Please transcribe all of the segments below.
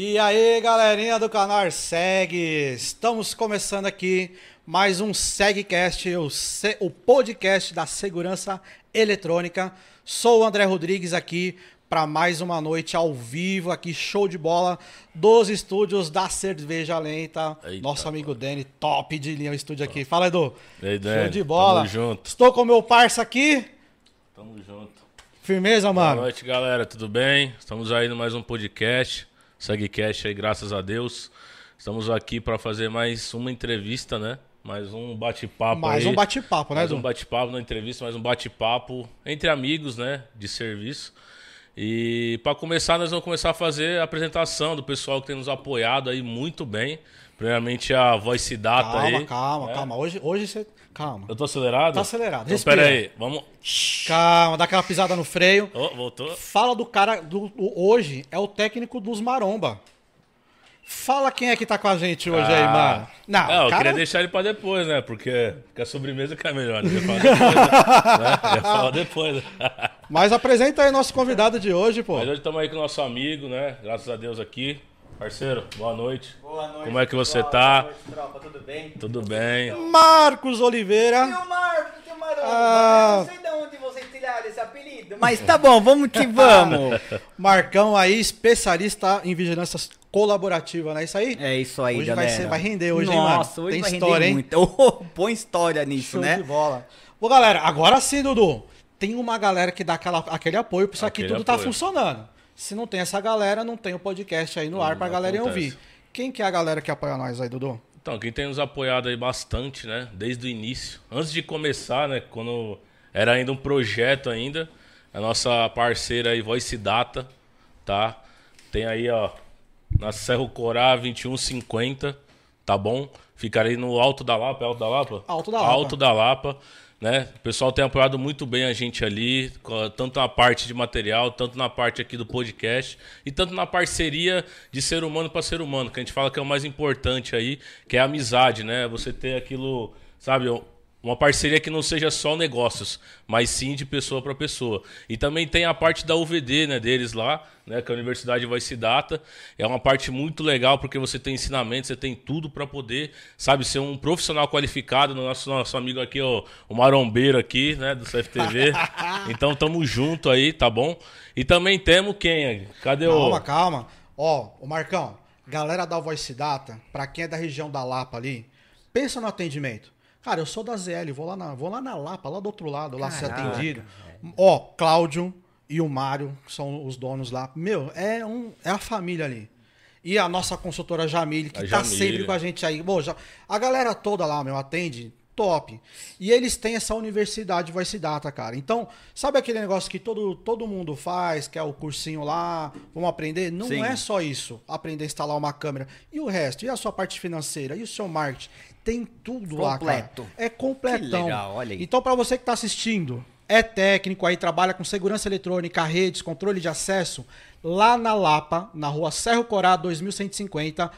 E aí, galerinha do canal Segue, estamos começando aqui mais um Segcast, o, o podcast da segurança eletrônica. Sou o André Rodrigues aqui para mais uma noite ao vivo aqui, show de bola, dos estúdios da Cerveja Lenta. Eita, Nosso amigo Dani, top de linha o estúdio aqui. Fala, Edu. E aí, Show Dani? de bola. Tamo junto. Estou com o meu parça aqui. Tamo junto. Firmeza, Boa mano. noite, galera. Tudo bem? Estamos aí no mais um podcast. Segcast aí, graças a Deus. Estamos aqui para fazer mais uma entrevista, né? Mais um bate-papo Mais aí. um bate-papo, né, Mais um bate-papo na entrevista, mais um bate-papo entre amigos, né? De serviço. E para começar, nós vamos começar a fazer a apresentação do pessoal que tem nos apoiado aí muito bem. Primeiramente a Voice Data Calma, aí. calma, né? calma. Hoje, hoje você. Calma. Eu tô acelerado? Tá acelerado. Então, Respira. pera aí. Vamos... Calma, dá aquela pisada no freio. Ô, voltou? Fala do cara. Do, o- hoje é o técnico dos Maromba. Fala quem é que tá com a gente hoje aí, Ah. mano. Não, Não, eu cara, queria deixar ele pra depois, né? Porque, porque a sobremesa que é melhor, né? Já fala depois, né? Depois. né? Mas apresenta aí nosso convidado de hoje, pô. Mas hoje estamos aí com o nosso amigo, né? Graças a Deus aqui. Parceiro, boa noite. Boa noite. Como é que você pessoal. tá? Boa noite, tropa. Tudo bem? Tudo bem? Marcos Oliveira. E o Marcos, que maromba. Ah. Não sei de onde vocês tiraram esse apelido. Mas tá bom, vamos que vamos. Marcão aí, especialista em vigilância colaborativa, não é isso aí? É isso aí, Hoje vai galera. ser- vai render hoje, hein, mano? Nossa, hoje Tem vai história, render hein? muito. Oh, põe história nisso, Show né? de bola. Bom, galera, agora sim, Dudu. Tem uma galera que dá aquela, aquele apoio, por isso aqui tudo tá apoio. funcionando. Se não tem essa galera, não tem o podcast aí no ar pra não galera ouvir. Quem que é a galera que apoia nós aí, Dudu? Então, quem tem nos apoiado aí bastante, né? Desde o início. Antes de começar, né? Quando era ainda um projeto ainda. A nossa parceira aí, Voice Data, tá? Tem aí, ó, na Serro Corá 2150, tá bom? Ficarei no Alto da Lapa, é Alto da Lapa? Alto da Lapa. Alto da Lapa, né? O pessoal tem apoiado muito bem a gente ali, tanto na parte de material, tanto na parte aqui do podcast e tanto na parceria de ser humano para ser humano, que a gente fala que é o mais importante aí, que é a amizade, né? Você ter aquilo, sabe, uma parceria que não seja só negócios, mas sim de pessoa para pessoa. E também tem a parte da UVD, né, deles lá, né, que a Universidade Voice Data. É uma parte muito legal porque você tem ensinamento, você tem tudo para poder, sabe, ser um profissional qualificado. Nosso nosso amigo aqui, ó, o marombeiro aqui, né, do CFTV. então tamo junto aí, tá bom? E também temos quem? Cadê Calma, o calma. Ó, o Marcão, galera da Voice Data, pra quem é da região da Lapa ali, pensa no atendimento. Cara, eu sou da ZL, vou lá na, vou lá na Lapa, lá do outro lado, lá ser Caraca, atendido. Ó, Cláudio e o Mário, que são os donos lá. Meu, é, um, é a família ali. E a nossa consultora Jamile, que A tá Jamile. sempre com a gente aí. Bom, já, a galera toda lá, meu, atende top. E eles têm essa universidade Voice Data, cara. Então, sabe aquele negócio que todo, todo mundo faz, que é o cursinho lá, vamos aprender? Não Sim. é só isso, aprender a instalar uma câmera. E o resto? E a sua parte financeira? E o seu marketing? Tem tudo lá, cara. Completo. É completão. Que legal, olha aí. Então, para você que está assistindo, é técnico aí, trabalha com segurança eletrônica, redes, controle de acesso, lá na Lapa, na rua Serro Corá 2150,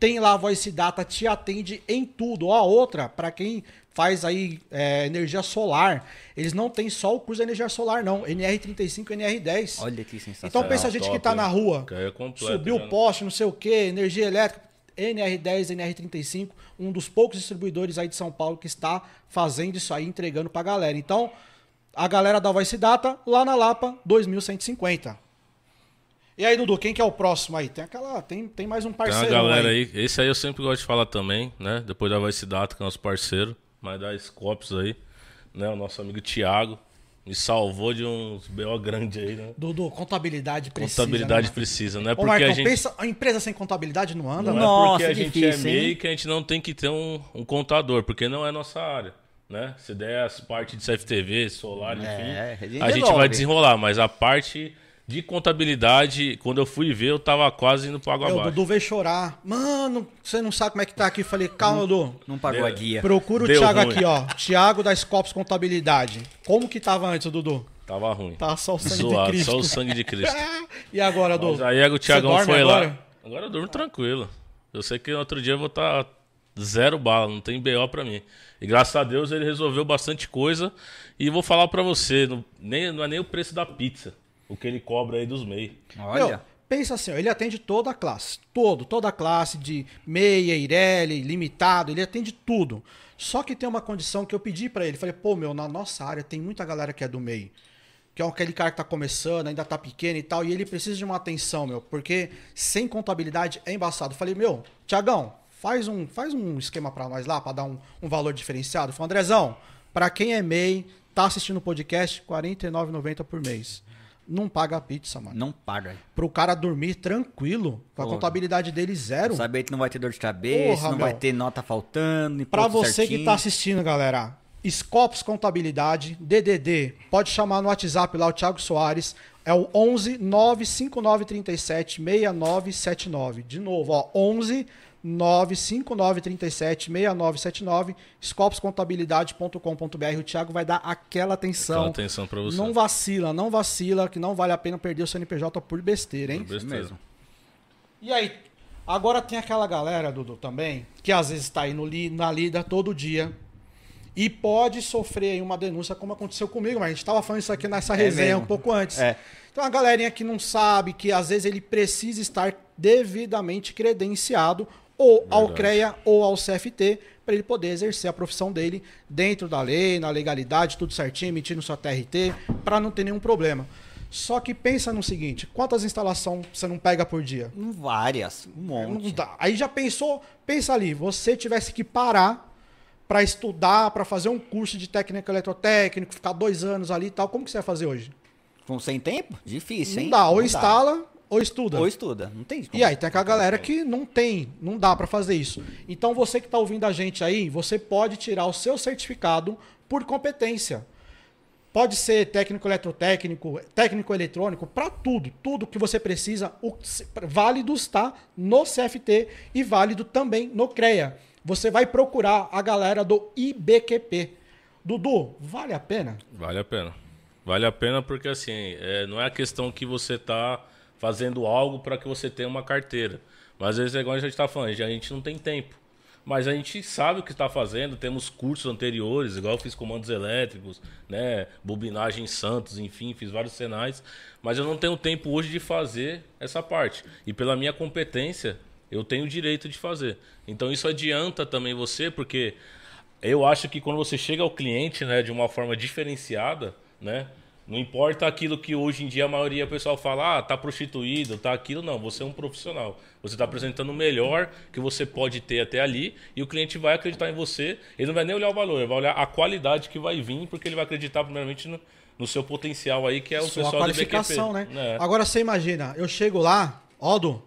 tem lá a Voice Data, te atende em tudo. Ó, a outra, para quem faz aí é, energia solar, eles não têm só o curso de energia solar, não. NR35 e NR10. Olha que sensacional. Então pensa a gente top, que tá na rua, é completo subiu o poste, não sei o que, energia elétrica, NR10, NR35, um dos poucos distribuidores aí de São Paulo que está fazendo isso aí, entregando pra galera. Então, a galera da Voice Data, lá na Lapa, 2150. E aí, Dudu, quem que é o próximo aí? Tem aquela, tem, tem mais um Tem parceiro galera aí. aí. Esse aí eu sempre gosto de falar também, né? Depois da Vice Data, que é nosso parceiro, mas da Scopes aí, né? O nosso amigo Thiago. Me salvou de uns BO grande aí, né? Dudu, contabilidade precisa. Contabilidade né, precisa, né? mano? Ô, Porque Marcão, a gente. pensa, a empresa sem contabilidade não anda, Não mano. é Nossa, porque a gente difícil, é hein? MEI que a gente não tem que ter um, um contador, porque não é nossa área. Né? Se der as partes de CFTV, solar, enfim, É, a gente a gente vai desenrolar, mas a parte de contabilidade, quando eu fui ver, eu tava quase indo pro água Meu, o abaixo. Dudu veio chorar. Mano, você não sabe como é que tá aqui. Falei, calma, Dudu. Não pagou a guia. Procura o Deu Thiago ruim. aqui, ó. Thiago da Scopus Contabilidade. Como que tava antes, Dudu? Tava ruim. Tá só o sangue Zoado, de Cristo. só o sangue de Cristo. e agora, Mas Dudu? aí o Thiagão foi agora? lá. Agora eu durmo tranquilo. Eu sei que outro dia eu vou estar zero bala, não tem BO pra mim. E graças a Deus ele resolveu bastante coisa. E vou falar pra você, não, nem, não é nem o preço da pizza, o que ele cobra aí dos MEI. Olha. Meu, pensa assim, ó, ele atende toda a classe, todo, toda a classe de meia, Ireli, limitado, ele atende tudo. Só que tem uma condição que eu pedi para ele, falei, pô, meu, na nossa área tem muita galera que é do MEI, que é aquele cara que tá começando, ainda tá pequeno e tal, e ele precisa de uma atenção, meu, porque sem contabilidade é embaçado. Falei, meu, Tiagão, faz um, faz um esquema para nós lá, para dar um, um valor diferenciado. Falei, Andrezão, para quem é MEI, tá assistindo o podcast, R$ 49,90 por mês não paga pizza, mano. Não paga. Pro cara dormir tranquilo, com a Porra. contabilidade dele zero. Saber que não vai ter dor de cabeça, Porra, não meu. vai ter nota faltando. Pra você certinho. que tá assistindo, galera, Scopus Contabilidade, DDD, pode chamar no WhatsApp lá o Thiago Soares, é o 11 95937 6979. De novo, ó, 11 95937 6979, scopuscontabilidade.com.br. O Thiago vai dar aquela atenção. Aquela atenção pra você. Não vacila, não vacila, que não vale a pena perder o CNPJ por besteira, hein? Por Isso besteira. mesmo. E aí, agora tem aquela galera, Dudu, também, que às vezes está aí no, li- na lida todo dia e pode sofrer aí uma denúncia, como aconteceu comigo, mas a gente estava falando isso aqui nessa resenha mesmo. um pouco antes. É. Então, a galerinha que não sabe que às vezes ele precisa estar devidamente credenciado ou ao Verdade. CREA ou ao CFT para ele poder exercer a profissão dele dentro da lei, na legalidade, tudo certinho, emitindo sua TRT, para não ter nenhum problema. Só que pensa no seguinte, quantas instalações você não pega por dia? Várias, um Não monte. dá. Aí já pensou, pensa ali, você tivesse que parar para estudar, para fazer um curso de técnico eletrotécnico, ficar dois anos ali e tal, como que você vai fazer hoje? Com sem tempo? Difícil, hein? Não dá, ou Não instala ou estuda. Ou estuda. Não tem E aí tem aquela galera que não tem, não dá para fazer isso. Então você que está ouvindo a gente aí, você pode tirar o seu certificado por competência. Pode ser técnico eletrotécnico, técnico eletrônico, para tudo, tudo que você precisa, o válido está no CFT e válido também no CREA. Você vai procurar a galera do IBQP. Dudu, vale a pena? Vale a pena. Vale a pena porque assim, é, não é a questão que você tá fazendo algo para que você tenha uma carteira. Mas às vezes é igual a gente tá falando, a gente não tem tempo. Mas a gente sabe o que está fazendo, temos cursos anteriores, igual eu fiz comandos elétricos, né, bobinagem em Santos, enfim, fiz vários senais, mas eu não tenho tempo hoje de fazer essa parte. E pela minha competência, eu tenho o direito de fazer. Então isso adianta também você, porque eu acho que quando você chega ao cliente, né, de uma forma diferenciada, né, não importa aquilo que hoje em dia a maioria do pessoal fala, ah, tá prostituído, tá aquilo, não, você é um profissional. Você está apresentando o melhor que você pode ter até ali e o cliente vai acreditar em você. Ele não vai nem olhar o valor, ele vai olhar a qualidade que vai vir, porque ele vai acreditar primeiramente no, no seu potencial aí, que é o Sua pessoal qualificação, do BQP. né? É. Agora você imagina, eu chego lá, ó, do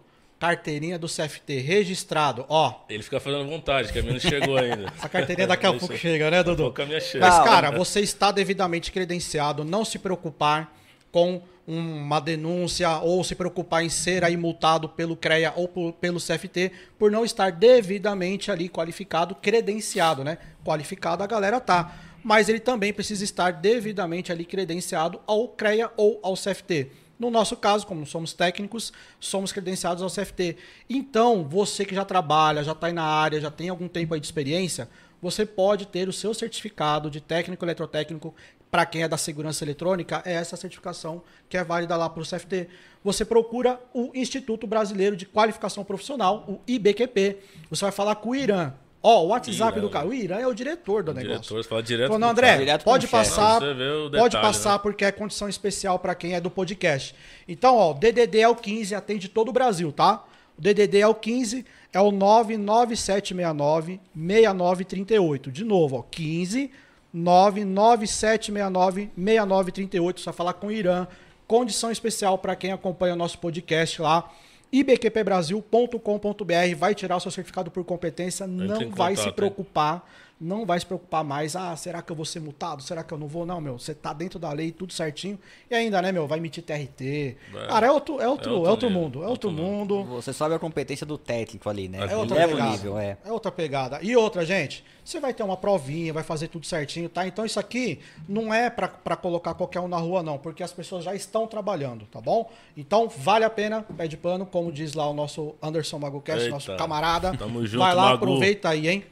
carteirinha do CFT registrado, ó. Ele fica fazendo vontade, que a minha não chegou ainda. Essa carteirinha daqui a Isso. pouco chega, né, Dudu? Pouco a minha chega. Mas, cara, você está devidamente credenciado, não se preocupar com uma denúncia ou se preocupar em ser aí multado pelo CREA ou por- pelo CFT por não estar devidamente ali qualificado, credenciado, né? Qualificado a galera tá. Mas ele também precisa estar devidamente ali credenciado ao CREA ou ao CFT. No nosso caso, como somos técnicos, somos credenciados ao CFT. Então, você que já trabalha, já está aí na área, já tem algum tempo aí de experiência, você pode ter o seu certificado de técnico eletrotécnico. Para quem é da segurança eletrônica, é essa certificação que é válida lá para o CFT. Você procura o Instituto Brasileiro de Qualificação Profissional, o IBQP. Você vai falar com o Irã. Ó, o WhatsApp do cara. O Irã é o diretor do negócio. Diretor, você fala direto Falou, não, André. Direto pode chefe. passar, o pode detalhe, passar né? porque é condição especial para quem é do podcast. Então, ó, o DDD é o 15, atende todo o Brasil, tá? O DDD é o 15, é o 99769 6938. De novo, ó, 15 99769 6938. Só falar com o Irã. Condição especial para quem acompanha o nosso podcast lá. ibqpbrasil.com.br vai tirar o seu certificado por competência, não vai se contato, hein? Não vai se preocupar mais. Ah, será que eu vou ser multado? Será que eu não vou? Não, meu, você tá dentro da lei, tudo certinho. E ainda, né, meu, vai emitir TRT. É. Cara, é outro, é outro, é outro outro, nível, mundo, é outro, outro mundo. Você sobe a competência do técnico ali, né? É outra Leva pegada. o nível, é. É outra pegada. E outra, gente, você vai ter uma provinha, vai fazer tudo certinho, tá? Então isso aqui não é pra pra colocar qualquer um na rua, não, porque as pessoas já estão trabalhando, tá bom? Então vale a pena, pé de pano, como diz lá o nosso Anderson Magucast, Eita. nosso camarada. Tamo junto, vai lá, Magu. aproveita aí, hein?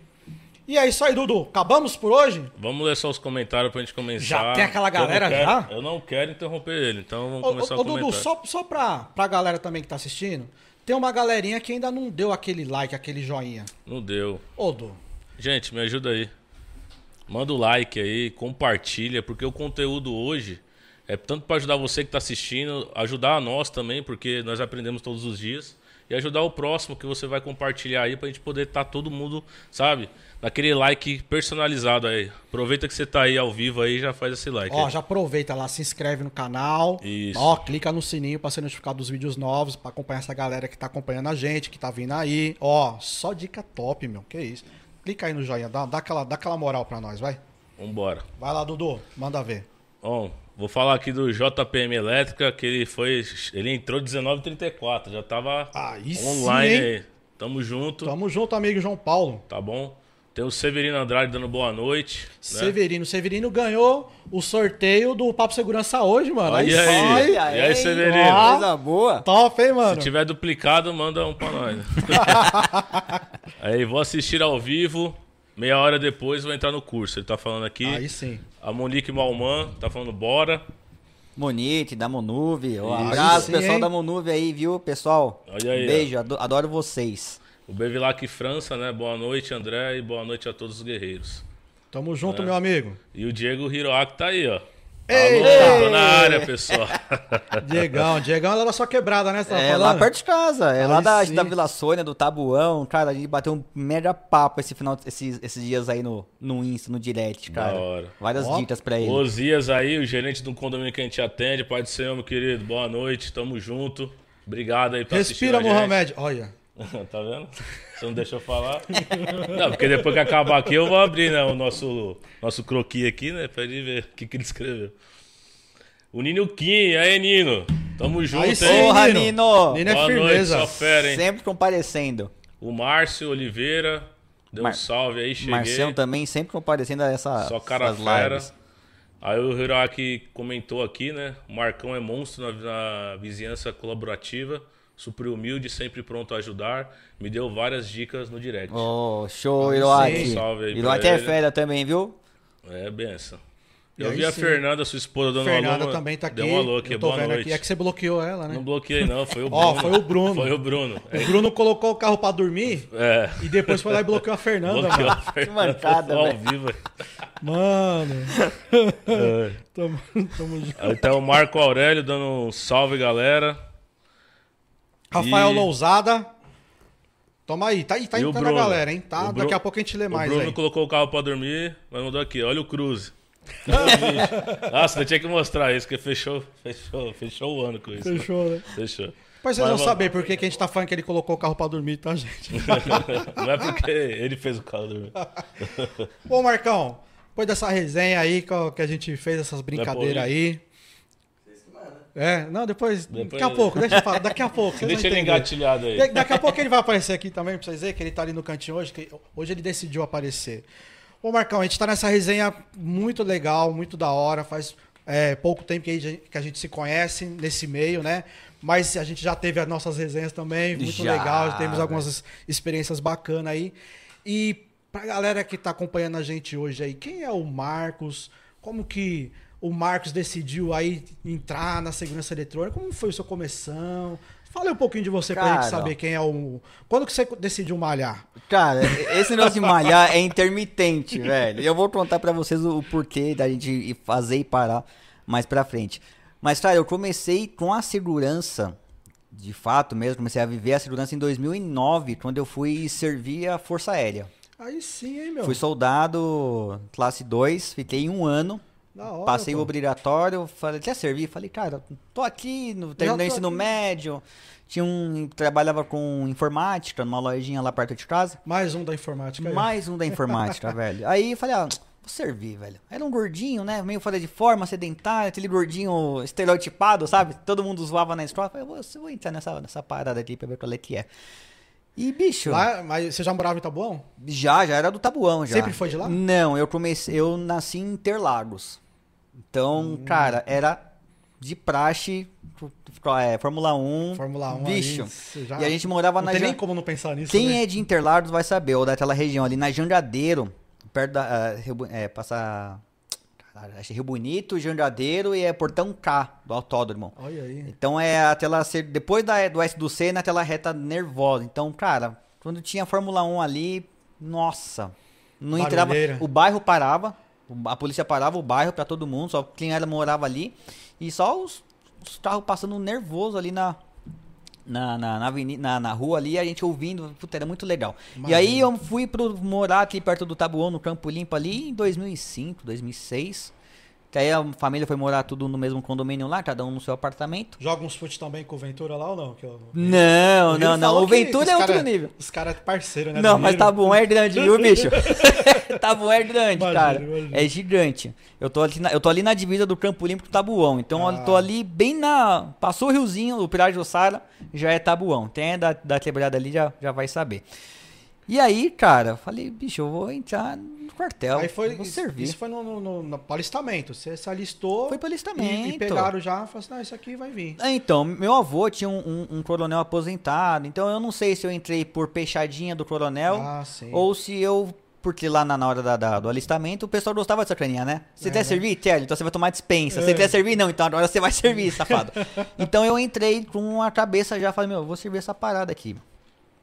E é isso aí, Dudu. Acabamos por hoje? Vamos ler só os comentários pra gente começar. Já tem aquela Eu galera quero- já? Eu não quero interromper ele, então vamos Ô, começar ô, o Dudu, comentário. só, só pra, pra galera também que tá assistindo, tem uma galerinha que ainda não deu aquele like, aquele joinha. Não deu. Ô, Du, Gente, me ajuda aí. Manda o like aí, compartilha, porque o conteúdo hoje é tanto para ajudar você que está assistindo, ajudar a nós também, porque nós aprendemos todos os dias, e ajudar o próximo que você vai compartilhar aí pra gente poder estar todo mundo, sabe, naquele like personalizado aí. Aproveita que você tá aí ao vivo aí e já faz esse like. ó, aí. já aproveita lá, se inscreve no canal. Isso. Ó, clica no sininho pra ser notificado dos vídeos novos, pra acompanhar essa galera que tá acompanhando a gente, que tá vindo aí. Ó, só dica top, meu. Que isso. Clica aí no joinha, dá, dá, aquela, dá aquela moral pra nós, vai. Vambora. Vai lá, Dudu, manda ver. Bom, vou falar aqui do JPM Elétrica, que ele foi. Ele entrou 19h34, já tava Aí sim, online hein? aí. Tamo junto. Tamo junto, amigo João Paulo. Tá bom? Tem o Severino Andrade dando boa noite. né? Severino. Severino ganhou o sorteio do Papo Segurança hoje, mano. Olha aí, aí. sim. Olha E aí, Severino? Ó. Coisa boa. Top, hein, mano? Se tiver duplicado, manda um pra nós. aí, vou assistir ao vivo. Meia hora depois vou entrar no curso. Ele tá falando aqui. Aí sim. A Monique Malman tá falando bora. Monite, da Monuve. Um Aí abraço, sim, pessoal hein? da Monuve aí, viu, pessoal? Olha aí, Um Beijo, ado- adoro vocês. O Bevilac França, né? Boa noite, André, e boa noite a todos os guerreiros. Tamo junto, meu amigo. E o Diego Hiroaki tá aí, ó. Eita! Alô, tô na área, pessoal. Diegão, Diegão é lá da sua quebrada, né? Você tava É falando? lá perto de casa, é lá da, sim. da Vila Sônia, do Tabuão, cara, a gente bateu um mega papo esse final, esses, esses dias aí no, no Insta, no direct, Da cara. hora. Várias Ó, dicas pra ele. Osias aí, o gerente do condomínio que a gente atende. Pai do Senhor, meu querido. Boa noite, tamo junto. Obrigado aí por Respira. Mohamed. Olha. tá vendo? Você não deixou eu falar? Não, porque depois que acabar aqui eu vou abrir né, o nosso, nosso croquis aqui, né? Pra ele ver o que, que ele escreveu. O Nino Kim, aí Nino. Tamo junto, Aí sim, hein? Porra, Nino. Nino! Nino é Boa noite, firmeza. só fera, hein? Sempre comparecendo. O Márcio Oliveira. Deu um Mar- salve aí, cheguei. Marcelo também sempre comparecendo a essa, Só cara essas fera. lives. Aí o Hiroaki comentou aqui, né? O Marcão é monstro na, na vizinhança colaborativa, super humilde, sempre pronto a ajudar. Me deu várias dicas no direct. Oh, show, Aí Hiroaki. sim. Salve aí pra Hiroaki é fera também, viu? É, benção. Eu vi a sim. Fernanda, sua esposa, dando um Fernanda alô. também tá aqui. Deu um alô aqui, Eu tô boa noite. aqui. É que você bloqueou ela, né? Não bloqueei, não, foi o Bruno. Ó, foi o Bruno. Foi o Bruno. O Bruno colocou o carro pra dormir É, e depois foi lá e bloqueou a Fernanda, bloqueou mano. a Fernanda. mancada, ao velho. vivo. Mano. É. tamo, tamo junto. Aí tá o Marco Aurélio dando um salve, galera. Rafael E- Lousada. Toma aí. Tá aí, tá indo na Bruno? galera, hein? Tá, O Bru- daqui a pouco a gente lê mais o Bruno aí. colocou o carro pra dormir, mas mandou aqui. Olha o Cruze. Nossa, eu tinha que mostrar isso, porque fechou, fechou, fechou o ano com isso. Fechou, né? Fechou. Depois vocês Mas vão saber por que, a gente tá falando que ele colocou o carro pra dormir, tá, gente? Não é porque ele fez o carro dormir. Bom, Marcão, depois dessa resenha aí que que a gente fez, essas brincadeiras aí. É, não, depois, Depois- Daqui a pouco, deixa eu falar. Daqui a pouco. Deixa ele entender. engatilhado aí. Da- Daqui a pouco ele vai aparecer aqui também, pra vocês verem que ele tá ali no cantinho hoje, que hoje ele decidiu aparecer. Ô, Marcão, a gente tá nessa resenha muito legal, muito da hora, faz é, pouco tempo que a, gente, que a gente se conhece nesse meio, né? Mas a gente já teve as nossas resenhas também, muito Já, legal, já temos algumas experiências bacanas aí. E pra galera que tá acompanhando a gente hoje aí, quem é o Marcos? Como que o Marcos decidiu aí entrar na segurança eletrônica? Como foi o seu começão? Fala um pouquinho de você pra Cara, gente saber quem é o. Quando que você decidiu malhar? Cara, esse negócio de malhar é intermitente, velho. E eu vou contar pra vocês o, porquê da gente fazer e parar mais pra frente. Mas, cara, eu comecei com a segurança, de fato mesmo, comecei a viver a segurança em 2009, quando eu fui servir a Força Aérea. Aí sim, hein, meu? Fui soldado classe 2, fiquei um ano, hora, passei o obrigatório, falei, quer servir? Falei, cara, tô aqui, no, terminei o ensino aqui. médio, tinha um, trabalhava com informática numa lojinha lá perto de casa. Mais um da informática. aí. Mais um da informática, velho. Aí falei, ah, vou servir, velho. Era um gordinho, né? Meio fora de forma, sedentário, aquele gordinho estereotipado, sabe? Todo mundo zoava na escola. Eu falei, vou, vou entrar nessa, nessa parada aqui pra ver qual é que é. E, bicho, Lá, mas você já morava em Tabuão? já, já era do Tabuão, já. Sempre foi de lá? Não, eu comecei, eu nasci em Interlagos. Então, Hum. cara, era de praxe, é, Fórmula 1. Fórmula 1 Bicho. aí, já- E a gente morava Não na tem Jan- nem como não pensar nisso. Quem né? é de Interlagos vai saber, ou daquela região ali, na Jangadeiro, perto da. ah, é, passa. Caralho, acho que Rio Bonito, Jandadeiro e é Portão K do autódromo. Olha aí. Então é a tela ser depois da, do S do C na tela reta nervosa. Então, cara, quando tinha Fórmula 1 ali, nossa, não entrava, Barulheira. o bairro parava, a polícia parava o bairro pra todo mundo, só quem era morava ali e só os, os carros passando nervoso ali na na, na, na, aveni- na, na rua ali, a gente ouvindo, puta, era muito legal. E aí eu fui pro morar aqui perto do Tabuão, no Campo Limpo ali, em 2005, 2006. Que aí a família foi morar tudo no mesmo condomínio lá, cada um no seu apartamento. Joga uns fute também com o Ventura lá ou não? Eu- Não, não, não. O Ventura é outro cara- nível. Os caras é parceiro, né? Não, mas tá bom, é grande, viu, bicho? tá bom, é grande, Imagino, cara. imagino. É gigante. Eu tô, ali na, eu tô ali na divisa do Campo Limpo com Tabuão. Então Ah. eu tô ali bem na. Passou o riozinho, o Pirata do Sara, já é Tabuão. Tem da, da quebrada ali, já, já vai saber. E aí, cara, eu falei, bicho, eu vou entrar no quartel. Aí foi, vou isso, servir. isso foi no, no, no- no alistamento. Você se alistou. Foi pro e, alistamento. e pegaram já e falaram assim: não, isso aqui vai vir. É, Então, meu avô tinha um, um- um coronel aposentado, então eu não sei se eu entrei por peixadinha do coronel Ah, sim. ou se eu. Porque lá na na hora da- da- do alistamento o pessoal gostava de sacanear, né? Você É, quer né? servir? Quer, então você vai tomar dispensa. É. Você quer servir? Não, então agora você vai servir, safado. então eu entrei com a cabeça já, falei, meu, eu vou servir essa parada aqui.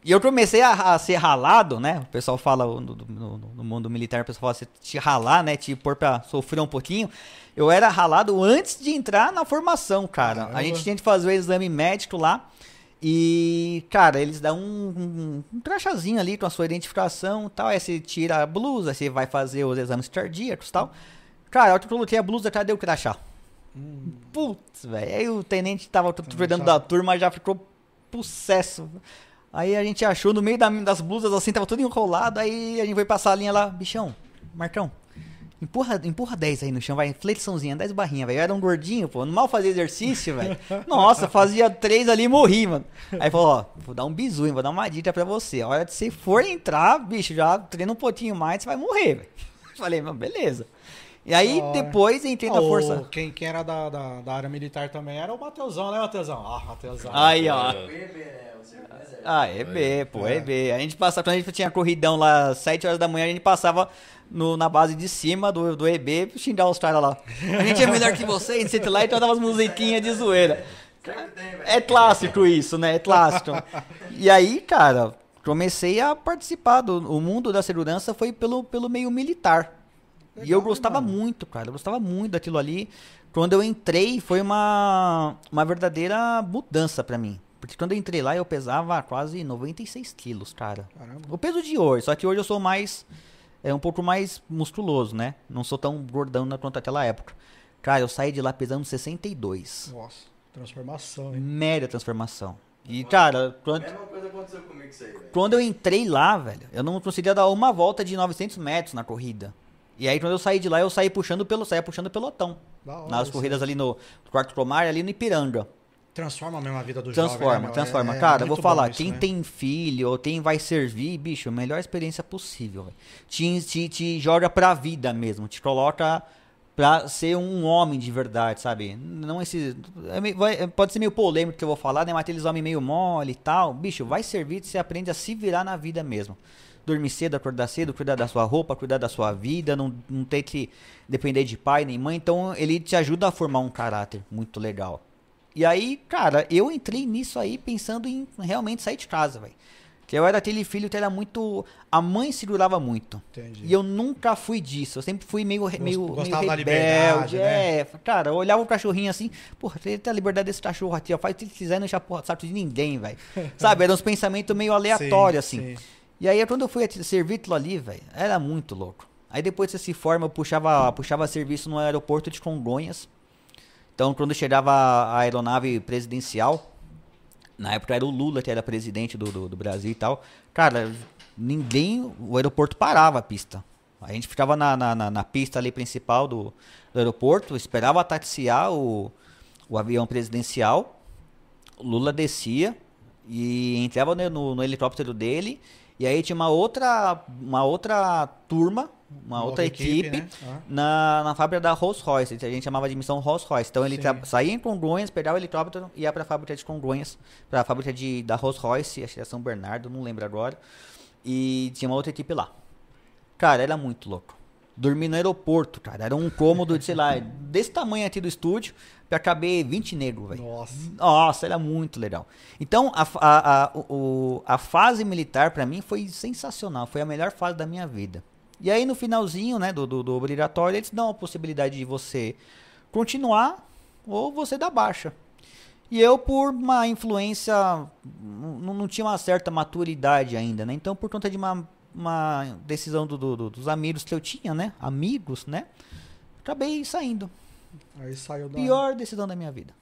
E eu comecei a, a ser ralado, né? O pessoal fala no, no- no mundo militar, o pessoal fala você te ralar, né? Te pôr pra sofrer um pouquinho. Eu era ralado antes de entrar na formação, cara. Caramba. A gente tinha que fazer o exame médico lá. E, cara, eles dão um, um, um crachazinho ali com a sua identificação e tal. Aí você tira a blusa, você vai fazer os exames cardíacos e tal. Cara, eu coloquei a blusa, cadê o crachá? Putz, velho. Aí o tenente tava cuidando da turma, já ficou possesso. Aí a gente achou no meio da- das blusas assim, tava tudo enrolado. Aí a gente foi passar a linha lá, bichão, Marcão. Empurra, empurra 10 aí no chão, vai. Flexãozinha, 10 barrinhas, velho. Eu era um gordinho, pô. Mal fazia exercício, velho. Nossa, fazia 3 ali e morri, mano. Aí falou, ó, vou dar um bisu, hein, vou dar uma dica pra você. A hora que você for entrar, bicho, já treina um pouquinho mais, você vai morrer, velho. Falei, mano, beleza. E aí, depois entrei na Ah, o- força. Quem, quem era da, da, da área militar também era o Mateusão, né, Mateusão? Ah, Mateusão. Aí, ó. É. Ah, é B, pô, é B. A gente passava, quando a gente tinha corridão lá, 7 horas da manhã, a gente passava no, na base de cima do, do EB pra xingar os caras lá. A gente é melhor que vocês, sei lá, então dava umas musiquinhas de zoeira. É clássico isso, né? É clássico. E aí, cara, comecei a participar do o mundo da segurança foi pelo, pelo meio militar. e eu gostava mano. muito, cara. Eu gostava muito daquilo ali. Quando eu entrei, foi uma, uma verdadeira mudança pra mim. Porque quando eu entrei lá, eu pesava quase 96 quilos, cara. Caramba. O peso de hoje, só que hoje eu sou mais. É um pouco mais musculoso, né? Não sou tão gordão quanto aquela época. Cara, eu saí de lá pesando 62. Nossa, transformação, hein? Média transformação. E, cara, quando, Mesma coisa aconteceu comigo com isso aí, velho. quando eu entrei lá, velho, eu não conseguia dar uma volta de 900 metros na corrida. E aí, quando eu saí de lá, eu saí puxando pelo, saía puxando pelotão. Hora Nas corridas ali no quarto Cromar, ali no Ipiranga. Transforma mesmo a vida do Transforma, jovem. né, meu? transforma. É- é Cara, eu vou falar, isso, quem né? tem filho ou quem vai servir, bicho, melhor experiência possível. Te, te, te joga pra vida mesmo, te coloca pra ser um homem de verdade, sabe? Não esse. é meio- vai- pode ser meio polêmico que eu vou falar, né? Mas aqueles homens meio mole e tal. Bicho, vai servir, você aprende a se virar na vida mesmo. Dormir cedo, acordar cedo, cuidar da sua roupa, cuidar da sua vida, não, não ter que depender de pai nem mãe. Então ele te ajuda a formar um caráter muito legal. E aí, cara, eu entrei nisso aí pensando em realmente sair de casa, velho. Que eu era aquele filho que era muito. A mãe segurava muito. Entendi. E eu nunca fui disso. Eu sempre fui meio, meio, meio gostava da rebelde. liberdade, né? É, cara, eu olhava o cachorrinho assim, porra, tem a liberdade desse cachorro aqui, ó. Faz o que quiser, não enche a porra do de ninguém, velho. Sabe? Eram uns pensamentos meio aleatórios, Sim, assim. sim. E aí, quando eu fui servir aquilo ali, velho, era muito louco. Aí depois você se forma, eu puxava, puxava serviço no aeroporto de Congonhas. Então, quando chegava a aeronave presidencial, na época era o Lula que era presidente do, do, do Brasil e tal. Cara, ninguém. O aeroporto parava a pista. A gente ficava na, na, na- na pista ali principal do, do aeroporto, esperava taxiar o, o avião presidencial. O Lula descia e entrava no, no- no helicóptero dele. E aí tinha uma outra, uma outra turma, uma Nova outra equipe, né? Ah. na, na fábrica da Rolls Royce, a gente chamava de missão Rolls Royce. Então ele saía em Congonhas, pegava o helicóptero e ia para a fábrica de Congonhas, para a fábrica de, da Rolls Royce, acho que é São Bernardo, não lembro agora. E tinha uma outra equipe lá. Cara, era muito louco. Dormir no aeroporto, cara. Era um cômodo de, sei lá, desse tamanho aqui do estúdio, pra caber 20 negros, velho. Nossa. Nossa, era muito legal. Então, a, a, a, o- a fase militar pra mim foi sensacional. Foi a melhor fase da minha vida. E aí, no finalzinho, né, do, do, do obrigatório, eles dão a possibilidade de você continuar ou você dar baixa. E eu, por uma influência, não, não tinha uma certa maturidade ainda, né? Então, por conta de uma, uma decisão do- do- do- dos amigos que eu tinha, né? Amigos, né? Acabei saindo. Aí saiu da. Pior decisão da minha vida.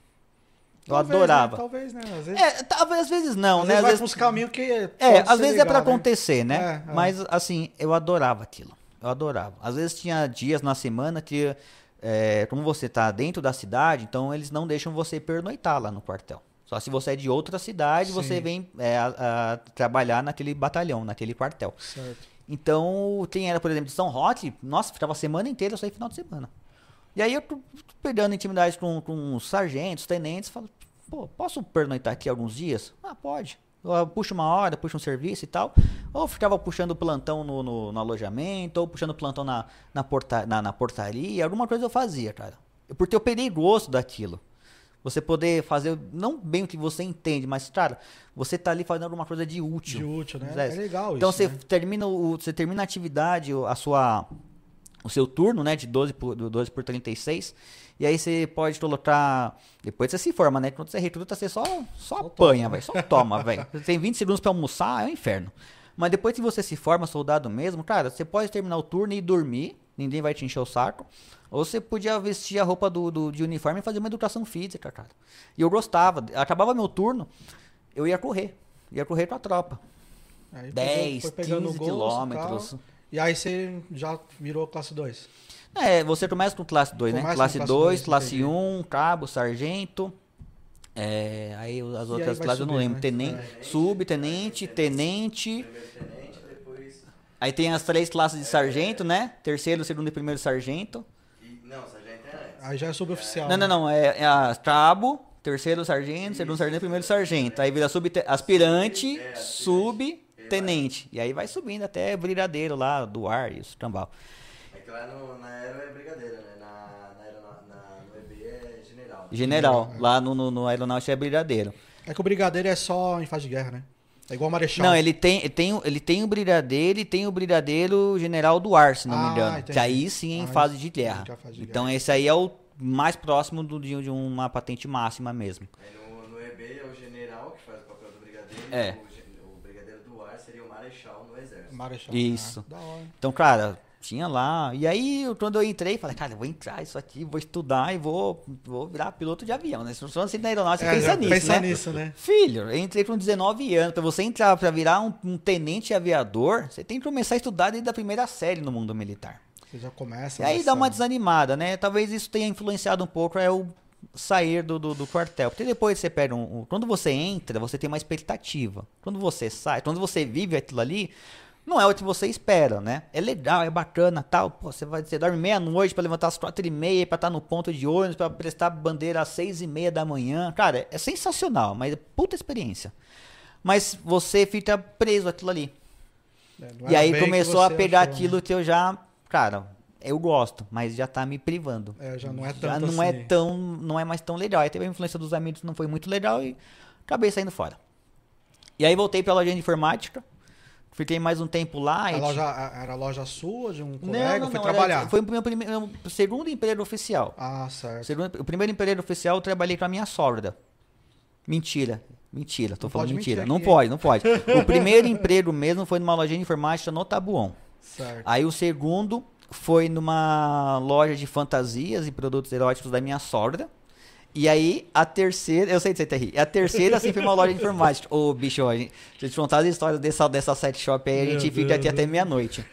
Eu Talvez, adorava. Né? Talvez, né? Às vezes, É, talvez às vezes não, às né? vezes Às vai vezes, uns caminhos que. é, às vezes é pra né? acontecer, né? É, é. Mas assim, eu adorava aquilo. Eu adorava. Às vezes tinha dias na semana que, é, como você tá dentro da cidade, então eles não deixam você pernoitar lá no quartel. Só se você é de outra cidade, você Sim. vem é, a- a trabalhar naquele batalhão, naquele quartel. Certo. Então, quem era, por exemplo, de São Roque, nossa, ficava a semana inteira, eu saí final de semana. E aí eu tô perdendo intimidade com, com os sargentos, tenentes, falo, pô, posso pernoitar aqui alguns dias? Ah, pode. Eu puxo uma hora, puxo um serviço e tal. Ou ficava puxando plantão no, no, no alojamento, ou puxando plantão na, na, porta, na, na portaria, alguma coisa eu fazia, cara. Porque eu peguei gosto daquilo. Você poder fazer, não bem o que você entende, mas, cara, você tá ali fazendo alguma coisa de útil. De útil, né? É legal Então isso. você né? termina o, você termina a atividade, o- a sua o seu turno, né, de 12 por do 12 por 36, e aí você pode colocar, depois você se forma, né? Quando você recruta, você só só apanha, velho, só toma, velho. Você tem 20 segundos pra almoçar, é um inferno. Mas depois que você se forma soldado mesmo, cara, você pode terminar o turno e dormir, ninguém vai te encher o saco. Ou você podia vestir a roupa do, do- de uniforme e fazer uma educação física, cara. E eu gostava. Acabava meu turno, eu ia correr. Ia correr com a tropa. Aí pegou- 10, foi pegando 15 gosto e quilômetros. tal. E aí você já virou classe 2. É, você começa com classe 2, né? Classe classe 2, dois, classe entendi. 1, cabo, sargento. É, aí as aí outras vai classes eu não lembro. né? Tenente, subtenente, tenente. Aí tem as três classes de sargento, né? Terceiro, segundo e primeiro sargento. Não, sargento é antes. Aí já é suboficial. Não, né? não, não. É, é a cabo, terceiro sargento, segundo sargento primeiro sargento. Aí vira subte- aspirante, subtenente. E aí vai subindo até brigadeiro lá do ar e os cambal. É que lá no, na Aero é brigadeiro, né? Na, na, aero- na- no EB é general. General, lá no, no, no aeronáutica é brigadeiro. É que o brigadeiro é só em fase de guerra, né? É igual o marechal. Não, ele tem, ele tem, o- ele tem o brigadeiro e tem o brigadeiro general do ar, se não me Ah, engano. entendi. Que aí sim é em Ah, fase de guerra. fase de Então esse aí é o mais próximo do, de, de uma patente máxima mesmo. Aí no, no EB é o general que faz o papel do brigadeiro. É. O, o brigadeiro do ar seria o marechal no exército. Marechal. Isso. Da hora. Então, cara, tinha lá. E aí, quando eu entrei, falei, cara, eu vou entrar isso aqui, vou estudar e vou, vou virar piloto de avião, né? Se não assim na aeronáutica, É, pensa já nisso, pensa né? nisso, né? Filho, eu entrei com 19 anos. Pra você entrar, pra virar um, um tenente aviador, você tem que começar a estudar desde a primeira série no mundo militar. Você já começa. E aí dá uma desanimada, né? Talvez isso tenha influenciado um pouco é o sair do, do, do quartel. Porque depois você pega um, um- Quando você entra, você tem uma expectativa. Quando você sai, quando você vive aquilo ali, não é o que você espera, né? É legal, é bacana tal. Pô, você, vai, você dorme meia-noite pra levantar às quatro e meia, pra estar no ponto de ônibus, pra prestar bandeira às seis e meia da manhã. Cara, é, é sensacional, mas é puta experiência. Mas você fica preso aquilo ali. É, E era aí começou a pegar achou, né? aquilo que eu já, cara, eu gosto, mas já tá me privando. É, já não é Já tanto não é assim. tão, não é mais tão legal. Aí teve a influência dos amigos, não foi muito legal e acabei saindo fora. E aí voltei pra loja de informática. Fiquei mais um tempo lá. A e loja, a- era a loja sua, de um Não, colega, não, foi não, era- trabalhar? foi o meu primeiro, meu segundo emprego oficial. Ah, certo. Segundo- o primeiro emprego oficial eu trabalhei com a minha sogra. Mentira. Mentira, tô Não falando mentira. Não aqui, pode, não pode. O primeiro emprego mesmo foi numa lojinha de informática no Tabuão. Certo. Aí o segundo foi numa loja de fantasias e produtos eróticos da minha sogra. E aí, a terceira, eu sei de você tá. A terceira, assim, foi uma loja de informática. Ô, bicho, a gente, se eu te contar as histórias dessa, dessa set shop aí, a gente fica aqui até meia-noite.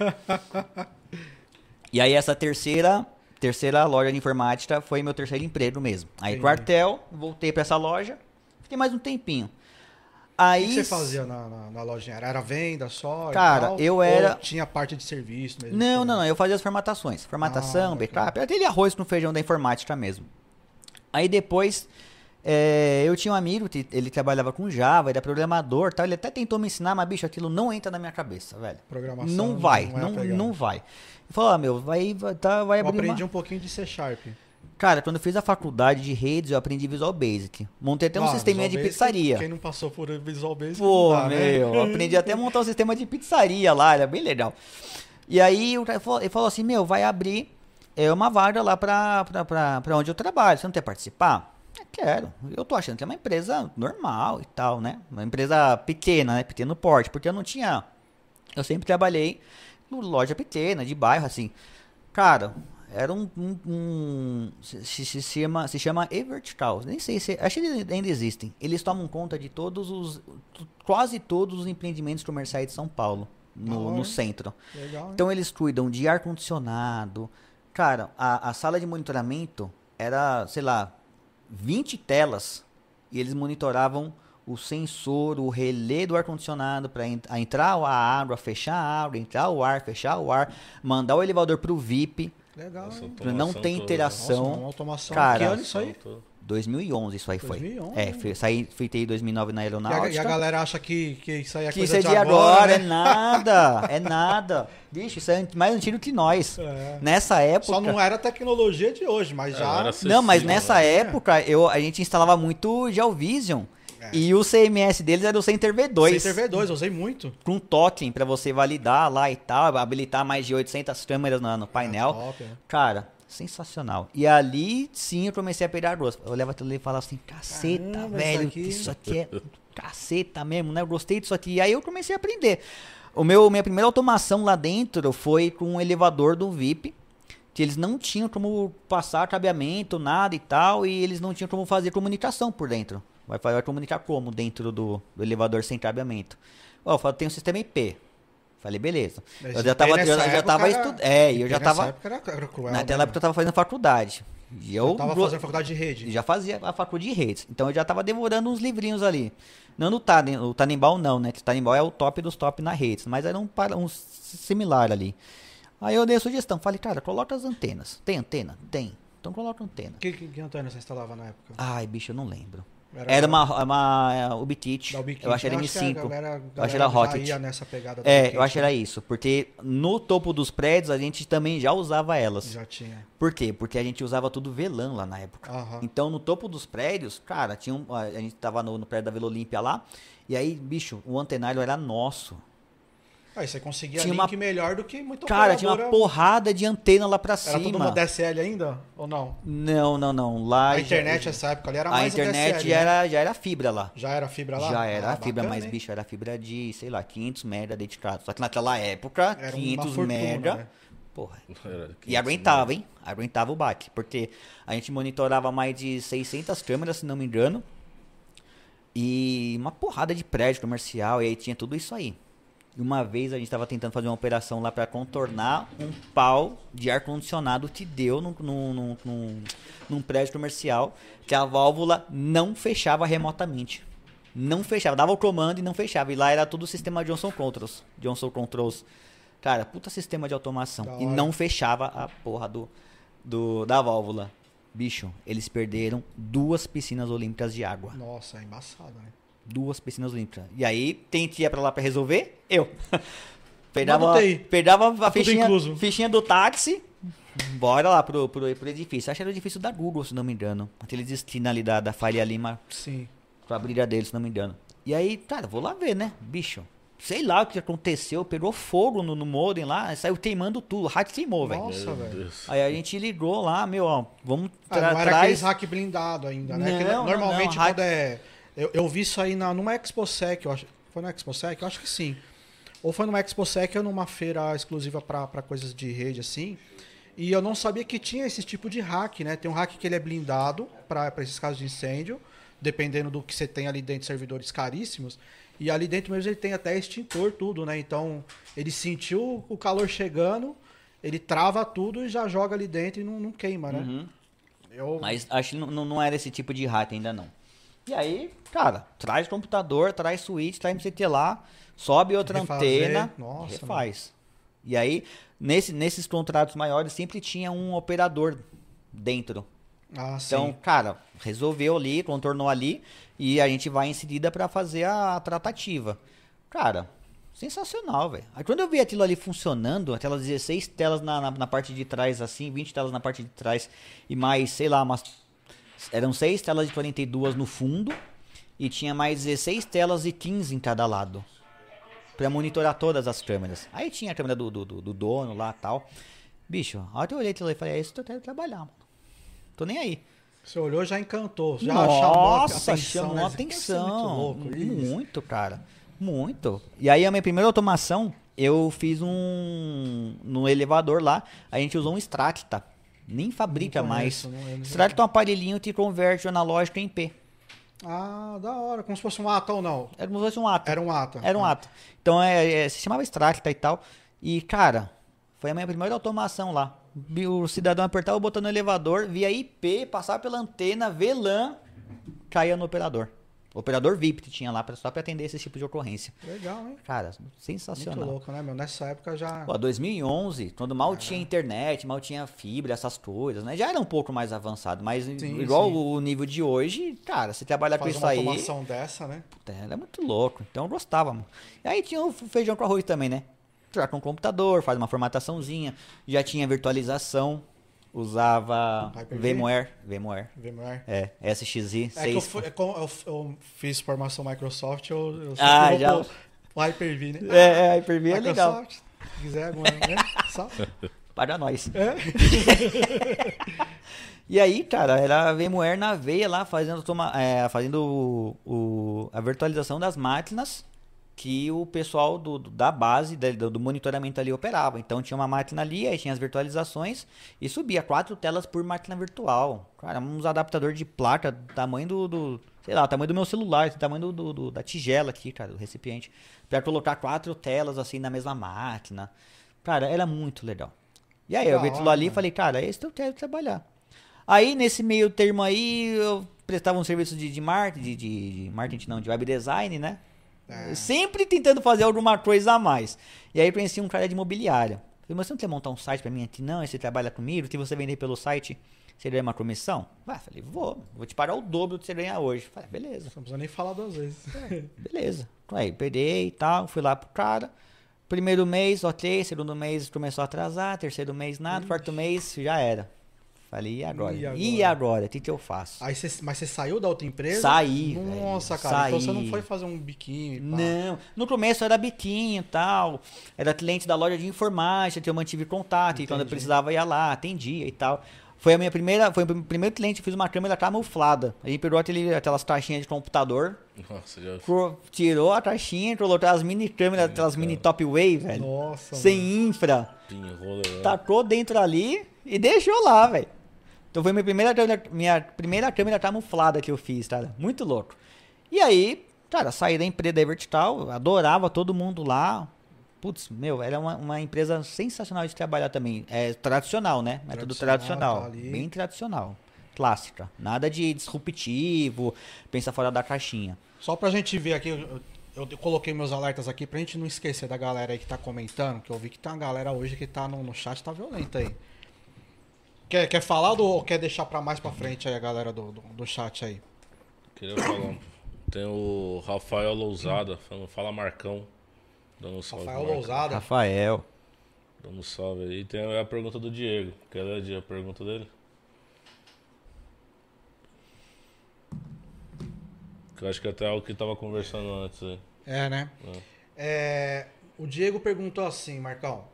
e aí, essa terceira, terceira loja de informática foi meu terceiro emprego mesmo. Aí, Entendi. quartel, voltei pra essa loja, fiquei mais um tempinho. O Aí, que você fazia na, na, na lojinha? Era venda só? Cara, tal? eu era- tinha parte de serviço mesmo? Não, não, não. Eu fazia as formatações. Formatação, Ah, backup, aquele arroz com feijão da informática mesmo. Aí depois, é, eu tinha um amigo, que ele trabalhava com Java, ele é programador tal. Ele até tentou me ensinar, mas, bicho, aquilo não entra na minha cabeça, velho. Programação Não vai, não é não, não vai. Ele falou, ah, meu, vai, vai, tá, vai Eu abrir aprendi uma... um pouquinho de C Sharp. Cara, quando eu fiz a faculdade de redes, eu aprendi Visual Basic. Montei até um Ah, sisteminha de Basic, pizzaria. Quem não passou por Visual Basic Pô, dá, né? meu, eu aprendi até a montar um sistema de pizzaria lá, era bem legal. E aí o cara falou, ele falou assim, meu, vai abrir é, uma vaga lá pra onde eu trabalho, você não quer participar? Eu quero, eu tô achando que é uma empresa normal e tal, né? Uma empresa pequena, né? Pequeno porte, porque eu não tinha... Eu sempre trabalhei em loja pequena, de bairro, assim. Cara, era um... um- um- se, se- chama, se chama E-Vertical. Nem sei se... Acho que eles ainda existem. Eles tomam conta de todos os... Quase todos os empreendimentos comerciais de São Paulo. No, no centro. Legal? Então eles cuidam de ar-condicionado. Cara, a, a sala de monitoramento era, sei lá, 20 telas. E eles monitoravam o sensor, o relé do ar-condicionado para entrar a água, fechar a água, entrar o ar, fechar o ar, mandar o elevador pro VIP. Legal, Nossa, não ter toda, interação. Nossa, uma automação. Cara, que ano isso aí? toda. 2011 isso aí foi. 2011. É, fui, saí, fui ter em 2009 na E a, aeronáutica. e a galera acha que, que isso aí é que coisa isso é de de agora, é né? nada, é nada. Bicho, isso é mais antigo que nós. É. Nessa época... Só não era a tecnologia de hoje, mas É, já... não era Não, mas nessa né? época eu, a gente instalava muito GeoVision. É. E o CMS deles era o Center V2. Center V2, eu usei muito. Com totem pra você validar lá e tal, habilitar mais de 800 câmeras no, no painel. É top, né? Cara, sensacional. E ali sim eu comecei a pegar gosto. Eu olhava aquilo e falava assim: caceta, Caramba, velho, isso aqui- isso aqui é caceta mesmo, né? Eu gostei disso aqui. E aí eu comecei a aprender. O meu, minha primeira automação lá dentro foi com um elevador do VIP. Que eles não tinham como passar cabeamento, nada e tal, e eles não tinham como fazer comunicação por dentro. Vai, vai comunicar como dentro do, do elevador sem cabeamento? Ó, eu falo, tem um sistema IP. Falei, beleza. Mas Eu já tava, eu já tava estudando. É, e eu já tava. época era, era cruel, Naquela né? época eu tava fazendo faculdade. E eu, Eu tava fazendo faculdade de rede. já fazia a faculdade de redes. Então eu já tava devorando uns livrinhos ali. Não no Tanem, o Tanimbal não, né? Que o Tanimbal é o top dos top na redes. Mas era um, um similar ali. Aí eu dei a sugestão. Falei, cara, coloca as antenas. Tem antena? Tem. Então coloca antena. Que, que, que antena você instalava na época? Ai, bicho, eu não lembro. Era- Era uma, uma é. Da Ubiquiti. Eu acho que era que a M5. galera- Eu galera acho que era Rocket. É, eu acho que né? era isso. Porque no topo dos prédios a gente também já usava elas. Já tinha. Por quê? Porque a gente usava tudo VLAN lá na época. Então, no topo dos prédios, cara, tinha um, a gente tava no, no prédio da Vila Olímpia lá, e aí, bicho, o antenário era nosso. Aí você conseguia Tinha link uma- melhor do que muito Cara, tinha uma porrada de antena lá pra Era cima. no DSL ainda? Ou não? Não, não, não. Lá A já- internet essa época ali era a mais internet DSL, né? era, já era fibra lá. Já era fibra lá? Já era Ah, a fibra, bacana, mas, hein? bicho, era fibra de, sei lá, 500 mega dedicado. Só que naquela época, Era uma 500 fortuna, mega. né? Porra. Era E 500 aguentava, hein? Aguentava o baque. Porque a gente monitorava mais de 600 câmeras, se não me engano. E uma porrada de prédio comercial. E aí tinha tudo isso aí. E uma vez a gente estava tentando fazer uma operação lá para contornar um pau de ar-condicionado que deu num, num, num, num- prédio comercial que a válvula não fechava remotamente. Não fechava. Dava o comando e não fechava. E lá era tudo sistema Johnson Controls. Johnson Controls. Cara, puta sistema de automação. Da E hora. não fechava a porra do, do, da válvula. Bicho, eles perderam duas piscinas olímpicas de água. Nossa, é embaçado, né? Duas piscinas olímpicas. E aí, quem que ia pra lá pra resolver? Eu. TI. pegava a Tá fichinha, fichinha do táxi, bora lá pro, pro, pro edifício. Acho que era o edifício da Google, se não me engano. Aqueles esquina ali da, da Faria Lima Sim. com a briga dele, se não me engano. E aí, cara, vou lá ver, né? Bicho, sei lá o que aconteceu, pegou fogo no, no modem lá, saiu queimando tudo, o hack queimou, velho. Nossa, velho. Aí a gente ligou lá, meu, ó, vamos Ah, tra não era trás- aqueles hack blindado ainda, né? Que Não, não, normalmente não, hack- quando é. Eu, eu vi isso aí na, numa ExpoSec, eu acho. Foi na ExpoSec? Eu acho que sim. Ou foi numa ExpoSec ou numa feira exclusiva pra coisas de rede, assim. E eu não sabia que tinha esse tipo de hack, né? Tem um hack que ele é blindado pra esses casos de incêndio, dependendo do que você tem ali dentro de servidores caríssimos. E ali dentro mesmo ele tem até extintor, tudo, né? Então ele sentiu o calor chegando, ele trava tudo e já joga ali dentro e não, não queima, né? Uhum. Eu, Mas acho que não, não não era esse tipo de hack ainda não. E aí, cara, traz computador, traz switch, traz MCT lá, sobe outra Refazer, antena, nossa, refaz. E aí, nesse, nesses contratos maiores, sempre tinha um operador dentro. Ah, Então, sim. cara, resolveu ali, contornou ali e a gente vai em seguida pra fazer a tratativa. Cara, sensacional, velho. Aí quando eu vi aquilo ali funcionando, aquelas 16 telas na, na, na parte de trás assim, 20 telas na parte de trás e mais, sei lá, umas eram 6 telas de 42 no fundo e tinha mais 16 telas de 15 em cada lado. Pra monitorar todas as câmeras. Aí tinha a câmera do, do, do- do dono lá tal. Bicho, a hora que eu olhei e falei, é isso que eu quero trabalhar, mano. Tô nem aí. Você olhou, já encantou. Já Nossa, chamou a atenção. chamou né? atenção. Muito louco. Muito, cara. Muito. E aí a minha primeira automação, eu fiz um. No elevador lá, a gente usou um Strata. Nem fabrica mais. conheço, não- Strata é um aparelhinho que converte o analógico em P. Ah, da hora. Como se fosse um ata ou não. Era como se fosse um ato. Era um ata. Era um ato. Então é, é, se chamava Strata e tal. E, cara, foi a minha primeira automação lá. O cidadão apertava o botão no elevador, via IP, passava pela antena, VLAN, caía no operador. Operador VIP que tinha lá pra, só pra atender esse tipo de ocorrência. Legal, hein? Cara, Muito sensacional. louco, né, meu? Nessa época já. Pô, 2011, quando mal tinha internet, mal tinha fibra, essas coisas, né? Já era um pouco mais avançado, mas Sim, igual sim. o nível de hoje, cara, se trabalhar com isso uma aí, automação dessa, né? puta, era muito louco. Então eu gostava, mano. E aí tinha o feijão com arroz também, né? Troca um computador, faz uma formataçãozinha, já tinha virtualização, usava? VMware, VMware. VMware. É, SXI, É que eu, 6. fui- é eu, eu fiz formação Microsoft, eu, eu Ah, já- o Hyper-V, né? É, é, Hyper-V é legal. Microsoft, Se quiser alguma, né? Só. Para nós. É. E aí, cara, era VMware na veia lá, fazendo, toma, é, fazendo o, o- a virtualização das máquinas que o pessoal do, da base, do, do monitoramento ali operava. Então tinha uma máquina ali, aí tinha as virtualizações e subia quatro telas por máquina virtual. Cara, uns adaptador de placa do tamanho do, do- sei lá, tamanho do meu celular, do tamanho do, do- da tigela aqui, cara, do recipiente. Pra colocar quatro telas assim na mesma máquina. Cara, era muito legal. E aí, eu vi hora, ali e falei, cara, é isso que eu quero trabalhar. Aí, nesse meio termo aí, eu prestava um serviço de, de marketing, de, de, de marketing não, de web design, né? É. Sempre tentando fazer alguma coisa a mais. E aí, eu conheci um cara de imobiliária. Falei, mas você não quer montar um site pra mim aqui? Não, você trabalha comigo, se você vender pelo site, você ganha uma comissão? Vai, falei, vou, vou te pagar o dobro do que você ganha hoje. Falei, beleza. Não precisa nem falar duas vezes. Beleza. Aí, peguei e tal, fui lá pro cara. Primeiro mês, ok. Segundo mês começou a atrasar. Terceiro mês, nada. Quarto mês, já era. Falei, e agora? E E agora? agora? O que, que eu faço? Aí você, mas você saiu da outra empresa? Saí, Nossa, velho, cara. Então você saí. não foi fazer um biquinho e pá. Não, no começo era biquinho e tal. Era cliente da loja de informática que eu mantive contato. E quando eu Entendi. precisava ia lá, atendia e tal. Foi a minha primeira, foi o primeiro cliente que fiz uma câmera camuflada. Aí pegou aquele, aquelas caixinhas de computador, Nossa, já. tirou a caixinha, colocou as mini câmeras, aquelas mini top way, velho. Nossa, sem mano. infra. Né? Tacou dentro ali e deixou lá, velho. Então foi minha primeira câmera, minha primeira câmera camuflada que eu fiz, cara. Muito louco. E aí, cara, saí da empresa da Vertical, adorava todo mundo lá. Putz, meu, era uma, uma empresa sensacional de trabalhar também. É tradicional, né? É tudo Tradicional, tradicional. tá ali. bem tradicional. Clássica. Nada de disruptivo, pensa fora da caixinha. Só pra gente ver aqui, eu, eu coloquei meus alertas aqui pra gente não esquecer da galera aí que tá comentando, que eu vi que tem uma galera hoje que tá no, no chat, tá violenta aí. Quer, quer falar do, ou quer deixar pra mais pra frente aí a galera do, do, do chat aí? Queria falar. Tem o Rafael Lousada, falando, fala Marcão. Dando um salve. Rafael. Lousada. Rafael. Dando um salve aí. E tem a pergunta do Diego. Quer ler a pergunta dele? Que eu acho que até é o que tava conversando antes aí. É, né? É, o Diego perguntou assim, Marcão.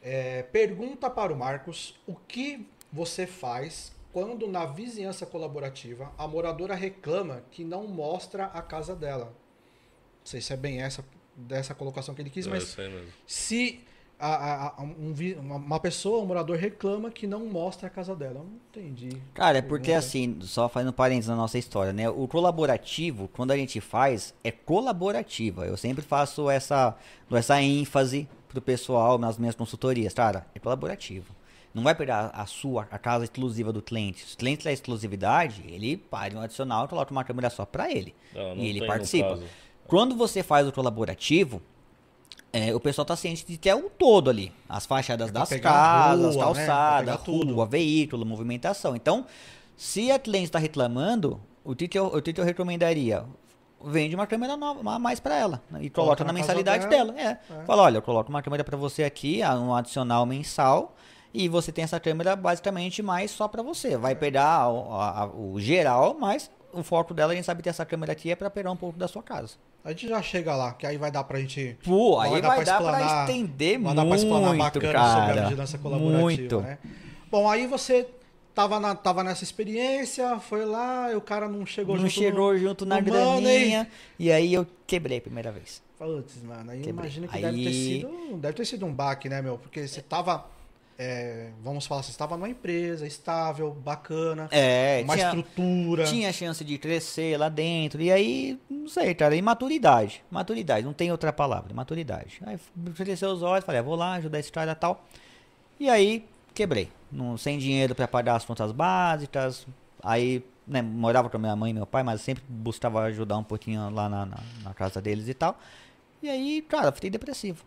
é, pergunta para o Marcos o que você faz quando na vizinhança colaborativa a moradora reclama que não mostra a casa dela. Não sei se é bem essa dessa colocação que ele quis, É mas se a- a- a- um uma- pessoa, um morador reclama que não mostra a casa dela. Eu não entendi. Cara, é porque Pergunta. assim, só fazendo parênteses na nossa história, né? O colaborativo, quando a gente faz, é colaborativa. Eu sempre faço essa, essa ênfase pro pessoal nas minhas consultorias. Cara, é colaborativo. Não vai pegar a sua, a casa exclusiva do cliente. Se o cliente da exclusividade, ele paga um adicional e coloca uma câmera só pra ele. Não, não e ele participa. Quando você faz o colaborativo, é, o pessoal tá ciente de que é o todo ali. As fachadas É das casas, rua, né? Calçadas, tudo. rua, veículo, movimentação. Então, Se a cliente está reclamando, o que, que eu, o que que eu recomendaria? Vende uma câmera nova, a mais para ela né, e coloca Coloca na mensalidade dela. dela. É. Fala, olha, eu coloco uma câmera para você aqui, um adicional mensal, e você tem essa câmera basicamente mais só para você. Vai pegar o, a- a- o geral, mas o foco dela, a gente sabe que essa câmera aqui é para pegar um pouco da sua casa. A gente já chega lá, que aí vai dar pra gente. Pô, aí dar vai dar pra explanar- estender vai dar pra explanar muito, bacana cara. sobre a vigilância colaborativa, Muito. né? Bom, aí você tava, na, tava nessa experiência, foi lá, e o cara não chegou Não junto chegou no, junto na money. graninha, e aí eu quebrei a primeira vez. Putz, mano, aí Quebrei. imagina que Aí- deve ter sido. Deve ter sido um baque, né, meu? Porque você tava. É, vamos falar, você estava numa empresa estável, bacana, É, uma tinha, estrutura. tinha chance de crescer lá dentro. E aí, não sei, cara, imaturidade. Maturidade, não tem outra palavra, maturidade. Aí cresceu os olhos, falei, ah, vou lá ajudar esse cara e tal. E aí, quebrei. Não, sem dinheiro pra pagar as contas básicas. Aí, né, morava com a minha mãe e meu pai, mas sempre buscava ajudar um pouquinho lá na, na, na casa deles e tal. E aí, cara, fiquei depressivo.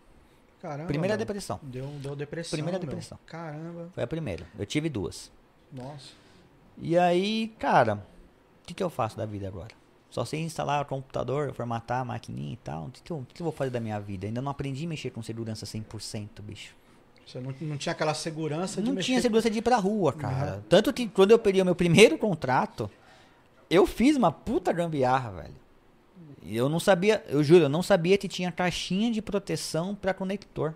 Caramba. Primeira meu. depressão. Deu, deu depressão. Primeira meu. depressão. Caramba. Foi a primeira. Eu tive duas. Nossa. E aí, cara, o que, que eu faço da vida agora? Só sei instalar o computador, formatar a maquininha e tal. O que, que, eu, que que eu vou fazer da minha vida? Ainda não aprendi a mexer com segurança 100%, bicho. Você não, não tinha aquela segurança de Não mexer tinha segurança de ir pra rua, cara. Tanto que quando eu peguei o meu primeiro contrato, eu fiz uma puta gambiarra, velho. Eu não sabia, eu juro, eu não sabia que tinha caixinha de proteção pra conector.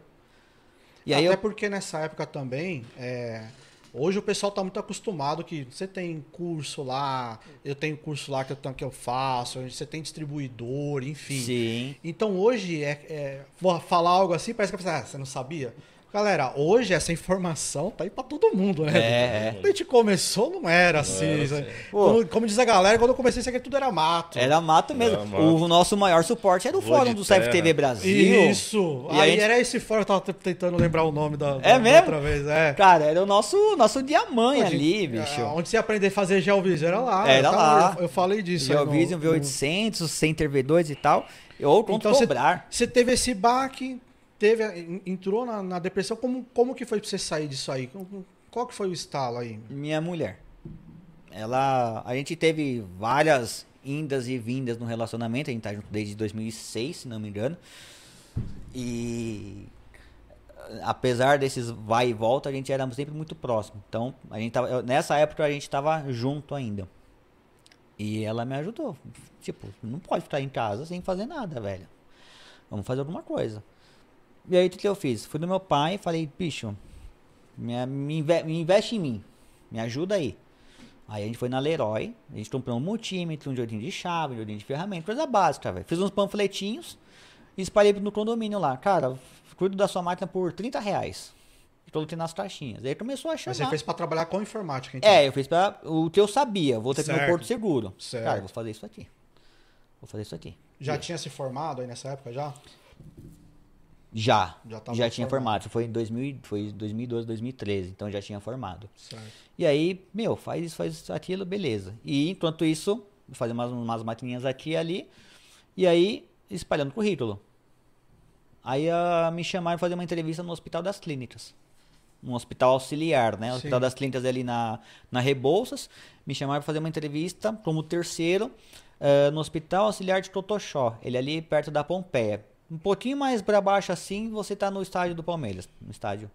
E aí Até eu porque nessa época também, é, hoje o pessoal tá muito acostumado que você tem curso lá, eu tenho curso lá que eu, que eu faço, você tem distribuidor, enfim. Sim. Então hoje, é, é, vou falar algo assim, parece que a pessoa, ah, você não sabia? Galera, hoje essa informação tá aí pra todo mundo, né? É, é. Quando a gente começou, não era assim. era assim. Como, como diz a galera, quando eu comecei, isso aqui tudo era mato. Era mato mesmo. Era mato. O nosso maior suporte era o Rua fórum do CFTV terra. Brasil. Isso. E aí gente- era esse fórum, eu tava tentando lembrar o nome da, da- É da mesmo? outra vez. É. Cara, era o nosso, nosso diamante Onde- ali, bicho. é, Onde você ia aprender a fazer Geovision era lá. Era eu tava- lá. Eu, eu falei disso. no- Geovision no- V800, Center V2 e tal. Ou Então você- cobrar. Você teve esse baque, teve, en- entrou na, na depressão. Como, como que foi pra você sair disso aí? Qual que foi o estalo aí? Minha mulher. Ela. A gente teve várias indas e vindas no relacionamento. A gente tá junto desde 2006, se não me engano. E. Apesar desses vai e volta, a gente era sempre muito próximo. Então, a gente tava, nessa época a gente tava junto ainda. E ela me ajudou. Tipo, não pode ficar em casa sem fazer nada, velho. Vamos fazer alguma coisa. E aí o que que eu fiz? Fui no meu pai e falei, bicho, me, me, inve- me investe em mim. Me ajuda aí. Aí a gente foi na Leroy, a gente comprou um multímetro, um joguinho de chave, um joguinho de ferramenta, coisa básica, velho. Fiz uns panfletinhos e espalhei no condomínio lá. Cara, cuido da sua máquina por 30 reais. E coloquei nas caixinhas. Aí começou a chamar. Mas você fez pra trabalhar com informática, então? É, eu fiz pra o que eu sabia. Voltei pro meu Certo. Porto Seguro. Certo. Cara, vou fazer isso aqui. Vou fazer isso aqui. Já tinha se formado aí nessa época já? Já. Já Já, tinha formado. formado. Foi em 2000, foi 2012, 2013. Então já tinha formado. Certo. E aí, meu, faz isso, faz isso, aquilo, beleza. E enquanto isso, fazer umas, umas maquininhas aqui e ali. E aí, espalhando currículo. Aí ah, me chamaram para fazer uma entrevista no Hospital das Clínicas. Um hospital auxiliar, né? O Hospital das Clínicas ali na, na Rebouças. Me chamaram para fazer uma entrevista como terceiro ah, no Hospital Auxiliar de Totoxó. Ele ali perto da Pompeia. Um pouquinho mais para baixo assim, você tá no estádio do Palmeiras. No estádio.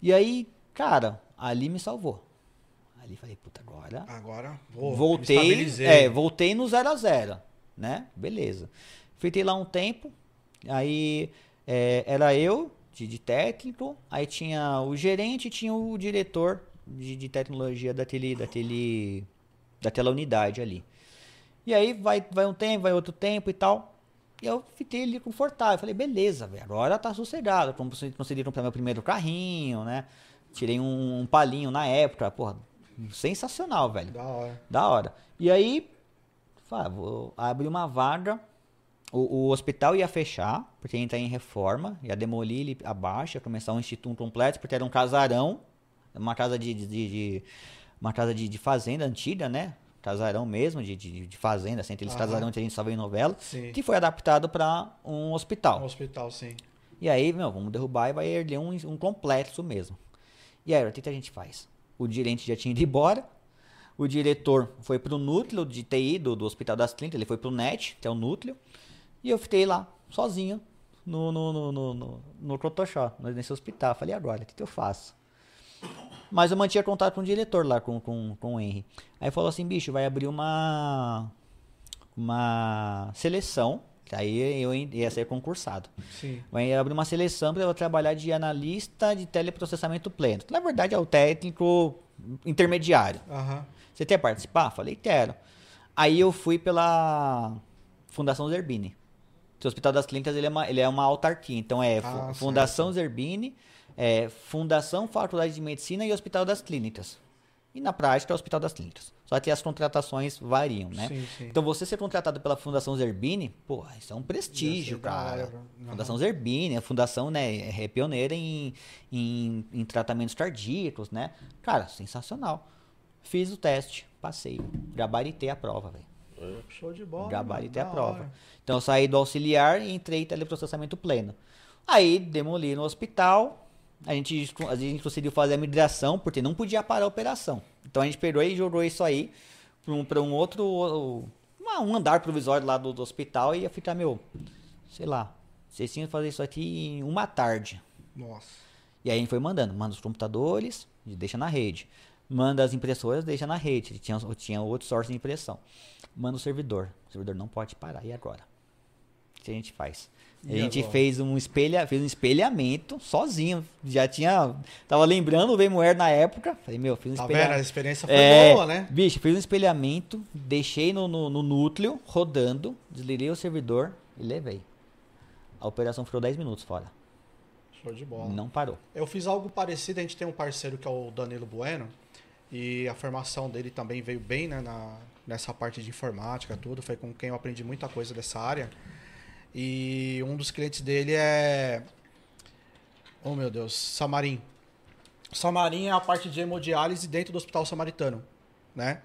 E aí, cara, ali me salvou. Ali falei, puta, agora Agora, vou, voltei, é, voltei no 0 a 0 né? Beleza. Fiquei lá um tempo, aí é, era eu, de, de técnico, aí tinha o gerente e tinha o diretor de, de tecnologia daquele, daquele, daquela unidade ali. E aí vai, vai um tempo, vai outro tempo e tal. E eu fiquei ali confortável. Falei, beleza, velho, agora tá sossegado. Consegui, consegui comprar meu primeiro carrinho, né? Tirei um, um palinho na época, porra, sensacional, velho. Da hora. Da hora. E aí, falei, ah, vou abrir uma vaga. O, o hospital ia fechar, porque ia entrar em reforma, ia demolir ele abaixo, ia começar um instituto completo, porque era um casarão, uma casa de, de, de- de- uma casa de, de fazenda antiga, né? Casarão mesmo, de, de, de fazenda, assim, aqueles Aham. casarão que a gente só vê em novela, Sim. que foi adaptado para um hospital. No hospital, sim. E aí, meu, vamos derrubar e vai erguer um, um complexo mesmo. E aí, o que, que a gente faz? O gerente já tinha ido embora, O diretor foi pro núcleo de TI do, do Hospital das Clínicas, ele foi pro NET, que é o núcleo. E eu fiquei lá, sozinho, no, no, no, no, no, no Cotoxó, nesse hospital. Falei, agora, o que, que eu faço? Mas eu mantinha contato com o diretor lá, com, com, com o Henry. Aí falou assim, bicho, vai abrir uma uma seleção, aí eu ia ser concursado. Sim. Vai abrir uma seleção para eu trabalhar de analista de teleprocessamento pleno. Na verdade é o técnico intermediário. Aham. Você quer participar? Falei, quero. Aí eu fui pela Fundação Zerbini. O Hospital das Clínicas ele é uma, ele é uma autarquia. Então é Ah, Fu- Fundação Zerbini, é Fundação Faculdade de Medicina e Hospital das Clínicas. E na prática é o Hospital das Clínicas. Só que as contratações variam, né? Sim, sim. Então você ser contratado pela Fundação Zerbini, pô, isso é um prestígio, cara. Aham. Fundação Zerbini, a fundação, né, é pioneira em, em, em tratamentos cardíacos, né? Cara, sensacional. Fiz o teste, passei, gabaritei a prova, velho. Show de bola. Gabaritei a prova. hora. Então eu saí do auxiliar e entrei em teleprocessamento pleno. Aí demoli no hospital. A gente, a gente conseguiu fazer a migração, porque não podia parar a operação. Então a gente pegou e jogou isso aí para um, pra um outro. uma- um andar provisório lá do, do hospital e ia ficar, meu, sei lá. Vocês tinham que fazer isso aqui em uma tarde. Nossa. E aí a gente foi mandando, manda os computadores, deixa na rede. Manda as impressoras, deixa na rede. Tinha, tinha outro source de impressão. Manda o servidor. O servidor não pode parar. E agora? O que a gente faz? A E gente agora? fez um, espelha, fez um espelhamento sozinho. Já tinha. Tava lembrando o VMware na época. Falei, meu, fiz um Tá espelhamento. vendo? A experiência foi É, boa, né? Bicho, fiz um espelhamento, deixei no, no, no núcleo, rodando, desliguei o servidor e levei. A operação ficou 10 minutos fora. Show de bola. Não parou. Eu fiz algo parecido, a gente tem um parceiro que é o Danilo Bueno, e a formação dele também veio bem né, na, nessa parte de informática, tudo. Foi com quem eu aprendi muita coisa dessa área. E um dos clientes dele é. Oh meu Deus, Samarim. Samarim é a parte de hemodiálise dentro do Hospital Samaritano, né?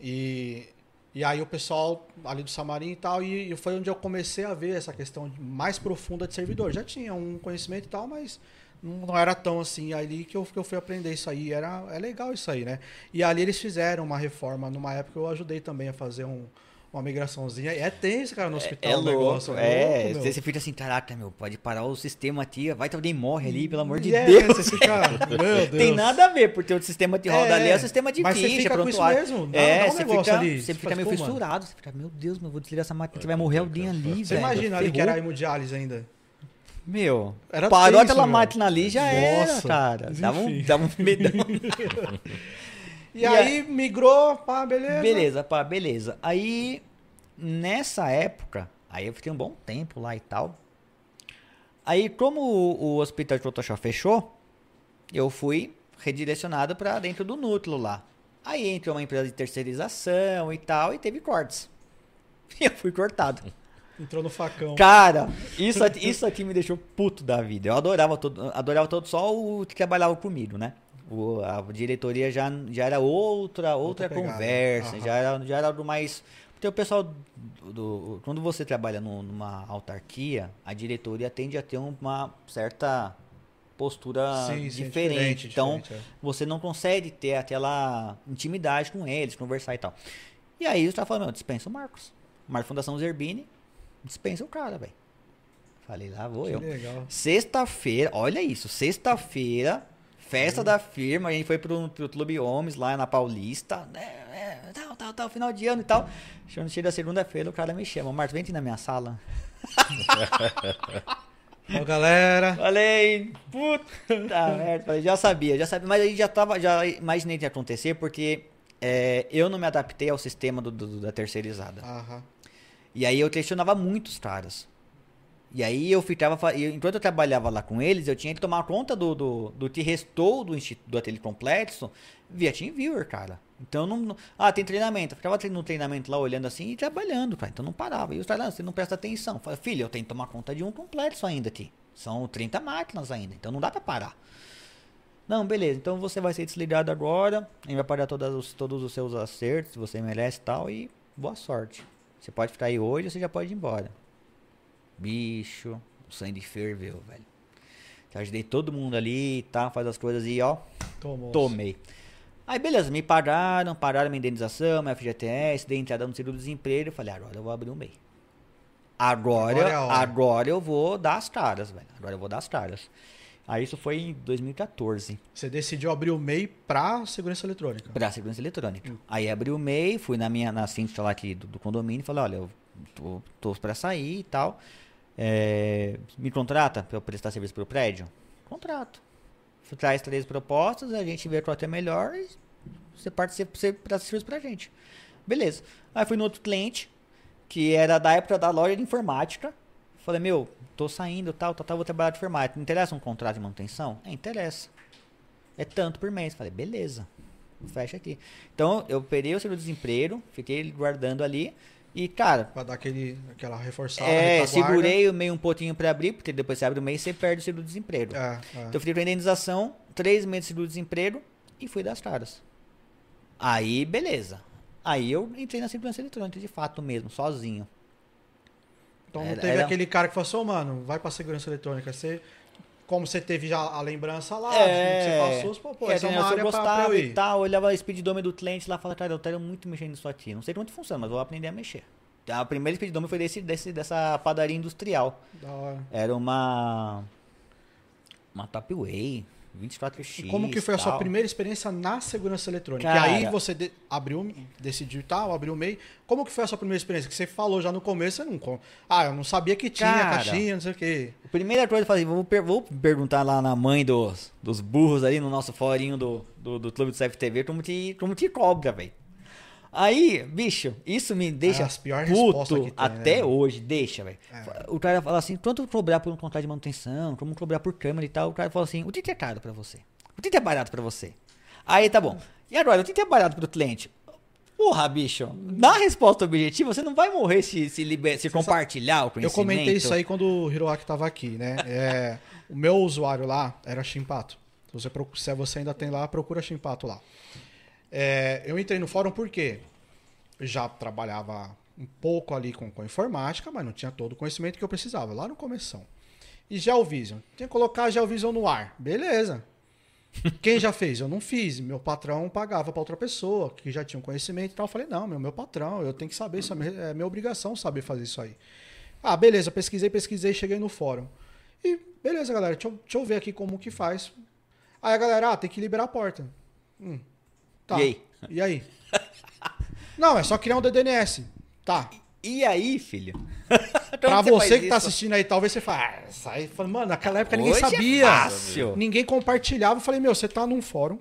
E, e aí o pessoal ali do Samarim e tal, e, e foi onde eu comecei a ver essa questão mais profunda de servidor. Já tinha um conhecimento e tal, mas não era tão assim ali que eu, que eu fui aprender isso aí. Era, é legal isso aí, né? E ali eles fizeram uma reforma. Numa época eu ajudei também a fazer um- uma migraçãozinha. É tenso, cara, no hospital É o louco, negócio. é. louco, meu. você fica assim, caraca, meu, pode parar o sistema aqui, vai que alguém morre ali, pelo amor de é, Deus. Você fica, meu Deus. Tem nada a ver, porque o sistema que roda É, ali é o sistema de mas você ficha, fica com isso mesmo, dá- é, dá um você negócio fica, ali, você você fica faz, meio mano. fissurado, você fica, meu Deus, meu, vou desligar essa máquina que vai morrer alguém ali, Você velho. imagina ali que era hemodiálise ainda. Meu, Era parou tenso, aquela meu. máquina ali, já era, Nossa, cara. Dava um, dava um medão. E, E aí migrou, pá, beleza. Beleza, pá, beleza. Aí, nessa época, aí eu fiquei um bom tempo lá e tal. Aí, como o, o hospital de Photoshop fechou, eu fui redirecionado pra dentro do núcleo lá. Aí entrou uma empresa de terceirização e tal, e teve cortes. E eu fui cortado. Entrou no facão. Cara, isso, isso aqui me deixou puto da vida. Eu adorava todo, adorava todo só o que trabalhava comigo, né? O- a diretoria já, já era outra, outra, Outra conversa, Aham. já era, já era algo mais. Porque o pessoal, do, do- quando você trabalha num- numa autarquia, a diretoria tende a ter uma certa postura Sim, sim, diferente. diferente, Então, diferente, é. você não consegue ter aquela intimidade com eles, conversar e tal. E aí os caras falaram, meu, dispensa o Marcos. Marcos Fundação Zerbini, dispensa o cara, velho. Falei, lá vou Que eu. Sexta-feira, olha isso, sexta-feira, festa da firma, a gente foi pro, pro Clube Homens lá na Paulista, né, é, tal, tal, tal, final de ano e tal. Quando chega segunda-feira, o cara me chama, Marcos, vem aqui na minha sala. Ó, galera. Falei, puta merda, falei, já sabia, já sabia, mas aí já tava, já imaginei que ia acontecer, porque é, eu não me adaptei ao sistema do- do- da terceirizada. Aham. E aí eu questionava muitos caras. E aí eu ficava. Enquanto eu trabalhava lá com eles, eu tinha que tomar conta do, do, do que restou do, do ateliê complexo via TeamViewer, cara. Então não, Ah, tem treinamento. Eu ficava no treinamento lá olhando assim e trabalhando, cara. Então não parava. E os caras, "Ah, você não presta atenção. Falei, filho, eu tenho que tomar conta de um complexo ainda aqui. São 30 máquinas ainda. Então não dá pra parar. Não, beleza. Então você vai ser desligado agora. Gente vai pagar todas os, todos os seus acertos, você merece e tal. E boa sorte. Você pode ficar aí hoje ou você já pode ir embora. Bicho, o sangue ferveu, velho. Já ajudei todo mundo ali e tá, faz as coisas e ó, Tomou. tomei. Aí beleza, me pagaram, pararam minha indenização, minha FGTS, dei entrada no seguro-desemprego. Eu falei, agora eu vou abrir um MEI. Agora Agora, é agora eu vou dar as caras, velho. Agora eu vou dar as caras. Aí isso foi em 2014. Você decidiu abrir o MEI pra segurança eletrônica. Pra segurança eletrônica. Aí abri o MEI, fui na minha na síndica lá aqui do, do condomínio e falei, olha, eu tô, tô pra sair e tal. É, me contrata pra eu prestar serviço pro prédio? Contrato. Você traz três propostas, a gente vê qual é melhor e você participa, você presta serviço pra gente. Beleza. Aí fui no outro cliente, que era da época da loja de informática. Falei, meu, tô saindo, tal, tal, tal, vou trabalhar de informática. Não interessa um contrato de manutenção? É, interessa. É tanto por mês. Falei, beleza. Fecha aqui. Então, eu peguei o seguro-desemprego, fiquei guardando ali. E, cara, Pra dar aquele, aquela reforçada. é, segurei o meio um pouquinho pra abrir, porque depois você abre o mês e você perde o seguro-desemprego. É, é. Então, eu fiquei com a indenização, três meses de seguro-desemprego e fui das caras. Aí, beleza. Aí eu entrei na segurança eletrônica, de fato mesmo, sozinho. Então não Era- teve era- aquele cara que falou assim, "Ô, mano, vai pra segurança eletrônica. Você, como você teve já a lembrança lá, É, você passou, falou, pô, é, essa é uma eu área pra, pra gostava eu e ir. tal, olhava o speedômetro do cliente lá e falava, cara, eu quero muito mexer nisso aqui. Não sei como que funciona, mas vou aprender a mexer. A primeira speedômetro foi desse, desse, dessa padaria industrial. Da hora. Era uma. Uma Topway, 24X. E como que foi a sua tal. primeira experiência na segurança eletrônica? Cara- e aí você de- abriu, decidiu tal, abriu o MEI. Como que foi a sua primeira experiência? Que você falou já no começo, você não... Ah, eu não sabia que tinha Cara, caixinha, não sei o quê. A primeira coisa que eu falei, vou, vou perguntar lá na mãe dos, dos burros ali no nosso forinho do, do, do Clube do CFTV como te, como te cobra, velho. Aí, bicho, isso me deixa É as piores respostas puto que tem, até né? hoje, deixa, velho. É. O cara fala assim, quanto cobrar por um contrato de manutenção, como cobrar por câmera e tal. O cara fala assim, o que é caro pra você? O que é barato pra você? Aí, tá bom. E agora, o que é barato pro cliente? Porra, bicho, na resposta objetiva, você não vai morrer se, se, liber- se compartilhar o Eu conhecimento. comentei isso aí quando o Hiroaki tava aqui, né? É, o meu usuário lá era Chimpato. Se você, se você ainda tem lá, procura Chimpato lá. É, eu entrei no fórum porque já trabalhava um pouco ali com, com informática, mas não tinha todo o conhecimento que eu precisava, lá no começo. E GeoVision. Tinha que colocar GeoVision no ar. Beleza. Quem já fez? Eu não fiz. Meu patrão pagava para outra pessoa que já tinha um conhecimento e tal. Eu falei, não, meu, meu patrão, eu tenho que saber, isso é minha- é minha obrigação saber fazer isso aí. Ah, beleza, pesquisei, pesquisei, cheguei no fórum. E beleza, galera, deixa eu, deixa eu ver aqui como que faz. Aí a galera, ah, tem que liberar a porta. Hum, tá. E aí? E aí? Não, é só criar um DDNS. Tá. E aí, filho? Pra você faz que tá isso? assistindo aí, talvez você fale, ah, sai. Fala, Mano, naquela época ninguém Hoje é sabia. fácil. Ninguém compartilhava. Eu falei, meu, você tá num fórum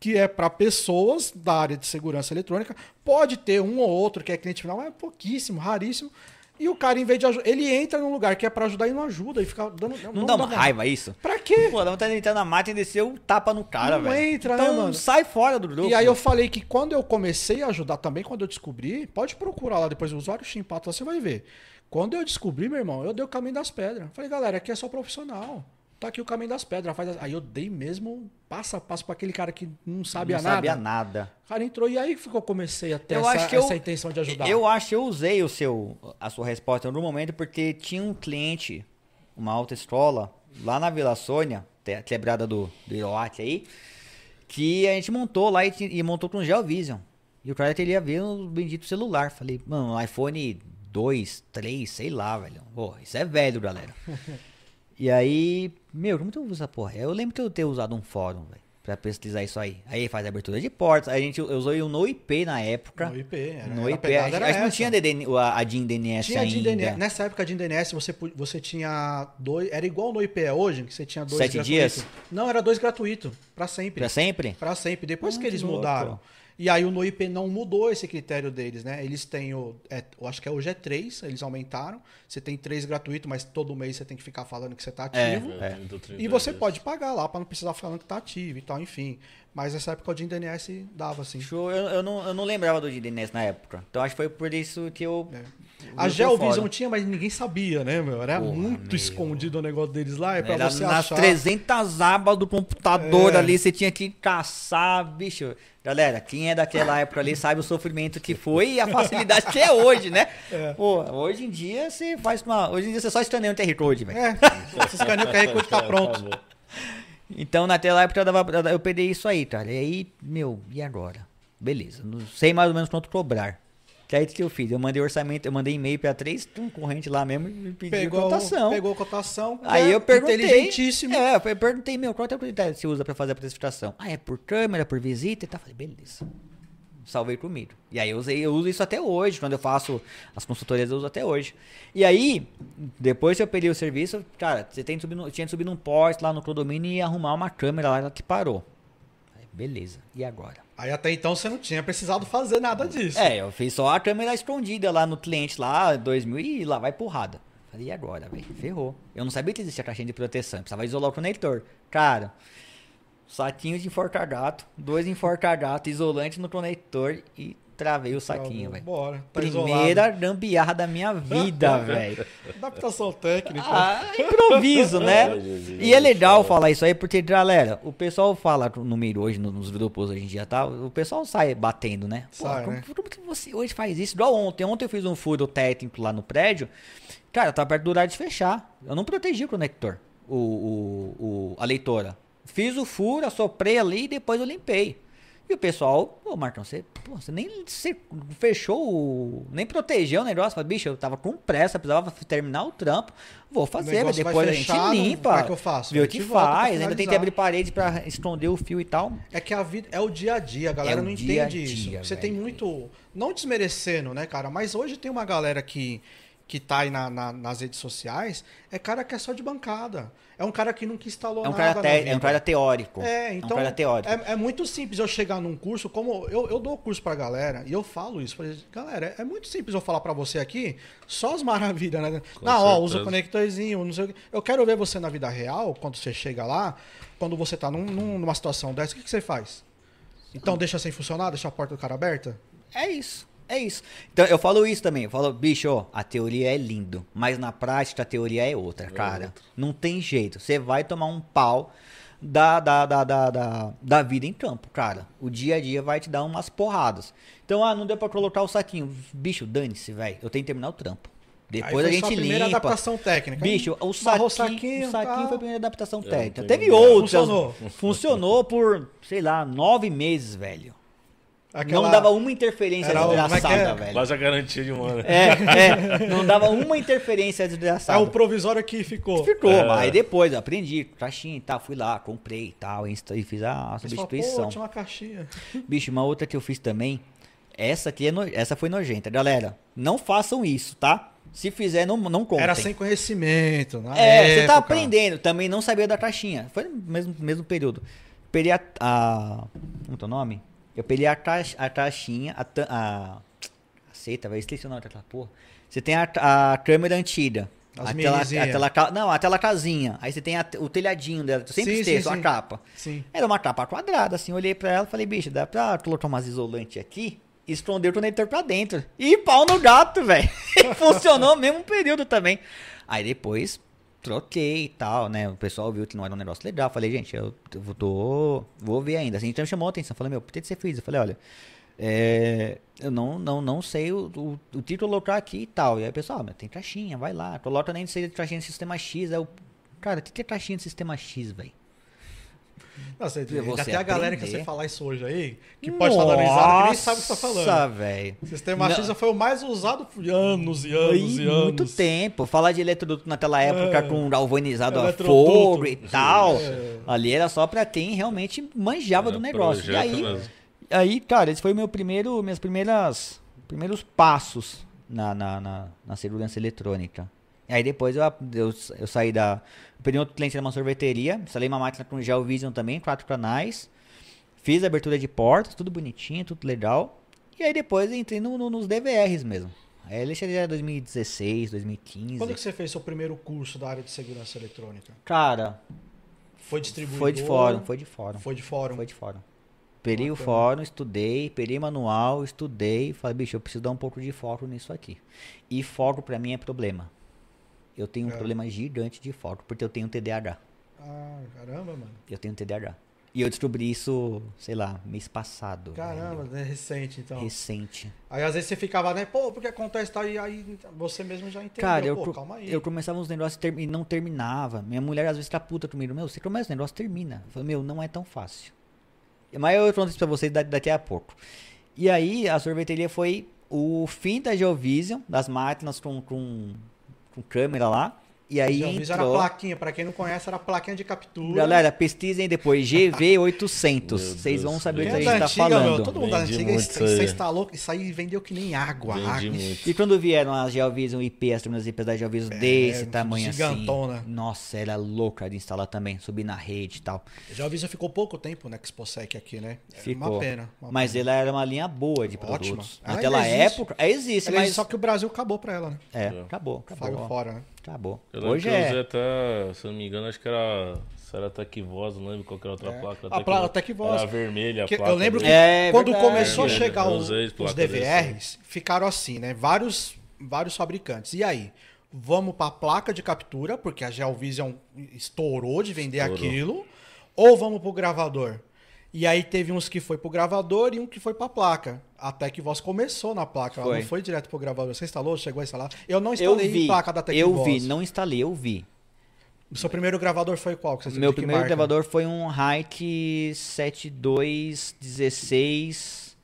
que é pra pessoas da área de segurança eletrônica. Pode ter um ou outro que é cliente final, mas é pouquíssimo, raríssimo. E o cara, em vez de ajudar, ele entra num lugar que é pra ajudar e não ajuda. E fica dando. Não dá uma raiva isso? Pra quê? Pô, dá vontade de entrar na máquina e descer o tapa no cara, Não velho. entra, né, então, mano? sai fora do grupo. E aí eu falei que quando eu comecei a ajudar também, quando eu descobri, pode procurar lá depois o usuário Chimpato, lá você vai ver. Quando eu descobri, meu irmão, eu dei o caminho das pedras. Falei, galera, aqui é só profissional. Tá aqui o caminho das pedras. Faz as- Aí eu dei mesmo passo a passo pra aquele cara que não sabia não nada. sabia nada. O cara entrou e aí eu comecei a ter Eu essa, acho que eu- essa intenção de ajudar. Eu acho que eu usei o seu, a sua resposta algum momento porque tinha um cliente, uma autoescola, lá na Vila Sônia, quebrada do, do Iroate aí, que a gente montou lá e, e montou com GeoVision. E o cara queria ver o bendito celular. Falei, mano, iPhone 2, 3, sei lá, velho. Pô, isso é velho, galera. e aí, meu, como tu usa essa porra? Eu lembro que eu ter usado um fórum, velho, pra pesquisar isso aí. Aí faz abertura de portas. Aí a gente usou o NoIP na época. No IP. Era, No a IP, a gente, a não tinha DDN, a, a DIN DNS Tinha ainda. DIN DNS. Nessa época de DNS, você, você tinha dois. Era igual no IP é hoje, que você tinha dois Sete dias? Não, era dois gratuito. Pra sempre. Pra sempre? Pra sempre. Depois Ah, que que eles louco. mudaram. E aí o NoIP não mudou esse critério deles, né? Eles têm o. é, eu acho que é hoje é três, eles aumentaram. Você tem três gratuito, mas todo mês você tem que ficar falando que você tá ativo. É, 32 E você pode pagar lá pra não precisar falando que tá ativo e tal, enfim. Mas nessa época o DIN DNS dava, assim. Show, eu, eu, não, eu não lembrava do DIN DNS na época. Então acho que foi por isso que eu. A GeoVision tinha, mas ninguém sabia, né, meu? Era Porra, muito meu. escondido o negócio deles lá. É pra Era você nas achar. 300 abas do computador É. ali, você tinha que caçar, bicho. Galera, quem é daquela época ali sabe o sofrimento que foi e a facilidade que é hoje, né? É. Pô, hoje em dia você faz uma. Hoje em dia você só escaneia um QR Code, velho. É, se escaneia o QR Code tá pronto. Então, naquela época, eu, dava, eu peguei isso aí, cara. E aí, meu, e agora? Beleza, não sei mais ou menos quanto cobrar. Que aí o que eu fiz? Eu mandei orçamento, eu mandei e-mail pra três concorrentes lá mesmo e pedi Pegou, cotação. pegou cotação. Aí é eu perguntei. Inteligentíssimo. É, eu perguntei, meu, qual é a que você usa pra fazer a precificação? Ah, é por câmera, por visita e tal. Falei, beleza. Salvei comigo. E aí eu, usei, eu uso isso até hoje. Quando eu faço as consultorias, eu uso até hoje. E aí, depois que eu peguei o serviço, cara, você tem que subir tinha que subir num poste lá no condomínio e arrumar uma câmera lá que parou. Beleza. E agora? Aí até então você não tinha precisado fazer nada disso. É, eu fiz só a câmera escondida lá no cliente lá, 2000 e lá vai porrada. Falei, e agora, velho? Ferrou. Eu não sabia que existia caixinha de proteção, precisava isolar o conector. Cara, saquinho de enforca-gato, dois enforca-gato, isolante no conector e travei o saquinho, velho. Bora. Tá Primeira gambiarra da minha vida, velho. Adaptação técnica. Ah, improviso, né? E é legal falar isso aí, porque, galera, o pessoal fala no meio hoje, no- nos grupos hoje em dia, tá? O pessoal sai batendo, né? Pô, Sai, como, né? como que você hoje faz isso? Igual ontem. Ontem eu fiz um furo técnico lá no prédio. Cara, tá perto do horário de fechar. Eu não protegi o conector, o, o, o- a leitora. Fiz o furo, assoprei ali e depois eu limpei. E o pessoal, pô, Marcão, você, pô, você nem você fechou, o- nem protegeu o negócio. Falei, bicho, eu tava com pressa, precisava terminar o trampo. Vou fazer, mas depois a fechar, gente não- limpa. como é que eu faço? Vê Eu o que faz. Ainda tem que abrir parede pra esconder o fio e tal. É que a vida é o dia a dia, a galera É o não dia a entende isso. dia, Você velho. tem muito. Não desmerecendo, né, cara? Mas hoje tem uma galera que, que tá aí na- na- nas redes sociais, é cara que é só de bancada. É um cara que nunca instalou É um nada. te- é um cara teórico. É, então. É um cara teórico. É, é muito simples eu chegar num curso, como eu, eu dou curso pra galera, e eu falo isso. Falei, galera, é, é muito simples eu falar pra você aqui só as maravilhas, né? Com não, ó, usa o conectorzinho, não sei o quê. Eu quero ver você na vida real, quando você chega lá, quando você tá num- num- numa situação dessa, o que, que você faz? Então deixa sem funcionar, deixa a porta do cara aberta? É isso. É isso. Então eu falo isso também. Eu falo, bicho, ó, a teoria é lindo, mas na prática a teoria é outra, cara. Não tem jeito. Você vai tomar um pau da, da, da, da, da, da vida em campo, cara. O dia a dia vai te dar umas porradas. Então, ah, não deu pra colocar o saquinho. Bicho, dane-se, velho. Eu tenho que terminar o trampo. Depois a gente sua primeira limpa. adaptação técnica. Bicho, o saquinho, saquinho, o saquinho foi a primeira adaptação técnica. Teve outras. Funcionou. Funcionou por, sei lá, nove meses, velho. Aquela- Não dava uma interferência Era é desgraçada, é? velho. Quase a garantia de um ano. É, é, não dava uma interferência É desgraçada. o provisório que ficou. Ficou, É. mas aí depois eu aprendi, caixinha e tal, fui lá, comprei e tal, e fiz a substituição. Pô, tinha uma caixinha. Bicho, uma outra que eu fiz também, essa aqui é no- essa foi nojenta. Galera, não façam isso, tá? Se fizer, não, não contem. Era sem conhecimento. Na É, você tá época. aprendendo, também não sabia da caixinha. Foi no mesmo, mesmo período. Peguei a, a. Como é o nome? Eu peguei a, caixa, a caixinha, a. ta- a Aceita, velho, esqueci o nome daquela porra. Você tem a, a câmera antiga. As a tela, a tela, não, a tela casinha. Aí você tem a- o telhadinho dela. Eu sempre Sim, esqueço, sim, a sim. capa. Sim. Era uma capa quadrada, assim. Olhei pra ela e falei, bicho, dá pra colocar umas isolantes aqui e esconder o conector pra dentro. E pau no gato, velho. Funcionou no mesmo período também. Aí depois troquei e tal, né? O pessoal viu que não era um negócio legal. Falei, gente, eu, tô, vou ver ainda. Assim, então me chamou a atenção. Falei, meu, por que você fez? Eu falei, olha, é, eu não, não, não sei o, o, o título colocar aqui e tal. E aí pessoal, ah, tem caixinha, vai lá. Coloca nem sei de caixinha de sistema X. Aí eu, cara, o que que é caixinha de sistema X, velho? Nossa, tem a galera que você falar isso hoje aí, que pode estar dando risada, que nem sabe o que você tá falando. Nossa, velho. Sistema Não. X foi o mais usado por anos e anos Foi e anos. muito tempo. Falar de eletroduto naquela época É. com galvanizado a fogo e tal. É. Ali era só pra quem realmente manjava É, do negócio. E aí, mesmo. aí, cara, esse foi o meu primeiro, minhas primeiras, primeiros passos na, na, na, na segurança eletrônica. Aí depois eu, eu, eu saí da. Eu peguei outro cliente numa sorveteria, instalei uma máquina com Gel Vision também, quatro canais. Fiz a abertura de portas, tudo bonitinho, tudo legal. E aí depois eu entrei no- no- nos DVRs mesmo. Aí ele já era 2016, 2015. Quando que você fez seu primeiro curso da área de segurança eletrônica? Cara, Foi distribuidor? foi de fórum, foi de fórum. Foi de fórum. Foi de fórum. Peguei o fórum, estudei, peguei manual, estudei, falei, bicho, eu preciso dar um pouco de foco nisso aqui. E foco pra mim é problema. Eu tenho um É. problema gigante de foco, porque eu tenho TDAH. Ah, caramba, mano. Eu tenho TDAH. E eu descobri isso, sei lá, mês passado. Caramba, velho. é recente então. Recente. Aí às vezes você ficava, né? Pô, porque acontece tal, e aí você mesmo já entendeu. Cara, eu, Pô, calma aí. eu começava uns negócios e não terminava. Minha mulher às vezes tá puta comigo. Meu, você começa o negócio, termina. Eu falei, meu, não é tão fácil. Mas eu conto isso pra vocês da- daqui a pouco. E aí, a sorveteria foi o fim da Geovision, das máquinas com, com, com câmera lá. E aí era entrou... plaquinha, pra quem não conhece, era plaquinha de captura. Galera, pesquisem depois, GV800. Meu Vocês vão saber o Quem que a é gente da tá antiga, falando. meu, todo mundo da antiga, muito isso, isso aí. isso instalou, isso aí vendeu que nem água. Água. E quando vieram as Geovision IP, as terminas IPs da Geovision desse tamanho É, gigantona. assim. Nossa, era louca de instalar também, subir na rede e tal. Geovision ficou pouco tempo na ExpoSec aqui, né? É Ficou. Uma pena. uma mas pena. ela era uma linha boa de Ótima. produtos. Ah, Naquela existe. época. É, existe, Aliás, mas. Só que o Brasil acabou pra ela, né? É, É. acabou, acabou. fora, né? Acabou. Eu lembro Hoje que eu usei é. até, se eu não me engano, acho que era. Se era Tecvoz, não lembro qual que era a outra É. placa. A placa Tecvoz. Era vermelha a placa. eu lembro que dele. É, quando verdade. começou a É, chegar eu os, os DVRs, ficaram assim, né? Vários, vários fabricantes. E aí? Vamos pra placa de captura, porque a Geovision estourou de vender Estourou. aquilo, ou vamos pro gravador? E aí teve uns que foi pro gravador e um que foi pra placa. Até que voz começou na placa, ela Foi. não foi direto pro gravador. Você instalou? Chegou a instalar? Eu não Eu instalei vi, placa da eu Tecvoz. vi, não instalei, eu vi. O seu primeiro gravador foi qual? Que você Meu de que primeiro marca? gravador foi um Hike 7216.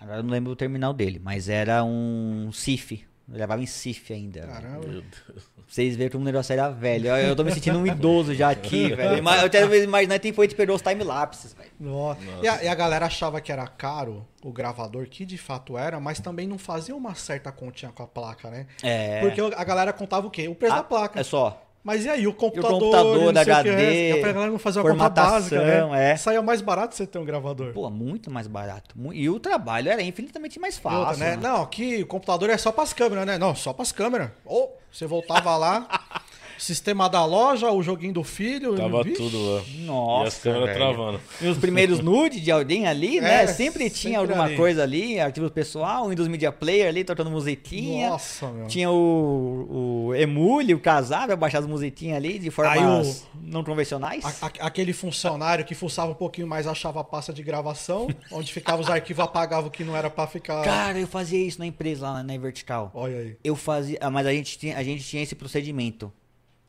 Agora eu não lembro o terminal dele, mas era um CIF. Eu levava em CIF ainda. velho. Caramba. Meu Deus. Pra vocês verem como o negócio era velho. Eu, eu tô me sentindo um idoso já aqui, velho. Mas Eu até imaginar que foi que pegou os time-lapses. Nossa. E, a, e a galera achava que era caro o gravador, que de fato era, mas também não fazia uma certa continha com a placa, né? É. Porque a galera contava o quê? O preço Ah, da placa. É só. Mas e aí, o computador, computador e da o que HD, é. A galera não fazia uma conta básica, né? é. Saía mais barato você ter um gravador. Pô, muito mais barato. E o trabalho era infinitamente mais fácil. outra, né? né? Não, aqui o computador é só pras câmeras, né? Não, só pras câmeras. Ou você voltava lá, sistema da loja, o joguinho do filho. Tava vixe, tudo lá. Nossa, e as câmeras velho. travando. E os primeiros nude de alguém ali, né? É, sempre tinha sempre alguma ali. coisa ali, arquivo pessoal, Windows Media Player ali, tocando musiquinha. Nossa, meu. Tinha o, o Emule, o casar, pra baixar as musiquinhas ali de formas não convencionais. A- a- aquele funcionário que fuçava um pouquinho mais achava a pasta de gravação, onde ficava os arquivos, apagava o que não era pra ficar. Cara, eu fazia isso na empresa lá na Vertical. Olha aí. Eu fazia, ah, mas a gente tinha, a gente tinha esse procedimento.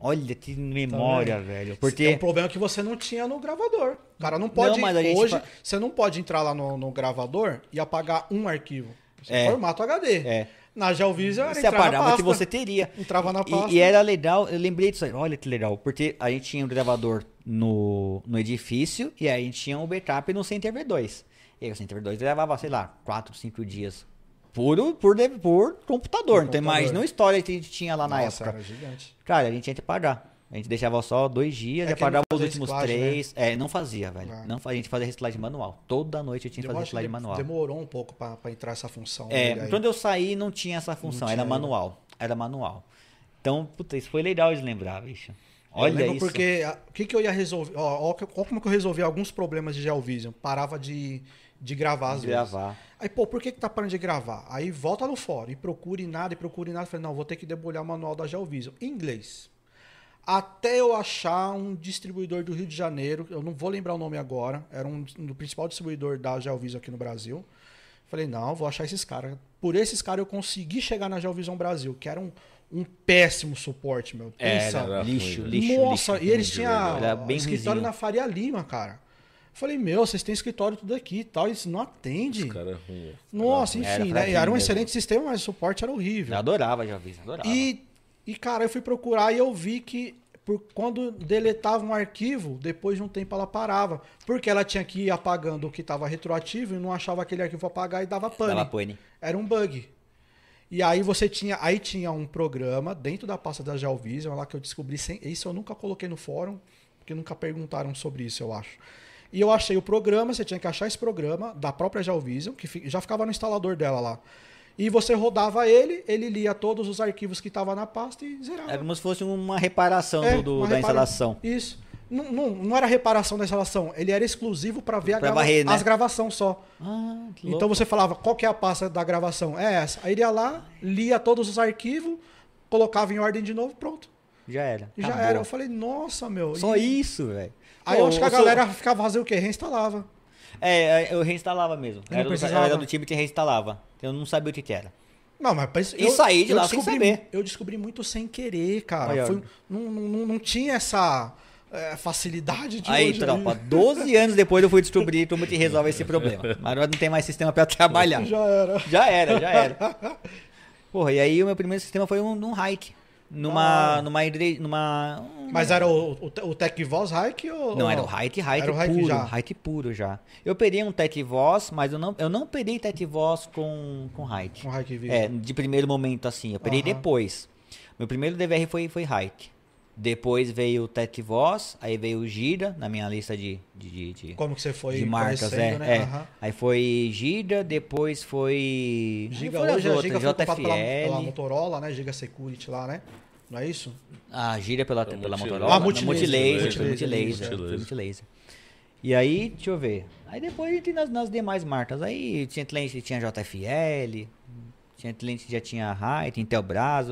Olha que memória, vendo? velho. Tem Porque um problema que você não tinha no gravador. O cara não pode. Não, hoje, fa- você não pode entrar lá no, no gravador e apagar um arquivo. Você É. formato HD. É. Na Geovision era você apagava que você teria. Entrava na E- pasta. E, era legal, eu lembrei disso aí. Olha que legal. Porque a gente tinha um gravador no, no edifício e aí a gente tinha um backup no Center V2. E aí o Center V2 levava, sei lá, 4, 5 dias. Por, por, por computador. Por então computador. imagina a história que a gente tinha lá na Nossa, época. era gigante. Cara, a gente tinha que pagar. A gente deixava só dois dias É não apagava os últimos né? três. É, não fazia, velho. Ah. Não, a gente fazia reciclagem manual. Toda noite eu tinha que fazer reciclagem manual. demorou um pouco pra, pra entrar essa função. É, quando eu saí não tinha essa função, tinha era ainda. manual. Era manual. Então, puta, isso foi legal de lembrar, bicho. Olha lembro isso. porque o que, que eu ia resolver? Ó, ó como que eu resolvi alguns problemas de Geovision. Parava de, de gravar às De vezes. gravar. Aí, pô, por que, que tá parando de gravar? Aí volta no fórum e procure nada, e procure nada. Falei, não, vou ter que debulhar o manual da Geovision. Em inglês. Até eu achar um distribuidor do Rio de Janeiro, eu não vou lembrar o nome agora, era um do principal distribuidor da Geovision aqui no Brasil. Falei, não, vou achar esses caras. Por esses caras eu consegui chegar na Geovision Brasil, que era um, um péssimo suporte, meu. Pensa. Era lixo, lixo, Nossa, lixo. e eles tinham Era bem escritório ruinzinho. na Faria Lima, cara. Falei, meu, vocês têm escritório tudo aqui e tal, isso não atende. Os caras ruim. velho. Nossa, Era enfim, né? fraquinho Era um mesmo. excelente sistema, mas o suporte era horrível. Eu adorava já vi, adorava. E, e, cara, eu fui procurar e eu vi que por, quando deletava um arquivo, depois de um tempo ela parava. Porque ela tinha que ir apagando o que estava retroativo e não achava aquele arquivo apagar e dava pane. Dava pane. Era um bug. E aí você tinha, aí tinha um programa dentro da pasta da Geovision, lá que eu descobri, sem, isso eu nunca coloquei no fórum, porque nunca perguntaram sobre isso, eu acho. E eu achei o programa, você tinha que achar esse programa da própria Geovision, que já ficava no instalador dela lá. E você rodava ele, ele lia todos os arquivos que estavam na pasta e zerava. Era como se fosse uma reparação É, do, do- uma da repara- instalação. Isso. Não, não, não era reparação da instalação, ele era exclusivo para ver Pra grava- né? as gravações só. Ah, Então você falava, qual que é a pasta da gravação? É essa. Aí ele ia lá, lia todos os arquivos, colocava em ordem de novo, pronto. Já era. Já Acabou. era. Eu falei, nossa, meu. Só e... isso, velho. Aí eu acho que a galera ficava fazendo o quê? Reinstalava. É, eu reinstalava mesmo. Não Era do, precisava? era do time que reinstalava. Eu não sabia o que, que era. Não, mas mas E saí de lá sem descobri, saber. Eu descobri muito sem querer, cara. Olha, Foi- não, não, não tinha essa é, facilidade de Aí, hoje tropa, 12 anos depois eu fui descobrir como que resolve esse problema. Mas agora não tem mais sistema pra trabalhar. Já era. Já era, já era. Porra, e aí o meu primeiro sistema foi um, num hike. Numa. Ah. Numa, igre- numa. Mas era o, o, o Tech Voz Hike ou. Não, era o hike, hike Era puro. já. Hike puro já. Eu peguei um Tech Voz, mas eu não, eu não peguei Tech Voz com, com hike. Um hike vivo. É, de primeiro momento assim. Eu peguei Aham. depois. Meu primeiro DVR foi, foi hike. Depois veio o Tech Voz, aí veio o Gira na minha lista de, de, de, de- Como que você foi de marcas, é. né? é. Aham. Aí foi Gira, depois foi. Giga foi hoje, a outras, Giga foi comprada pela, pela JFL. Motorola, né? Giga Security lá, né? Não é isso? A Gira pela, Foi pela Multilaser. Motorola. Ah, Multilaser, Multilaser, foi Multilaser, Multilaser. Multilaser. Foi Multilaser. E aí, deixa eu ver. Aí depois entrei nas, nas demais marcas. Aí tinha cliente que tinha JFL, tinha cliente que já tinha Height, Intelbras.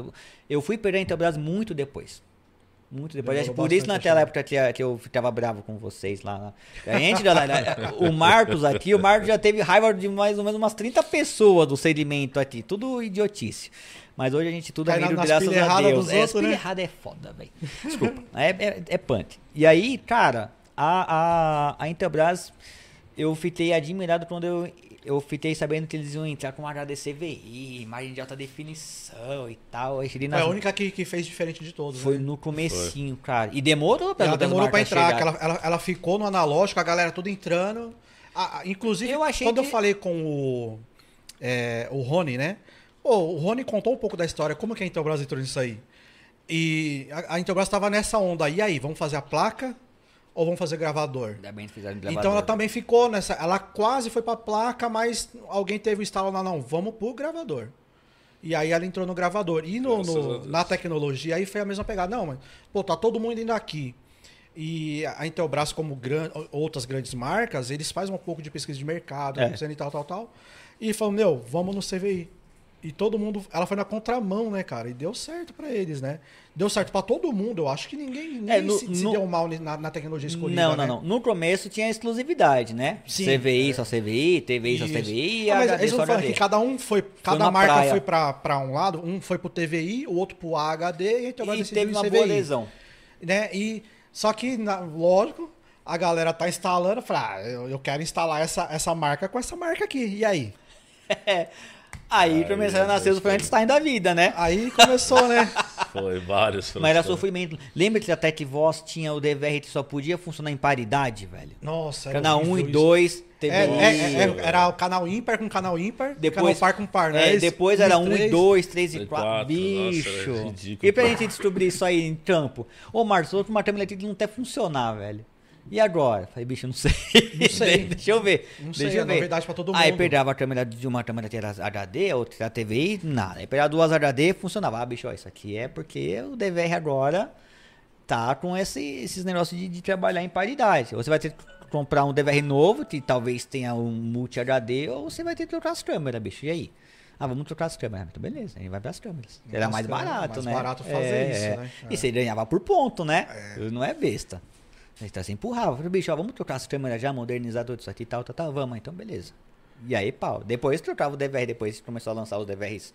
Eu fui perder a Intelbras muito depois. Muito depois. Demorou por isso naquela né? época que, que eu ficava bravo com vocês lá. A gente, já- o Marcos aqui, o Marcos já teve raiva de mais ou menos umas 30 pessoas do segmento aqui. Tudo idiotice. Mas hoje a gente tudo Cai graças a Deus. dos É, outros, né? errada é foda, velho. Desculpa. é, é, é punk. E aí, cara, a, a, a Intelbras, eu fiquei admirado quando eu, eu fiquei sabendo que eles iam entrar com HD CVI, imagem de alta definição e tal. Foi nas- a única que, que fez diferente de todos. Foi né? no comecinho, cara. E demorou pra Ela demorou pra entrar, ela, ela, ela ficou no analógico, a galera toda entrando. Ah, inclusive, Eu achei quando eu que- falei com o, é, o Rony, né? Pô, o Rony contou um pouco da história, como que a Intelbras entrou nisso aí. E a, a Intelbras estava nessa onda. E aí, vamos fazer a placa ou vamos fazer gravador? Ainda bem que fizeram Então gravador. ela também ficou nessa. Ela quase foi pra placa, mas alguém teve o estalo lá, não, vamos pro gravador. E aí ela entrou no gravador. E no, no- na tecnologia aí foi a mesma pegada. Não, mas, pô, tá todo mundo indo aqui. E a Intelbras, como gran- outras grandes marcas, eles fazem um pouco de pesquisa de mercado, É. e tal, tal, tal. E falou, meu, vamos no CVI. E todo mundo. Ela foi na contramão, né, cara? E deu certo pra eles, né? Deu certo pra todo mundo. Eu acho que ninguém, ninguém É, no- se, se no- deu mal na, na tecnologia escolhida. Não, não, né? não. No começo tinha exclusividade, né? Sim, CVI só CVI, TVI só Isso. TVI e Ah, mas HD eles só não HD. que cada um foi. Cada na marca praia. foi pra, pra um lado, um foi pro TVI, o outro pro HD e E decidiu teve uma CVI, boa adesão. Né? E, só que, na- lógico, a galera tá instalando, fala, ah, eu, eu quero instalar essa, essa marca com essa marca aqui. E aí? Aí começaram a nascer os Frankenstein da vida, né? Aí começou, né? Foi vários. Mas era foi. sofrimento. Lembra que a Tech Voz tinha o DVR que só podia funcionar em paridade, velho? Nossa, era Canal 1 horrível e isso. 2, TVI. É, é, é, era o canal ímpar com canal ímpar, Depois, canal par com par, né? é, depois era e 1 e três. 2, 3 e E 4. quatro, Bicho. nossa, ridículo, e pra gente descobrir isso aí em campo? Ô, Marcos, outro uma câmera aqui que não até funcionar, velho. E agora? Falei, bicho, não sei. Não sei. Deixa eu ver. Não sei, Deixa eu é ver. novidade pra todo Aí mundo. pegava a câmera de uma câmera que era HD, outra que era TVI, nada. Aí pegava duas HD, funcionava. Ah, bicho, ó, isso aqui é porque o DVR agora tá com esse- esses negócios de, de trabalhar em paridade. Você vai ter que comprar um DVR novo, que talvez tenha um multi HD, ou você vai ter que trocar as câmeras, bicho. E aí? Ah, vamos trocar as câmeras. Muito beleza, aí vai para as câmeras. Era mais barato, mais né? barato fazer isso, né? E É. você ganhava por ponto, né? Não é besta. Então você empurrava. Falei, bicho, ó, vamos trocar as câmeras já, modernizar tudo isso aqui e tal, tal, tal. Vamos, então beleza. E aí, pau. Depois trocava o DVR, depois começou a lançar os DVRs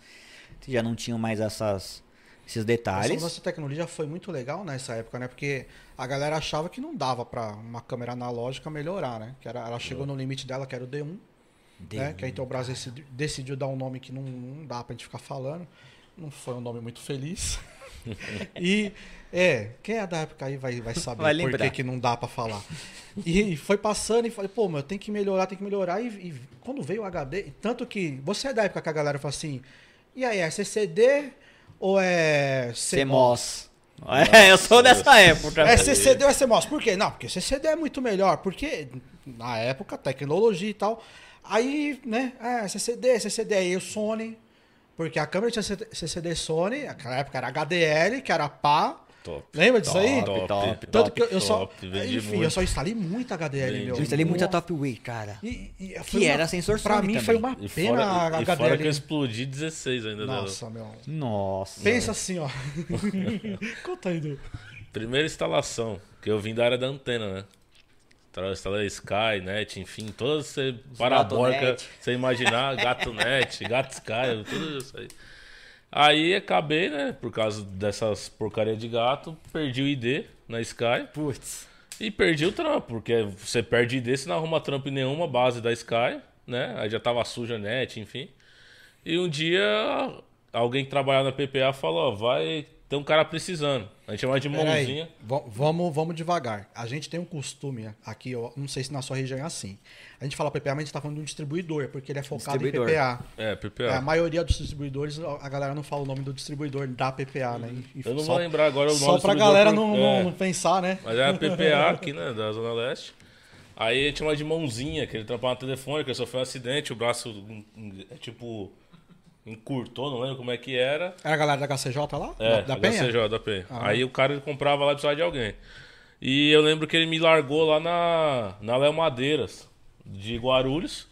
que já não tinham mais essas, esses Essa detalhes. nossa tecnologia foi muito legal nessa época, né? Porque a galera achava que não dava pra uma câmera analógica melhorar, né? Que era, ela chegou no limite dela, que era o D1, né? Que a Intelbras decidi- decidiu dar um nome que não, não dá pra gente ficar falando. Não foi um nome muito feliz. e, é, quem é da época aí vai, vai saber Vai por que, que não dá pra falar. E foi passando e falei, pô, meu, tem que melhorar, tem que melhorar. E, e quando veio o HD, tanto que você é da época que a galera fala assim, e aí, é CCD ou é CMOS. É, eu sou dessa época. é CCD ou é CMOS? Por quê? Não, porque CCD é muito melhor. Porque na época, tecnologia e tal. Aí, né, é, CCD, CCD. Aí o Sony, porque a câmera tinha CCD Sony, naquela época era HDL, que era pá. Top. Lembra disso aí? Top, top, Tanto que eu, eu só. top, Enfim, muito. eu só instalei muita HDL, Vendi. meu. Eu instalei muita Nossa. Top Way, cara. E, e Que era uma- sensor Pra mim também. foi uma E pena fora, a e fora que eu HDL. explodi 16 ainda dela. Nossa, meu. Nossa. Pensa assim, ó. Conta aí, Du. Primeira instalação, que eu vim da área da antena, né? Instalei Sky, Net, enfim, todas você parabólica, Gato.net. você imaginar, Gato Net, Gato Sky, tudo isso aí. Aí acabei, né, por causa dessas porcaria de gato, perdi o ID na Sky Putz. e perdi o trampo, porque você perde ID, você não arruma trampo em nenhuma base da Sky, né? Aí já tava suja a net, enfim. E um dia alguém que trabalhava na PPA falou, ó, vai ter um cara precisando. A gente chama de mãozinha. va- vamos, vamos devagar. A gente tem um costume aqui, eu não sei se na sua região é assim. A gente fala PPA, mas a gente tá falando de um distribuidor, porque ele é focado em. PPA. É, É, PPA. a maioria dos distribuidores, a galera não fala o nome do distribuidor da PPA, né? E- Eu não só- vou lembrar agora o nome Só do pra distribuidor galera não, é. não pensar, né? Mas é a PPA aqui, né, da Zona Leste. Aí a gente chama de mãozinha, que ele trampava no telefone, que ele sofreu um acidente, o braço é tipo encurtou, não lembro como é que era. Era a galera da HCJ lá? É, da, da Penha? HCJ, da Penha. Ah. Aí o cara ele comprava lá e precisava de alguém. E eu lembro que ele me largou lá na, na Léo Madeiras, de Guarulhos.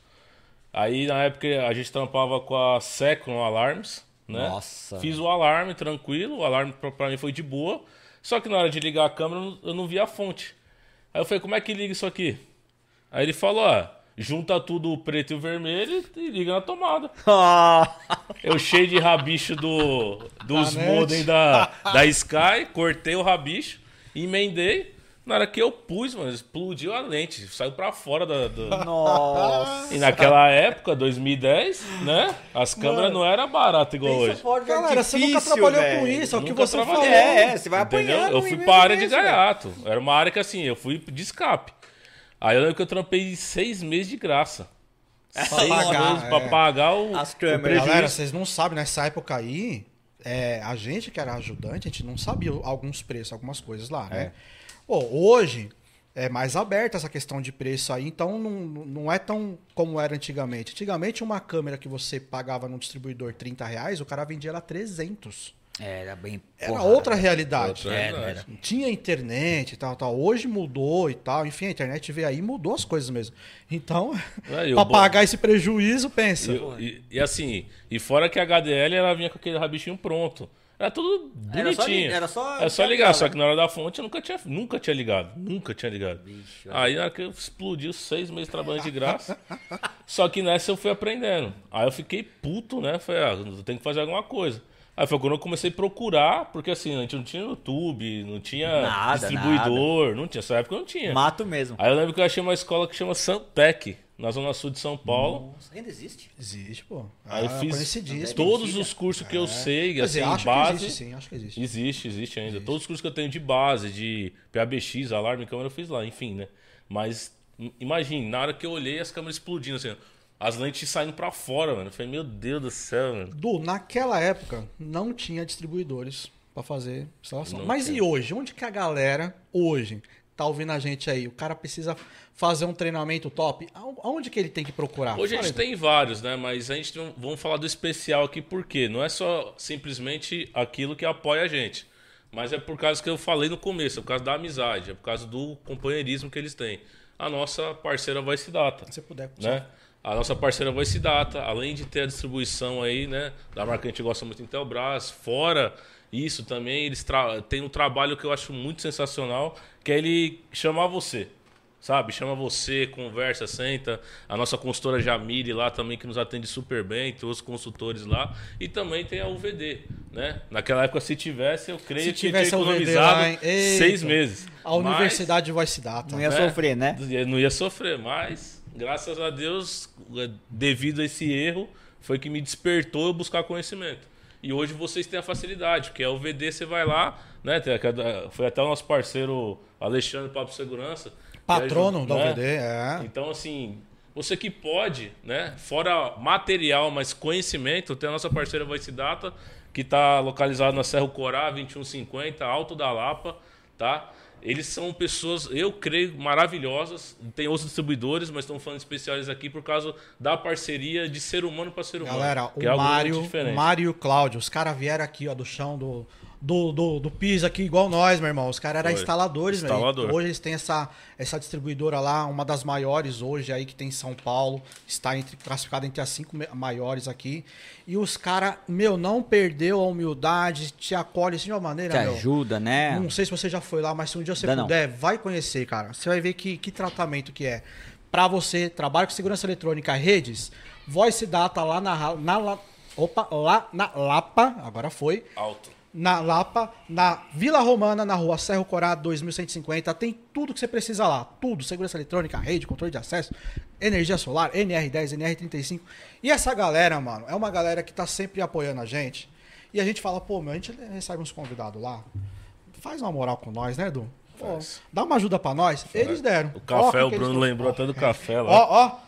Aí na época a gente trampava com a Secron Alarms, né? Nossa. Fiz o alarme tranquilo, o alarme pra, pra mim foi de boa. Só que na hora de ligar a câmera eu não- via a fonte. Aí eu falei, como é que liga isso aqui? Aí ele falou, ó, junta tudo o preto e o vermelho e liga na tomada. Eu cheio de rabicho do, dos modem da, da Sky, cortei o rabicho, emendei. Na hora que eu pus, mano, explodiu a lente, saiu pra fora da. da- Nossa. E naquela época, 2010, né? As câmeras não eram baratas igual hoje. Galera, você nunca trabalhou com isso, é o que Nunca você trabalhei. falou. É, é, você vai apanhando. Eu fui pra área de velho. gaiato. Era uma área que assim, eu fui de escape. Aí eu lembro que eu trampei seis meses de graça. Seis pagar, meses pra é. pagar o, As câmeras. Galera, vocês não sabem, nessa época aí, é, a gente que era ajudante, a gente não sabia alguns preços, algumas coisas lá, né? Pô, hoje é mais aberta essa questão de preço aí, então não, não é tão como era antigamente. Antigamente, uma câmera que você pagava no distribuidor 30 reais, o cara vendia ela 300. Era bem. Era porrada. outra realidade. Outra Era, realidade. Tinha internet e tal, tal. Hoje mudou e tal. Enfim, a internet veio aí e mudou as coisas mesmo. Então, É, bom- pagar esse prejuízo, pensa. E, e- e assim, e fora que a HDL ela vinha com aquele rabichinho pronto. Era tudo Era só bonitinho. era só É só ligar só que na hora da fonte eu nunca tinha, nunca tinha ligado. Nunca tinha ligado. Bicho, Aí na hora que eu explodiu seis meses trabalhando de graça. só que nessa eu fui aprendendo. Aí eu fiquei puto, né? Falei, ah, eu tenho que fazer alguma coisa. Aí foi quando eu comecei a procurar, porque assim, a gente não tinha YouTube, não tinha Nada, distribuidor, não tinha, essa época não tinha. Mato mesmo. Aí eu lembro que eu achei uma escola que chama Santec, na zona sul de São Paulo. Nossa, ainda existe? Existe, pô. Aí eu Ah, fiz conhecidíssimo. todos os cursos que eu sei, Quer assim, dizer, acho base. que existe, sim, acho que existe. Existe, existe ainda. Todos os cursos que eu tenho de base, de PABX, alarme, câmera, eu fiz lá, enfim, né? Mas im- imagine, na hora que eu olhei, as câmeras explodindo, assim, as lentes saindo pra fora, mano. Eu falei, meu Deus do céu, mano. Du, naquela época não tinha distribuidores pra fazer instalação. Não Mas tinha. e hoje? Onde que a galera, hoje, tá ouvindo a gente aí? O cara precisa fazer um treinamento top? Aon- Aonde que ele tem que procurar? Hoje a gente tem vários, né? Mas a gente não, vamos falar do especial aqui, por quê? Não é só simplesmente aquilo que apoia a gente. Mas é por causa que eu falei no começo, é por causa da amizade, é por causa do companheirismo que eles têm. A nossa parceira Voice Data. Se puder. né? A nossa parceira Voice Data, além de ter a distribuição aí, né, da marca que a gente gosta muito Intelbras, fora isso também, eles tra- têm um trabalho que eu acho muito sensacional, que é ele chamar você. Sabe? Chama você, conversa, senta. A nossa consultora Jamile lá também, que nos atende super bem, tem os consultores lá. E também tem a UVD, né? Naquela época, se tivesse, eu creio Se que tivesse tinha economizado lá, seis meses. A Mas- Universidade Voice Data. Não ia né? sofrer, né? não ia sofrer, mas graças a Deus, é, devido a esse erro, foi que me despertou eu buscar conhecimento. E hoje vocês têm a facilidade, porque a UVD você vai lá, né? Foi até o nosso parceiro Alexandre Papo Segurança. que Patrono ajuda, da né? UVD, é. Então, assim, você que pode, né? Fora material, mas conhecimento, tem a nossa parceira Voice Data, que está localizada na Serra Corá, 2150, Alto da Lapa, tá? Eles são pessoas, eu creio, maravilhosas. Tem outros distribuidores, mas estão falando especiais aqui por causa da parceria de ser humano para ser humano. Galera, é o muito Mário, Mário e o Cláudio, os caras vieram aqui, ó, do chão do, do, do, do piso aqui, igual nós, meu irmão. Os caras eram Foi. instaladores. Instalador. Hoje eles têm essa, essa distribuidora lá, uma das maiores hoje aí que tem em São Paulo. Está entre, classificada entre as cinco maiores aqui. E os caras, meu, não perdeu a humildade, te acolhe assim de uma maneira, Te meu. ajuda, né? Não sei se você já foi lá, mas se um dia você Ainda não. puder, vai conhecer, cara. Você vai ver que, que tratamento que é. Pra você, trabalho com segurança eletrônica, redes, voice data lá na, na, opa, lá na Lapa, agora foi, Alto. Na Lapa, na Vila Romana, na rua Serro Corado 2150. Tem tudo que você precisa lá. Tudo. Segurança eletrônica, rede, controle de acesso, energia solar, NR10, NR35. E essa galera, mano, é uma galera que tá sempre apoiando a gente. E a gente fala, pô, meu, a gente recebe uns convidados lá. Faz uma moral com nós, né, Edu? Pô, Faz. dá uma ajuda pra nós. Eles deram. O Ó, café, que o Bruno lembrou até do café lá. Ó, ó.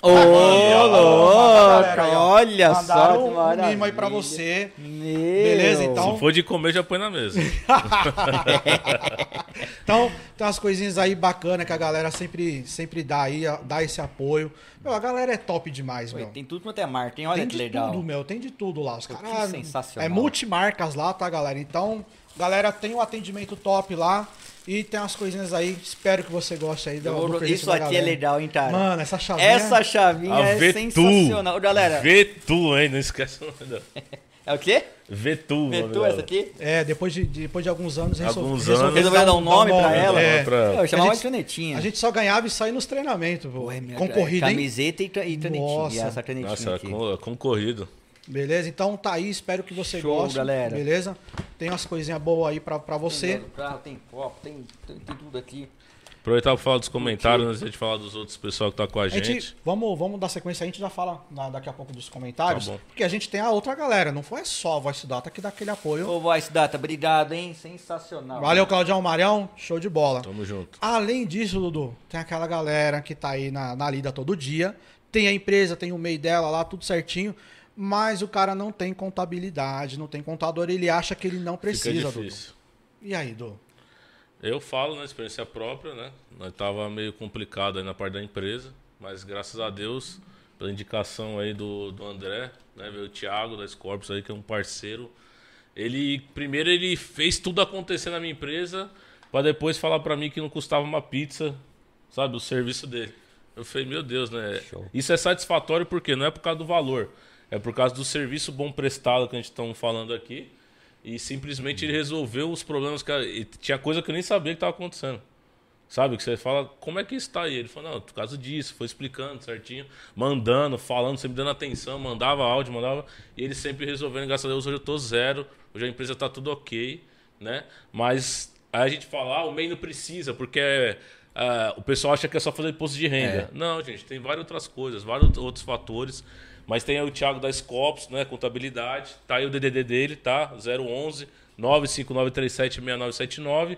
Ô, louco! Olha só Mandaram um mimo aí pra você. Meu. Beleza, então. Se for de comer, já põe na mesa. Então, tem umas coisinhas aí bacanas que a galera sempre, sempre dá aí, dá esse apoio. Meu, a galera é top demais, Oi, meu. Tem tudo quanto é marca, hein? Olha tem que de legal. tudo, meu. Tem de tudo lá. Os Pô, que caras. sensacional. É multimarcas lá, tá, galera? Então, galera, tem um atendimento top lá. E tem umas coisinhas aí. Espero que você goste aí preço Isso da aqui é legal, hein, cara? Mano, essa chavinha. Essa chavinha A é Vetu. sensacional. Galera, Vetu, hein? Não esquece o nome dela. é o quê? Vetu. nome Vetu essa aqui? É, depois de, depois de alguns anos, Alguns resolve- anos. Resolveu dar um nome pra ela? É. Pra- Eu chamava A de gente- canetinha. A gente só ganhava e saía nos treinamentos, pô. Ué, minha Concorrida, hein? Camiseta e, e canetinha. Nossa. E essa canetinha Nossa, aqui. con- concorrido. Beleza? Então tá aí, espero que você Show, goste. galera. Beleza? Tem umas coisinhas boas aí pra, pra você. Tem carro, tem copo, tem, tem, tem tudo aqui. Aproveitar pra falar dos comentários antes de falar dos outros pessoal que tá com a A gente. gente, vamos, vamos dar sequência, a gente já fala na- daqui a pouco dos comentários. Tá bom. porque a gente tem a outra galera, não foi só a Voice Data que dá aquele apoio. Ô, Voice Data, obrigado, hein? Sensacional. Valeu, Claudião Marião, show de bola. Tamo junto. Além disso, Dudu, tem aquela galera que tá aí na, na lida todo dia. Tem a empresa, tem o MEI dela lá, tudo certinho. Mas o cara não tem contabilidade, não tem contador, ele acha que ele não Fica precisa, Dudu. difícil. E aí, Dudu? Eu falo na experiência própria, né? Nós tava meio complicado aí na parte da empresa, mas graças a Deus, pela indicação aí do, do André, né? Veio o Thiago da Scorpius aí, que é um parceiro. Ele, primeiro ele fez tudo acontecer na minha empresa, pra depois falar pra mim que não custava uma pizza, sabe? O serviço dele. Eu falei, meu Deus, né? Isso é satisfatório porque não é por causa do valor, é por causa do serviço bom prestado que a gente tá falando aqui. E simplesmente ele resolveu os problemas que. e tinha coisa que eu nem sabia que estava acontecendo. Sabe? Que você fala, como é que isso tá aí? Ele falou, não, por causa disso, foi explicando certinho, mandando, falando, sempre dando atenção, mandava áudio, mandava. E ele sempre resolvendo, graças a Deus, hoje eu tô zero, hoje a empresa tá tudo ok, né? Mas aí a gente fala, ah, o MEI não precisa, porque ah, o pessoal acha que é só fazer imposto de renda. Não, gente, tem várias outras coisas, vários outros fatores. Mas tem o Thiago da Scopus, né? Contabilidade. Tá aí o DDD dele, tá? 011 959376979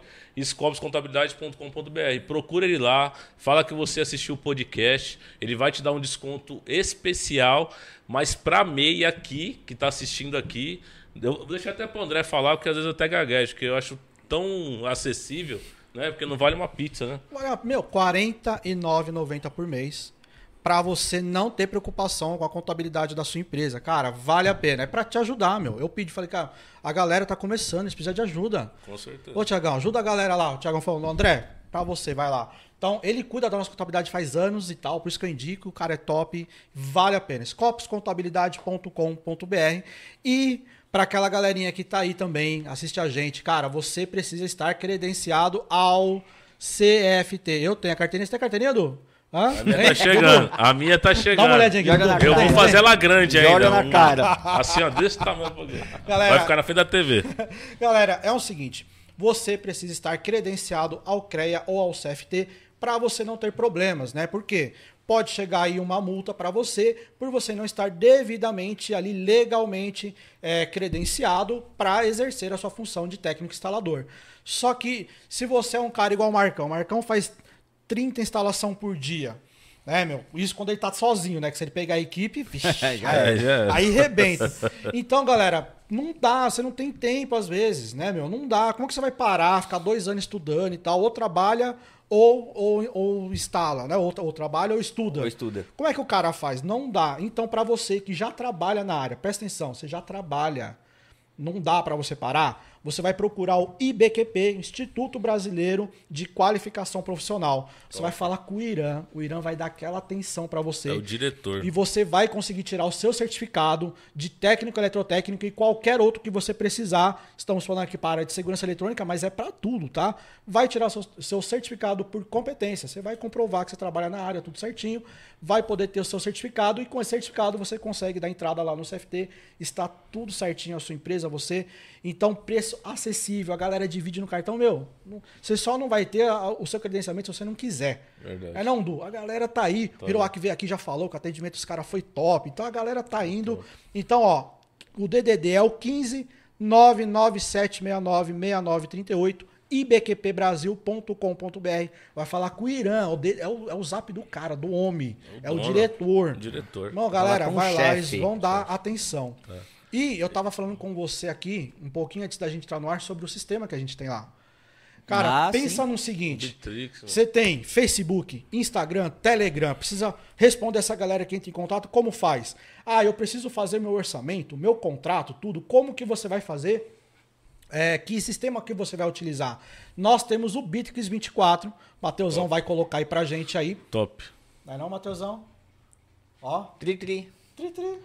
e. Procura ele lá, fala que você assistiu o podcast, ele vai te dar um desconto especial, mas pra MEI aqui, que tá assistindo aqui, eu vou deixar até pro André falar, porque às vezes eu até gaguejo, porque eu acho tão acessível, né? Porque não vale uma pizza, né? Meu, R$ 49,90 por mês. Pra você não ter preocupação com a contabilidade da sua empresa. Cara, vale a pena. É pra te ajudar, meu. Eu pedi, falei, cara, a galera tá começando, eles precisam de ajuda. Com certeza. Ô, Tiagão, ajuda a galera lá. O Tiagão falou, André, pra você, vai lá. Então, ele cuida da nossa contabilidade faz anos e tal, por isso que eu indico, o cara é top, vale a pena. Scopuscontabilidade.com.br e para aquela galerinha que tá aí também, assiste a gente, cara, você precisa estar credenciado ao CFT. Eu tenho a carteirinha, você tem a carteirinha, Edu? Hã? A minha tá chegando. A minha tá chegando. Dá uma olhadinha aqui. Na Eu cara. vou fazer ela grande ainda. Joga na um- cara. Assim, ó, desse tamanho. Galera- Vai ficar na frente da TV. Galera, é o seguinte: você precisa estar credenciado ao CREA ou ao CFT para você não ter problemas, né? Porque pode chegar aí uma multa para você por você não estar devidamente ali legalmente é, credenciado para exercer a sua função de técnico instalador. Só que se você é um cara igual o Marcão, o Marcão faz 30 instalação por dia. Né, meu? Isso quando ele tá sozinho, né? Que se ele pegar a equipe, vixe, Já aí- é, é. aí rebenta. Então, galera, não dá, você não tem tempo às vezes, né, meu? Não dá. Como que você vai parar, ficar dois anos estudando e tal? Ou trabalha ou, ou, ou instala, né? Ou, ou trabalha ou estuda. Ou estuda. Como é que o cara faz? Não dá. Então, para você que já trabalha na área, presta atenção, você já trabalha. Não dá para você parar. Você vai procurar o IBQP, Instituto Brasileiro de Qualificação Profissional. Você vai falar com o Irã, o Irã vai dar aquela atenção para você. É o diretor. E você vai conseguir tirar o seu certificado de técnico eletrotécnico e qualquer outro que você precisar. Estamos falando aqui para a área de segurança eletrônica, mas é para tudo, tá? Vai tirar seu, seu certificado por competência. Você vai comprovar que você trabalha na área, tudo certinho. Vai poder ter o seu certificado e com esse certificado você consegue dar entrada lá no CFT. Está tudo certinho a sua empresa, você. Então, preço acessível. A galera divide no cartão, meu. Você só não vai ter o seu credenciamento se você não quiser. Verdade. É não, Du? A galera tá aí. Tá o Hiroaki veio aqui já falou que o atendimento dos caras foi top. Então a galera tá indo. Então, ó, o DDD é o 15 99769 6938 ibqpbrasil.com.br. Vai falar com o Irã, o de- é o, é o zap do cara, do homem, é o dono. diretor. Diretor. Irmão, galera, o vai lá, chefe. eles vão dar atenção. E eu tava falando com você aqui, um pouquinho antes da gente entrar no ar, sobre o sistema que a gente tem lá. Cara, Ah, pensa sim. no seguinte. Bitrix. Você tem Facebook, Instagram, Telegram, precisa responder essa galera que entra em contato, como faz? Ah, eu preciso fazer meu orçamento, meu contrato, tudo. Como que você vai fazer? É, que sistema que você vai utilizar? Nós temos o Bitrix 24. Mateusão vai colocar aí pra gente aí. Top. Não é não, Mateusão? Ó. Tri, tri. Tri, tri.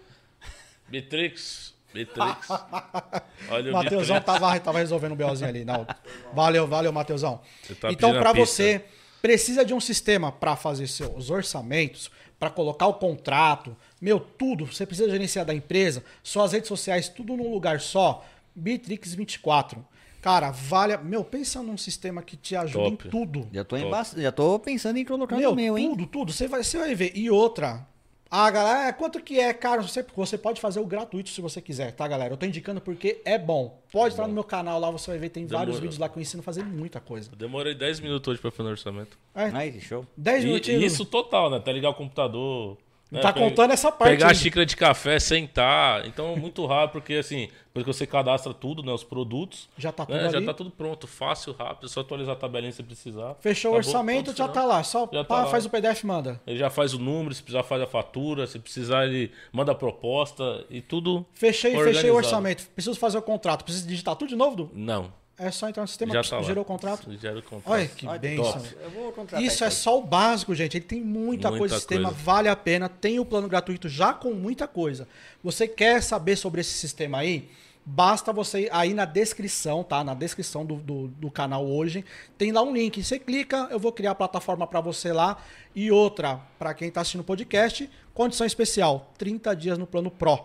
Bitrix. Bitrix. Olha o Mateusão tava, tava resolvendo o BOzinho ali. Não. Valeu, valeu, Mateusão. Você tá então, para você, precisa de um sistema para fazer seus orçamentos, para colocar o contrato, meu, tudo. Você precisa gerenciar da empresa, suas redes sociais, tudo num lugar só. Bitrix 24. Cara, vale. Meu, pensa num sistema que te ajuda Top. em tudo. Já tô, emba... Já tô pensando em colocar Meu, no meu, hein? tudo, tudo. Você vai, você vai ver. E outra. Ah, galera, quanto que é, cara? Você, você pode fazer o gratuito se você quiser, tá, galera? Eu tô indicando porque é bom. Pode entrar no meu canal lá, você vai ver, tem vários vídeos lá que eu ensino a fazer muita coisa. Eu Demorei 10 minutos hoje pra fazer o orçamento. É, Ai, show. 10 E, minutinhos. e isso total, né? Tá ligar o computador. né? Tá contando essa parte Pegar a aí. xícara de café, sentar. Então, muito rápido, porque assim, depois que você cadastra tudo, né? Os produtos. Já tá tudo né, Já tá tudo pronto, fácil, rápido. É só atualizar a tabelinha se precisar. Fechou o Acabou, orçamento, ponto já tá lá. Só Já tá pá, lá. faz o PDF e manda. Ele já faz o número, se precisar faz a fatura, se precisar ele manda a proposta e tudo. Fechei, fechei o orçamento. Preciso fazer o contrato. Preciso digitar tudo de novo, Du? Não. É só entrar no sistema, Já tá gerou o contrato. Gerou o contrato. Olha que Olha, bênção. top. Eu vou contratar Isso é só o básico, gente. Ele tem muita, Muita coisa no sistema, coisa. vale a pena. Tem o plano gratuito já com muita coisa. Você quer saber sobre esse sistema aí? Basta você aí na descrição, tá? Na descrição do, do, do canal hoje. Tem lá um link. Você clica, eu vou criar a plataforma para você lá. E outra, para quem tá assistindo o podcast, condição especial: 30 dias no plano Pro.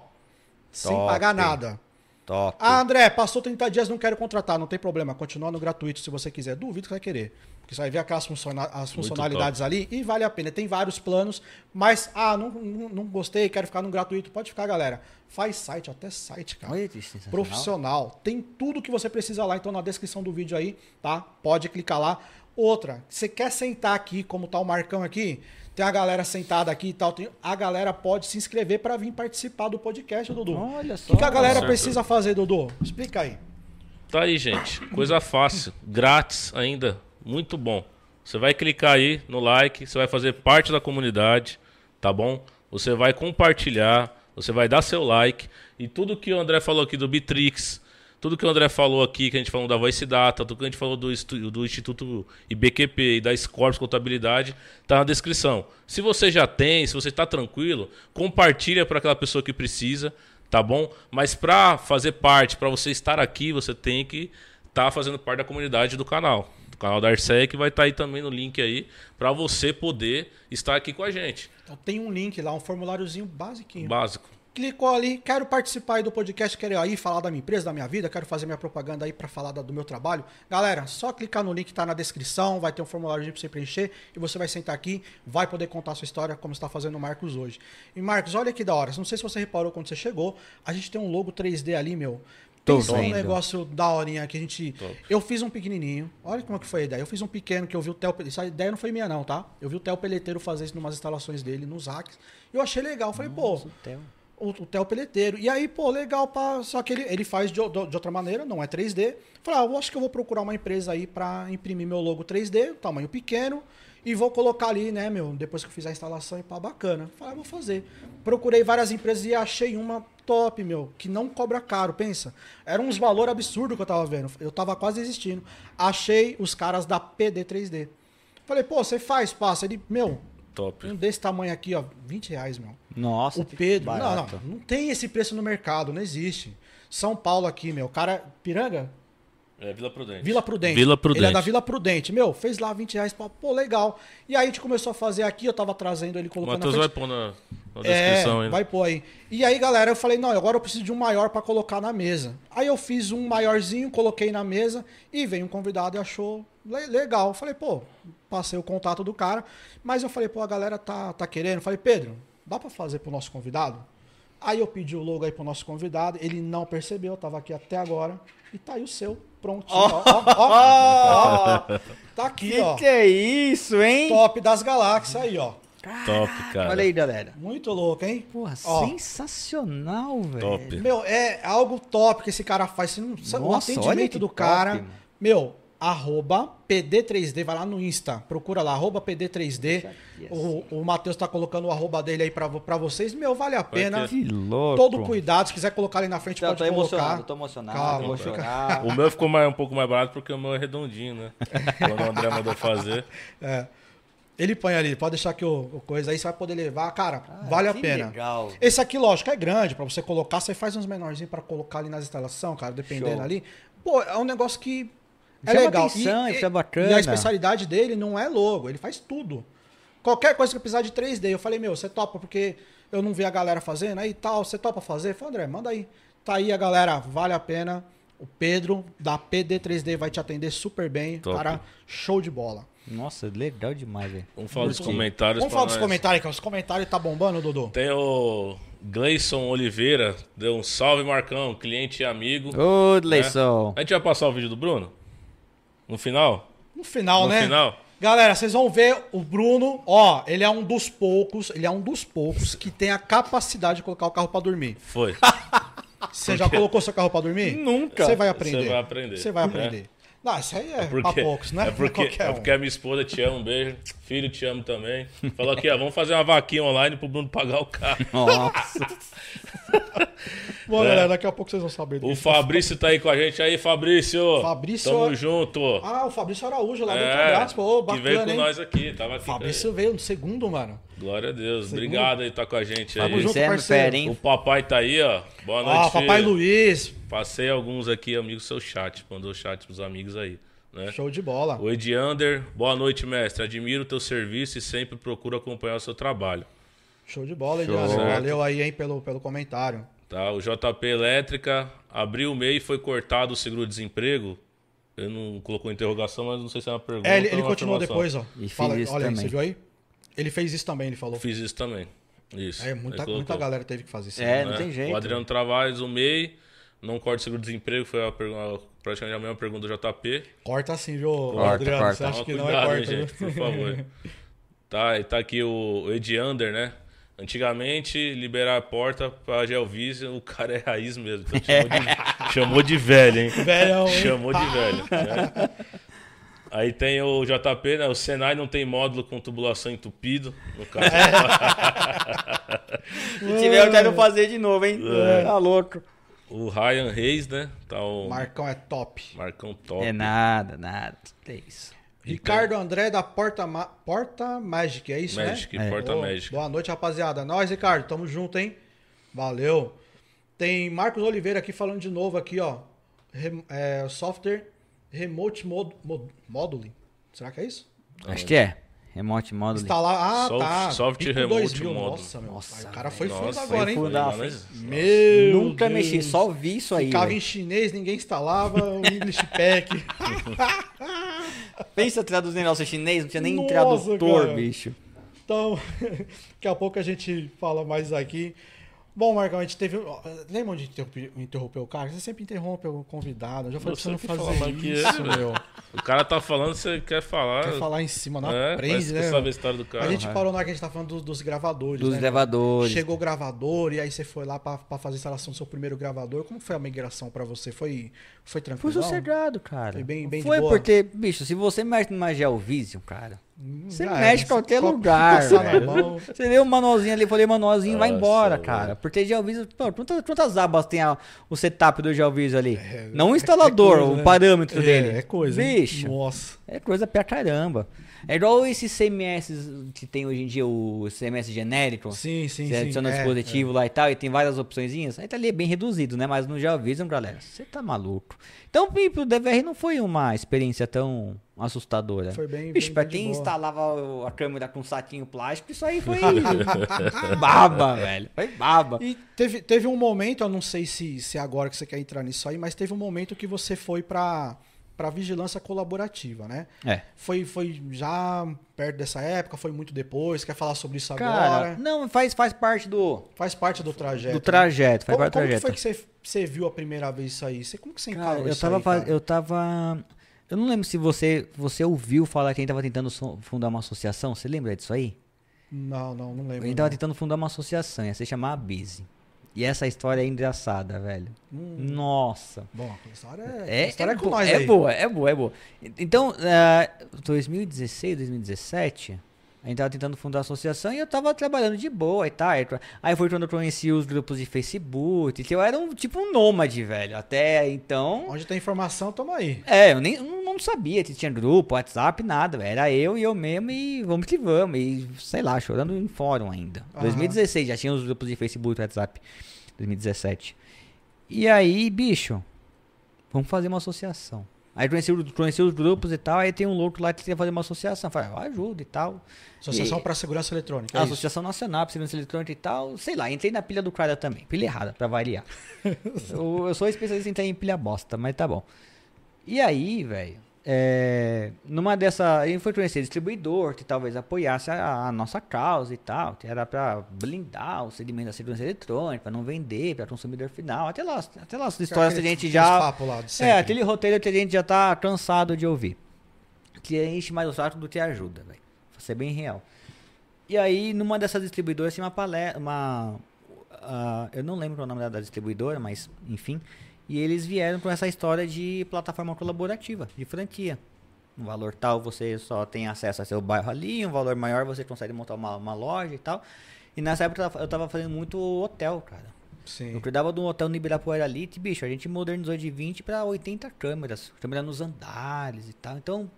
Sem Top. pagar nada. Top. Ah, André, passou 30 dias, não quero contratar. Não tem problema, continua no gratuito se você quiser. Duvido que vai querer. Porque você vai ver aquelas funciona- as funcionalidades ali e vale a pena. Tem vários planos, mas, ah, não, não, não gostei, quero ficar no gratuito. Pode ficar, galera. Faz site, até site, cara. Olha. Profissional. Tem tudo que você precisa lá, então na descrição do vídeo aí, tá? Pode clicar lá. Outra, você quer sentar aqui, como tá o Marcão aqui, tem a galera sentada aqui e tal, tem- a galera pode se inscrever para vir participar do podcast, Dudu. Olha O só. que, que a galera certo. precisa fazer, Dudu? Explica aí. Tá aí, gente. Coisa fácil, grátis ainda, muito bom. Você vai clicar aí no like, você vai fazer parte da comunidade, tá bom? Você vai compartilhar, você vai dar seu like e tudo que o André falou aqui do Bitrix, tudo que o André falou aqui, que a gente falou da Voice Data, tudo que a gente falou do, do Instituto IBQP e da Scorps Contabilidade, tá na descrição. Se você já tem, se você está tranquilo, compartilha para aquela pessoa que precisa, tá bom? Mas para fazer parte, para você estar aqui, você tem que estar fazendo parte da comunidade do canal, canal da que vai estar aí também no link aí para você poder estar aqui com a gente. Então tem um link lá, um formuláriozinho basiquinho. Básico. Clicou ali, quero participar aí do podcast, quero aí falar da minha empresa, da minha vida, quero fazer minha propaganda aí para falar do meu trabalho. Galera, só clicar no link que tá na descrição, vai ter um formuláriozinho para você preencher e você vai sentar aqui, vai poder contar a sua história como está fazendo o Marcos hoje. E Marcos, olha que da hora, não sei se você reparou quando você chegou, a gente tem um logo 3D ali, meu. Tô Pensa num vendo. negócio da horinha que a gente. Top. Eu fiz um pequenininho. Olha como é que foi a ideia. Eu fiz um pequeno que eu vi o Theo. Essa ideia não foi minha, não, tá? Eu vi o Theo Peleteiro fazer isso em umas instalações dele, nos hacks. E eu achei legal. Falei, pô, o, o Theo Peleteiro. E aí, pô, legal, pra, só que ele, ele faz de, o- de outra maneira, não é 3D. Falei, ah, eu acho que eu vou procurar uma empresa aí pra imprimir meu logo 3D, tamanho pequeno, E vou colocar ali, né, meu, depois que eu fizer a instalação e pá, bacana. Falei, ah, vou fazer. Procurei várias empresas e achei uma top, meu, que não cobra caro, pensa. Era uns valor absurdo que eu tava vendo. Eu tava quase desistindo. Achei os caras da PD3D. Falei, pô, você faz, passa. Ele, meu, Top. um desse tamanho aqui, ó, 20 reais, meu. Nossa, O Pedro. barato. Não, não. Não tem esse preço no mercado, não existe. São Paulo aqui, meu. Cara, Piranga? É Vila Prudente. Vila Prudente. Vila Prudente. Ele é da Vila Prudente. Meu, fez lá 20 reais. Pô, pô, legal. E aí a gente começou a fazer aqui, eu tava trazendo ele O colocando Matheus na vai frente. pôr na, na É, descrição ainda. vai pôr aí. E aí, galera, eu falei, não, agora eu preciso de um maior pra colocar na mesa. Aí eu fiz um maiorzinho, coloquei na mesa e veio um convidado e achou le- legal. Eu falei, pô, passei o contato do cara, mas eu falei, pô, a galera tá, tá querendo. Eu falei, Pedro, dá pra fazer pro nosso convidado? Aí eu pedi o logo aí pro nosso convidado, ele não percebeu, tava aqui até agora. E tá aí o seu, prontinho. ó, ó, ó, ó. Tá aqui, Que ó. que é isso, hein? Top das galáxias aí, ó. Top, cara. Olha aí, galera. Muito louco, hein? Porra, Ó. sensacional, velho. Top. Meu, é algo top que esse cara faz. Você não, sabe, o Nossa, olha atendimento que do top, cara. mano. Meu, arroba PD3D, vai lá no Insta, procura lá, arroba PD3D. O, o Matheus tá colocando o arroba dele aí pra, pra vocês. Meu, vale a pena. Que louco. Todo cuidado, se quiser colocar ali na frente, Tô, pode tô emocionado, colocar. tô emocionado. Calma, vou chorar. O meu ficou mais, um pouco mais barato porque o meu é redondinho, né? Quando o André mandou fazer. É. Ele põe ali, pode deixar que o, o coisa aí você vai poder levar. Cara, vale a que pena. legal. Esse aqui, lógico, é grande pra você colocar. Você faz uns menorzinhos pra colocar ali nas instalações, cara, dependendo Show. ali. Pô, é um negócio que é Chama legal. atenção, isso é bacana. E a especialidade dele não é logo, ele faz tudo. Qualquer coisa que precisar de 3D. Eu falei, meu, você topa porque eu não vi a galera fazendo aí e tal. Você topa fazer? Falei, André, manda aí. Tá aí a galera, vale a pena. O Pedro da PD3D vai te atender super bem. Top. Cara, show de bola. Nossa, legal demais, velho. Vamos falar dos comentários. Vamos falar dos comentários, que os comentários tá bombando, Dudu. Tem o Gleison Oliveira, deu um salve, Marcão, cliente e amigo. Ô, Leison. A gente vai passar o vídeo do Bruno? No final? No final, no né? final? Galera, vocês vão ver o Bruno, ó, ele é um dos poucos, ele é um dos poucos que tem a capacidade de colocar o carro pra dormir. Foi. Você já colocou seu carro pra dormir? Nunca. Você vai aprender. Você vai aprender, Você vai aprender. Não, isso aí é, Porque, pra poucos, né? é, porque, Qualquer é um. porque a minha esposa te ama, um beijo. Filho, te amo também. Falou aqui, ó, vamos fazer uma vaquinha online pro Bruno pagar o carro. Nossa. Bom, É. galera, daqui a pouco vocês vão saber. do O que Fabrício tá aí com a gente aí, Fabrício. Fabrício- Tamo junto. Ah, o Fabrício Araújo lá do é, Abraço, pô, que bacana, veio com hein? nós aqui, tava aqui. Fabrício veio no segundo, mano. Glória a Deus. Obrigado aí, tá com a gente aí. junto, Você é parceiro. O papai tá aí, ó. Boa noite, Ó, papai filho. Luiz, Passei alguns aqui, amigos, seu chat. Mandou chat pros amigos aí. Né? show de bola. O Ediander, boa noite, mestre. Admiro o teu serviço e sempre procuro acompanhar o seu trabalho. Show de bola. Certo. Valeu aí, hein, pelo, pelo comentário. Tá? O JP Elétrica abriu o MEI e foi cortado o seguro-desemprego. Ele não colocou interrogação, mas não sei se é uma pergunta. É, ele, ele continuou depois, ó. E Fala, olha aí, também. você viu aí? Ele fez isso também, ele falou. Fiz isso também. Isso. É, muita, muita galera teve que fazer isso. É, né? não né? tem jeito. O Adriano Travares, o MEI, não corta seguro-desemprego, foi a pergunta, praticamente a mesma pergunta do JP. Corta assim, viu, Corta, Adriano? corta. Você acha que não cuidado, é hein, corta, gente, viu? por favor. tá, e tá aqui o Ediander, né? Antigamente, liberar a porta pra Gelvise, o cara é raiz mesmo. Então chamou, de, chamou de velho, hein? Velhão, hein? Chamou de velho. né? Aí tem o JP, né? O Senai não tem módulo com tubulação entupido. No caso, Se tiver, eu quero fazer de novo, hein? É. Tá louco. o Ryan Reis, né? Tá o Marcão é top. Marcão top. É nada, nada. É isso. Ricardo André da Porta, Ma- Porta Magic, é isso, Magic, né? Porta Ô, Magic. Boa noite, rapaziada. Nós, Ricardo, tamo junto, hein? Valeu. Tem Marcos Oliveira aqui falando de novo aqui, ó. É, software Remote mod, mod, Modeling. Será que é isso? Acho que é. Remote Modeling. Instalar. Ah, Soft- tá. soft Pico remote 2000. modo. Nossa, meu. Nossa, o cara foi fundo agora, hein? nós- Meu Nunca Deus. mexi, só vi isso aí. Ficava velho. em chinês, ninguém instalava o English Pack. Pensa traduzir negócio chinês, não tinha nem Nossa, tradutor, cara. bicho. Então, daqui a pouco a gente fala mais aqui. Bom, Marcão, a gente teve. Lembra onde interrompe- interrompeu o cara? Você sempre interrompe o convidado. Eu já falei pra você não fazer mais que isso, ele, meu. O cara tá falando, você quer falar. Quer falar em cima, não é, que né? sabe a história do cara. A gente Uhum. parou na hora que a gente tá falando dos, dos gravadores, Dos né? gravadores. Chegou o gravador e aí você foi lá pra, pra fazer a instalação do seu primeiro gravador. Como foi a migração pra você? Foi, foi Foi tranquilo? sossegado, cara. Foi bem- bem de Foi boa. porque, bicho, se você mexe numa Geovision, cara, Você Já mexe em era. qualquer lugar, mão. Você lê um manualzinho ali, falei manualzinho, vai embora, velho. cara. Proteger Geovisor, pô, quantas, quantas abas tem a- o setup do Geovisor ali? É, Não o é- instalador, é coisa, o né? parâmetro É, dele. É coisa. hein? Bicho, Nossa. é coisa pra caramba. É igual esses CMS que tem hoje em dia, o CMS genérico. Sim, sim, Você sim. adiciona é, dispositivo lá e tal, e tem várias opçõezinhas. Aí tá ali bem reduzido, né? Mas no GeoVision, galera, você tá maluco. Então, pro DVR não foi uma experiência tão assustadora. Foi bem- Bicho, bem- pra bem quem instalava a câmera com um saquinho plástico, isso aí foi baba, velho. Foi baba. E teve, teve um momento, eu não sei se, se é agora que você quer entrar nisso aí, mas teve um momento que você foi pra, pra vigilância colaborativa, né? É. Foi, foi já perto dessa época, foi muito depois? Quer falar sobre isso Cara, agora? não, faz, faz parte do, Faz parte do trajeto. do né? trajeto. Faz Como, parte do como que trajeto. foi que você, você viu a primeira vez isso aí? Você, como que você Cara, encarou eu isso tava, aí, cara? eu tava. Eu não lembro se você, você ouviu falar que a gente tava tentando fundar uma associação. Você lembra disso aí? Não, não, não A lembro. gente tava não. tentando fundar uma associação, ia se chamar a Busy. E essa história é engraçada, velho. Nossa. Bom, a história é, É, a história é, é com bo- nós é aí. boa, é boa, é boa. Então, ah, 2016, 2017, a gente tava tentando fundar a associação e eu tava trabalhando de boa e tal. Aí aí foi quando eu conheci os grupos de Facebook, que eu era um tipo um nômade, velho. Até então. Onde tem informação, toma aí. É, eu nem eu não sabia que tinha grupo, WhatsApp, nada. velho. Era eu e eu mesmo e vamos que vamos. E sei lá, chorando em fórum ainda. Aham. 2016 já tinha os grupos de Facebook e WhatsApp. 2017. E aí, bicho, vamos fazer uma associação. Aí conheci, conheci os grupos e tal, aí tem um louco lá que queria fazer uma associação. Falei, ah, ajuda e tal. Associação para Segurança Eletrônica. É isso? Associação Nacional para Segurança Eletrônica e tal, sei lá, entrei na pilha do cara também. Pilha errada, pra variar. eu, eu sou especialista em entrar em pilha bosta, mas tá bom. E aí, velho, é, numa dessa. Gente foi conhecer distribuidor que talvez apoiasse a, a nossa causa e tal, que era pra blindar o segmento da segurança eletrônica, pra não vender pra consumidor final. Até lá, até lá as histórias que a Aquele- gente aqueles já. É, aquele roteiro que a gente já tá cansado de ouvir. Que enche mais o saco do que ajuda, velho. Pra ser bem real. E aí, numa dessas distribuidoras tinha uma palestra, uma... ah, eu não lembro o nome da, da distribuidora, mas enfim. E eles vieram com essa história de plataforma colaborativa, de franquia. Um valor tal você só tem acesso a seu bairro ali, um valor maior você consegue montar uma, uma loja e tal. E nessa época eu tava- fazendo muito hotel, cara. Sim. Eu cuidava de um hotel no Ibirapuera ali, que, bicho, a gente modernizou de 20 para 80 câmeras, câmera nos andares e tal. Então,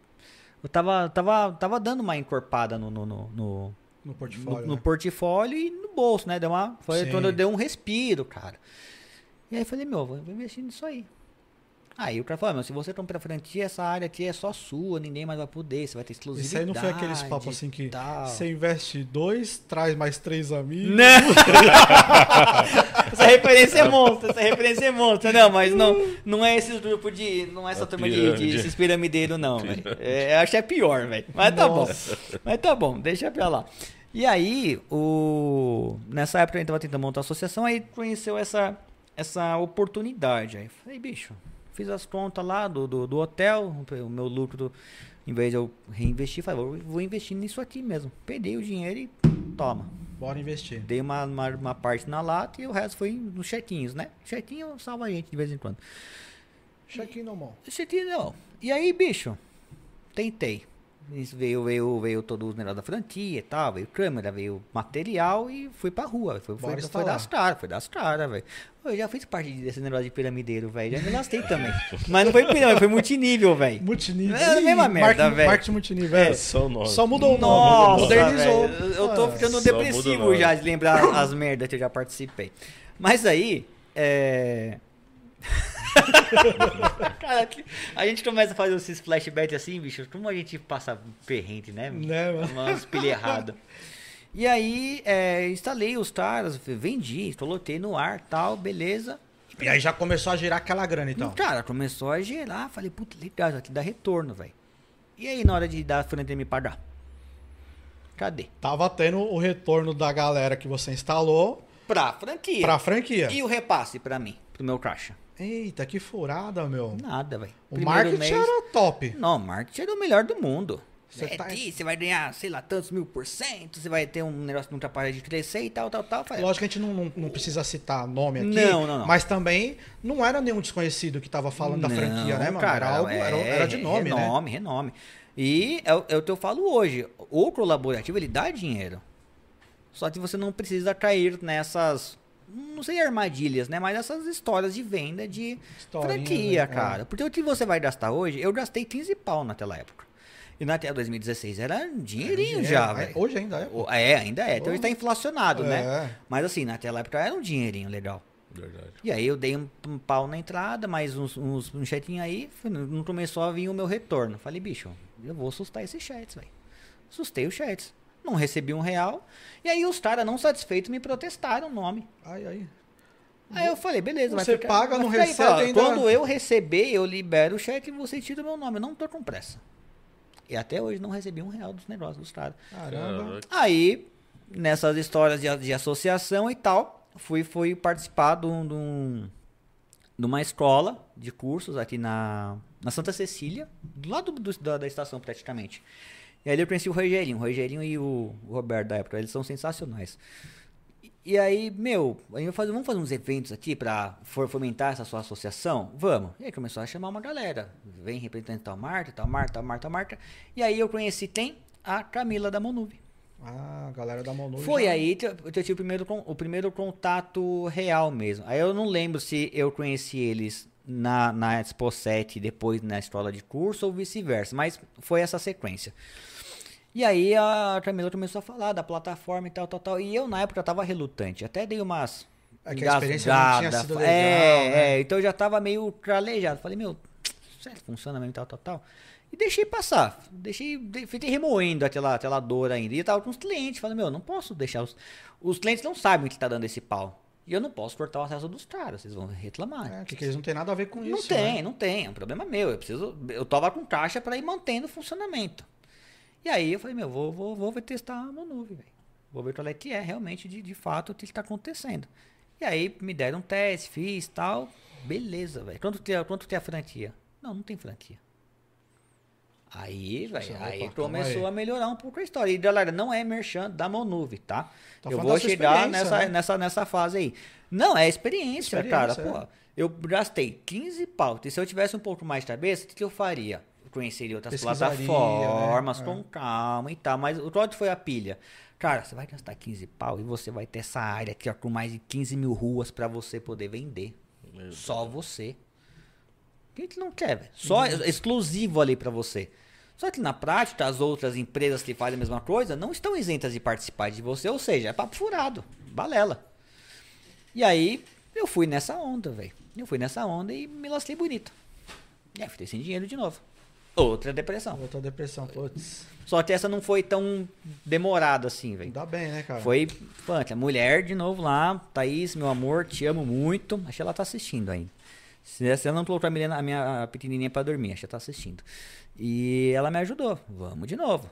eu tava, tava, tava dando uma encorpada no, no, no, no, No portfólio. no- no né? portfólio e no bolso, né? Deu uma, foi Sim. quando eu dei um respiro, cara. E aí eu falei, meu, vou vou investir nisso aí. Aí o cara falou, meu, se você comprar franquia, essa área aqui é só sua, ninguém mais vai poder, você vai ter Isso exclusividade. aí não foi aqueles papos assim que tal. você investe dois, traz mais três amigos. Não. essa referência é monstra, essa referência é monstra. Não, mas não, não é esses grupos de. Não é essa A turma de, de pirâmide. esses piramideiros, não, velho. É, eu acho que é pior, velho. Mas tá bom. Mas tá bom, deixa pra lá. E aí, o... nessa época a gente tava tentando montar a associação, aí conheceu essa, essa oportunidade. Aí falei, bicho, fiz as contas lá do, do, do hotel, o meu lucro, em vez de eu reinvestir, falei, vou, vou investir nisso aqui mesmo. Peguei o dinheiro e toma. Bora investir. Dei uma, uma, uma parte na lata e o resto foi nos chequinhos, né? Chequinho salva a gente de vez em quando. Check-in no mão. Chequinho não. E aí, bicho, tentei. Isso veio, veio, veio todo o negócio da franquia e tal, veio câmera, veio material e fui pra rua. Foi, foi, foi das caras, foi das caras, velho. Eu já fiz parte desse negócio de piramideiro, velho. Já me lastei também. Mas não foi pirâmide, foi multinível, velho. Multinível. É a mesma merda, velho. Marketing multinível. É. Só o nome. Só mudou o nome. Nossa, modernizou. velho, eu tô Ah, ficando só depressivo já de lembrar as merdas que eu já participei. Mas aí, é. Cara, a gente começa a fazer esses flashbacks assim, bicho, como a gente passa perrente, né? Né, mano? Umas errada. E aí, é, instalei os caras, vendi, coloquei no ar tal, beleza. E aí já começou a girar aquela grana, então. Cara, começou a gerar, falei, puta, legal, isso aqui dá retorno, velho. E aí, na hora de dar a frente me pagar? Cadê? Tava tendo o retorno da galera que você instalou Pra franquia. pra franquia. E o repasse pra mim, pro meu caixa? Eita, que furada, meu. Nada, velho. O marketing era top. Não, o marketing era o melhor do mundo. Você Você, tá- você vai ganhar, sei lá, tantos mil por cento, você vai ter um negócio que nunca para de crescer e tal, tal, tal. Lógico que a gente não, não, não precisa citar nome aqui. Não, não, não. Mas também não era nenhum desconhecido que tava falando da Não, franquia, né, mano? Cara, era, algo, era, é, era de nome, né? renome, renome. E é, é o que eu falo hoje. O colaborativo, ele dá dinheiro. Só que você não precisa cair nessas, não sei armadilhas, né? Mas essas histórias de venda de Historinha, franquia, né? cara. Porque o que você vai gastar hoje, eu gastei 15 pau naquela época. E naquela 2016 era dinheirinho Dinheiro. já, É, velho. Hoje ainda é. O- É, ainda é. Então ele tá inflacionado, né? É. Mas assim, naquela época era um dinheirinho legal. Verdade. E aí eu dei um, um pau na entrada, mais uns, uns um chatinho aí, não começou a vir o meu retorno. Falei, bicho, eu vou assustar esses chats, velho. Assustei os chats. Não recebi um real. E aí os caras não satisfeitos me protestaram o nome. Ai, ai. Aí eu falei, beleza, vai Você ficar- paga, não aí. recebe Fala, ainda- Quando eu receber, eu libero o cheque e você tira o meu nome. Eu não tô com pressa. E até hoje não recebi um real dos negócios dos caras. Caramba. Aí, nessas histórias de, de associação e tal, fui, fui participar de, um, de, um- de uma escola de cursos aqui na, na Santa Cecília, do lado do- da, da estação praticamente. E aí eu conheci o Rogerinho, o Rogerinho e o, Roberto da época, eles são sensacionais. E- aí, meu, fazer, vamos fazer uns eventos aqui pra for- fomentar essa sua associação? Vamos. E aí começou a chamar uma galera. Vem representante tal Marta, tal Marta, tal Marta, tal Marta. E aí eu conheci quem? A Camila da Monuve. Ah, a galera da Monu. Foi já- aí que eu eu tive o primeiro, o primeiro contato real mesmo. Aí eu não lembro se eu conheci eles na, na Expo 7 e depois na escola de curso ou vice-versa, mas foi essa sequência. E aí a Camila começou a falar da plataforma e tal, tal, tal. E eu na época tava relutante. Até dei umas. É que a experiência não tinha sido legal, é, né? é, então eu já tava meio calejado. Falei, meu, que funciona mesmo, tal, tal, tal. E deixei passar. Deixei, de- fiquei remoendo aquela, aquela dor ainda. E eu tava com os clientes. Falei, meu, não posso deixar os. Os clientes não sabem que tá dando esse pau. E eu não posso cortar o acesso dos caras. Vocês vão reclamar. É, que, que eles não tem nada a ver com Não isso. tem, né? não tem. É um problema meu. Eu preciso. Eu tava com caixa para ir mantendo o funcionamento. E aí eu falei, meu, vou, vou, vou testar a Monuve, velho. Vou ver qual é que é realmente de, de fato o que está acontecendo. E aí me deram um teste, fiz tal. Beleza, velho. Quanto tem, quanto tem a franquia? Não, não tem franquia. Aí, velho, aí começou aí. a melhorar um pouco a história. E galera, não é merchan da Monuve, tá? Tá eu vou chegar nessa, né? nessa, nessa fase aí. Não, é experiência, Experiência, cara. é. Pô, eu gastei 15 pautas. E se eu tivesse um pouco mais de cabeça, o que, que eu faria? Eu conheceria outras plataformas né? com É. calma e tal. Mas o quanto foi a pilha? Cara, você vai gastar 15 pau e você vai ter essa área aqui ó, com mais de 15 mil ruas pra você poder vender. Meu Só você. Quem que não quer, velho? Só exclusivo ali pra você. Só que na prática, as outras empresas que fazem a mesma coisa não estão isentas de participar de você, ou seja, é papo furado, balela. E aí, eu fui nessa onda, velho. Eu fui nessa onda e me lasquei bonito. E aí, fiquei sem dinheiro de novo. Outra depressão. Outra depressão, putz. Só que essa não foi tão demorada assim, velho. Ainda bem, né, cara? Foi, punk, a mulher de novo lá, Thaís, meu amor, te amo muito. Acho que ela tá assistindo ainda. Se ela não colocou a, menina, a minha pequenininha pra dormir, acho que ela tá assistindo. E ela me ajudou. Vamos de novo.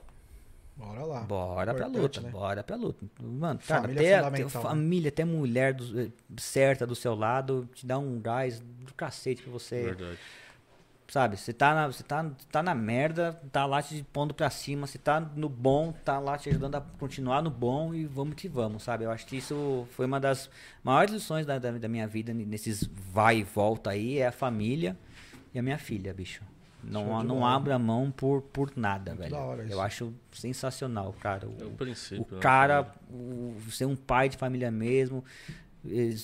Bora lá. Bora pra luta, né? bora pra luta. Mano, cara, Família até, até né? família, até mulher do- eh, certa do seu lado, te dá um gás do cacete pra você. Verdade. Sabe, você tá, na, você tá, tá na merda, tá lá te pondo pra cima, você tá no bom, tá lá te ajudando a continuar no bom e vamos que vamos, sabe? Eu acho que isso foi uma das maiores lições da, da, da minha vida nesses vai e volta aí, é a família e a minha filha, bicho. Não, não abra mão por, por nada, Muito velho. Eu acho sensacional, cara. É o O, princípio. o né, cara, família? o- ser um pai de família mesmo,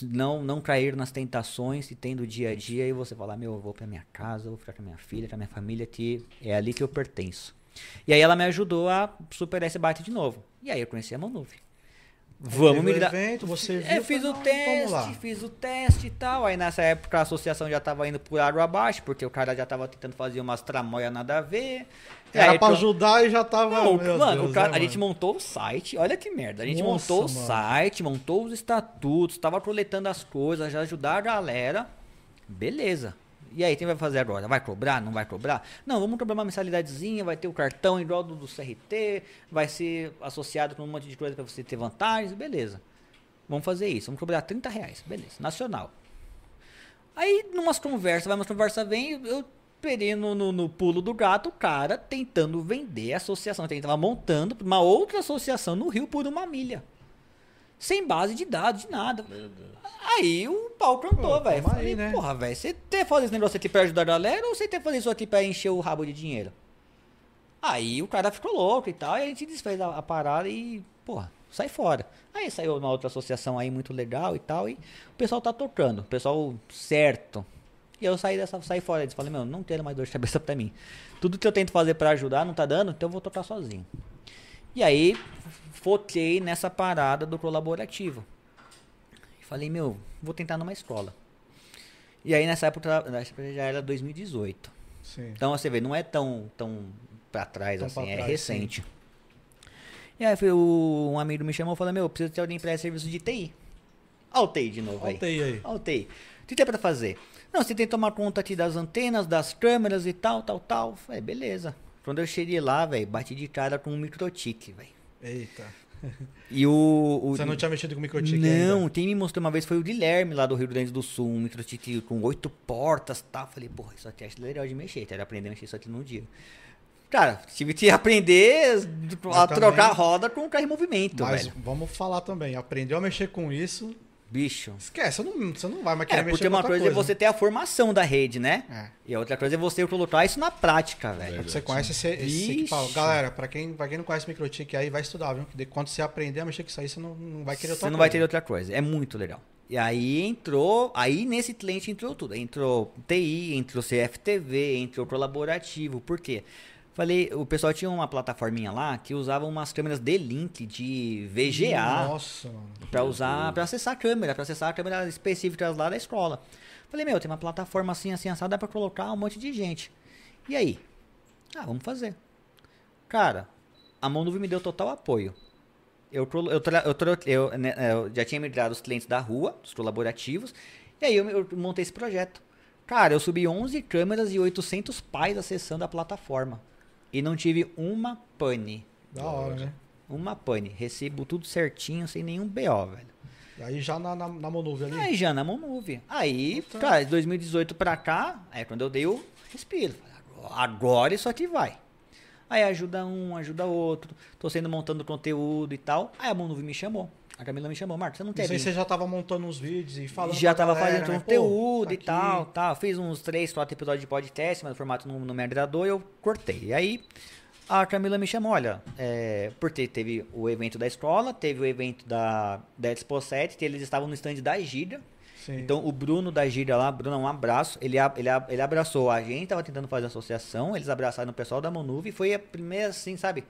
não, não cair nas tentações que tem do dia a dia e você falar, meu, eu vou pra minha casa, eu vou ficar com a minha filha, com a minha família, que é ali que eu pertenço. E aí ela me ajudou a superar esse bate de novo. E aí eu conheci a Manuve. Vamos me o dar. evento, você viu, É, fiz o "Não, vamos lá." teste, fiz o teste e tal. Aí nessa época a associação já tava indo por água abaixo, porque o cara já tava tentando fazer umas tramóias nada a ver. Era aí, pra pro- ajudar e já tava. não, mano, Deus, o cara- né, a gente montou o site, olha que merda. A gente Nossa, montou o mano. site, montou os estatutos, tava coletando as coisas, já ajudar a galera. Beleza. E aí, quem vai fazer agora? Vai cobrar? Não vai cobrar? Não, vamos cobrar uma mensalidadezinha, vai ter o cartão igual do, do CRT, vai ser associado com um monte de coisa pra você ter vantagens, beleza. Vamos fazer isso, vamos cobrar 30 reais, beleza, nacional. Aí, numas conversas, vai umas conversas, vem, eu perei no, no, pulo do gato o cara tentando vender a associação. Ele tava montando uma outra associação no Rio por uma milha. Sem base de dados, de nada. Meu Deus. Aí o pau cantou, Pô, velho. Falei, aí, né? porra, velho, você quer fazer esse negócio aqui pra ajudar a galera ou você quer fazer isso aqui pra encher o rabo de dinheiro? Aí o cara ficou louco e tal, e a gente desfez a, a parada e, porra, sai fora. Aí saiu uma outra associação aí muito legal e tal, e o pessoal tá tocando, o pessoal certo. E eu saí dessa, saí fora e falei, meu, não quero mais dor de cabeça pra mim. Tudo que eu tento fazer pra ajudar não tá dando, então eu vou tocar sozinho. E aí, foquei nessa parada do colaborativo. Falei, meu, vou tentar numa escola. E aí nessa época, já era 2018. Sim. Então você vê, não é tão, tão pra trás Tão assim, pra é trás, recente. E aí foi o- um amigo me chamou e falou, meu, preciso de alguém pra serviço de TI. Olha o TI de novo aí. Voltei aí. Olha o TI. O que tem pra fazer? Não, você tem que tomar conta aqui das antenas, das câmeras e tal, tal, tal. Falei, beleza. Quando eu cheguei lá, velho, bati de cara com um microtik, velho. Eita. E o, o- Você não tinha mexido com microchip Não, ainda? quem me mostrou uma vez foi o Guilherme lá do Rio Grande do Sul, um microchip com oito portas e tal. Falei, porra, isso aqui é legal de mexer, quero aprender a mexer isso aqui num dia. Cara, tive que aprender a Mas trocar também- a roda com o carro em movimento, Mas velho. vamos falar também. Aprendeu a mexer com isso. Bicho. Esquece, você não, você não vai mais querer É, porque uma outra coisa, é você ter a formação da rede, né? É. E a outra coisa é você colocar isso na prática, velho. Você conhece esse, esse equipamento. Galera, pra quem, pra quem não conhece microtik aí, vai estudar, viu? Quando você aprender a mexer com isso aí, você não, não vai querer outra Você não vai ter coisa. outra coisa. É muito legal. E aí entrou, aí nesse cliente entrou tudo. Entrou TI, entrou CFTV, entrou colaborativo. Por quê? Falei, o pessoal tinha uma plataforminha lá que usava umas câmeras D-Link de VGA Nossa, mano. pra usar, pra acessar a câmera, pra acessar a câmera específicas lá da escola. Falei, meu, tem uma plataforma assim, assim, assada, dá pra colocar um monte de gente. E aí? Ah, vamos fazer. Cara, a Monuvi me deu total apoio. Eu, eu, eu, eu, né, eu já tinha migrado os clientes da rua, os colaborativos, e aí eu, eu montei esse projeto. Cara, eu subi 11 câmeras e 800 pais acessando a plataforma. E não tive uma pane. Da hora, né? Uma pane. Recebo tudo certinho, sem nenhum BO, velho. Aí já na, na, na Monuve ali. Aí já na Monove. Aí, Puta. cara, de 2018 pra cá, é quando eu dei o respiro. Agora isso aqui vai. Aí ajuda um, ajuda outro. Tô sendo montando conteúdo e tal. Aí a Monove me chamou. A Camila me chamou, Marcos, você não quer Isso aí você já tava montando uns vídeos e falando. já tava galera, fazendo né? Conteúdo tá e tal, tal. Fiz uns três, quatro episódios de podcast, mas o formato não, não me agradou e eu cortei. E aí a Camila me chamou, olha, é, porque teve o evento da escola, teve o evento da, da Expo 7, que eles estavam no stand da Gira. Sim. Então o Bruno da Gira lá, Bruno, um abraço. Ele, ele, ele abraçou a gente, tava tentando fazer associação, eles abraçaram o pessoal da Monuve e foi a primeira, assim, sabe,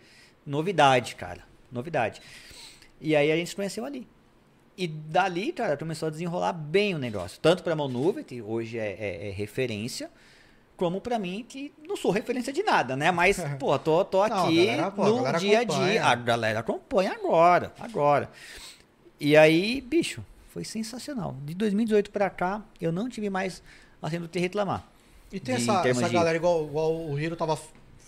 novidade, cara. Novidade. E aí a gente se conheceu ali. E dali, cara, começou a desenrolar bem o negócio. Tanto pra Monuve, que hoje é, é- é referência, como pra mim, que não sou referência de nada, né? Mas, pô, tô, tô Não, a aqui galera, pô, a no dia a dia. A galera acompanha agora, agora. E aí, bicho, foi sensacional. De 2018 pra cá, eu não tive mais assim do que reclamar. E tem de- essa, essa de- galera, igual, igual o Hiro tava,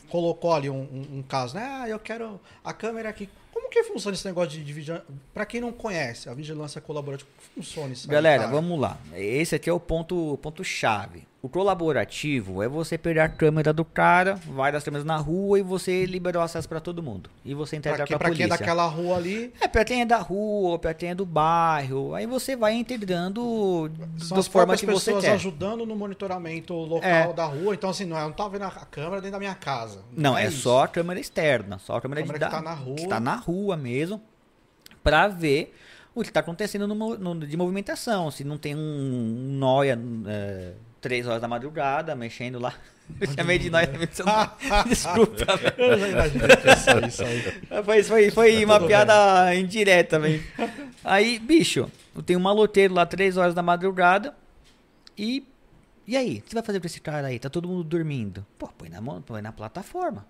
colocou ali um, um- um caso, né? Ah, eu quero a câmera aqui. Como que funciona esse negócio de, de vigilância? Pra quem não conhece, a vigilância colaborativa, como funciona isso Galera, cara? vamos lá. Esse aqui é o ponto, ponto chave. O colaborativo é você pegar a câmera do cara, várias câmeras na rua e você liberar o acesso pra todo mundo. E você entregar Pra, pra, quem, pra quem é polícia. daquela rua ali, É, pra quem é da rua, pra quem é do bairro. Aí você vai integrando são da as forma próprias que você pessoas quer. ajudando no monitoramento local É. da rua. Então, assim, não, é, não tá vendo a câmera dentro da minha casa. Não, é, isso. só a câmera externa, só a câmera, Câmera de que tá na rua. que tá na rua mesmo, pra ver o que tá acontecendo no, no- de movimentação. Se não tem um, um noia é, três horas da madrugada mexendo lá. Eu chamei de noia mexendo. Desculpa, velho. Eu já imaginei que ia sair isso aí. Foi, foi, foi uma Tá tudo piada indireta, velho. Aí, bicho, eu tenho um maloteiro lá três horas da madrugada e. E aí? O que você vai fazer com esse cara aí? Tá todo mundo dormindo. Pô, põe na, mão, põe na plataforma.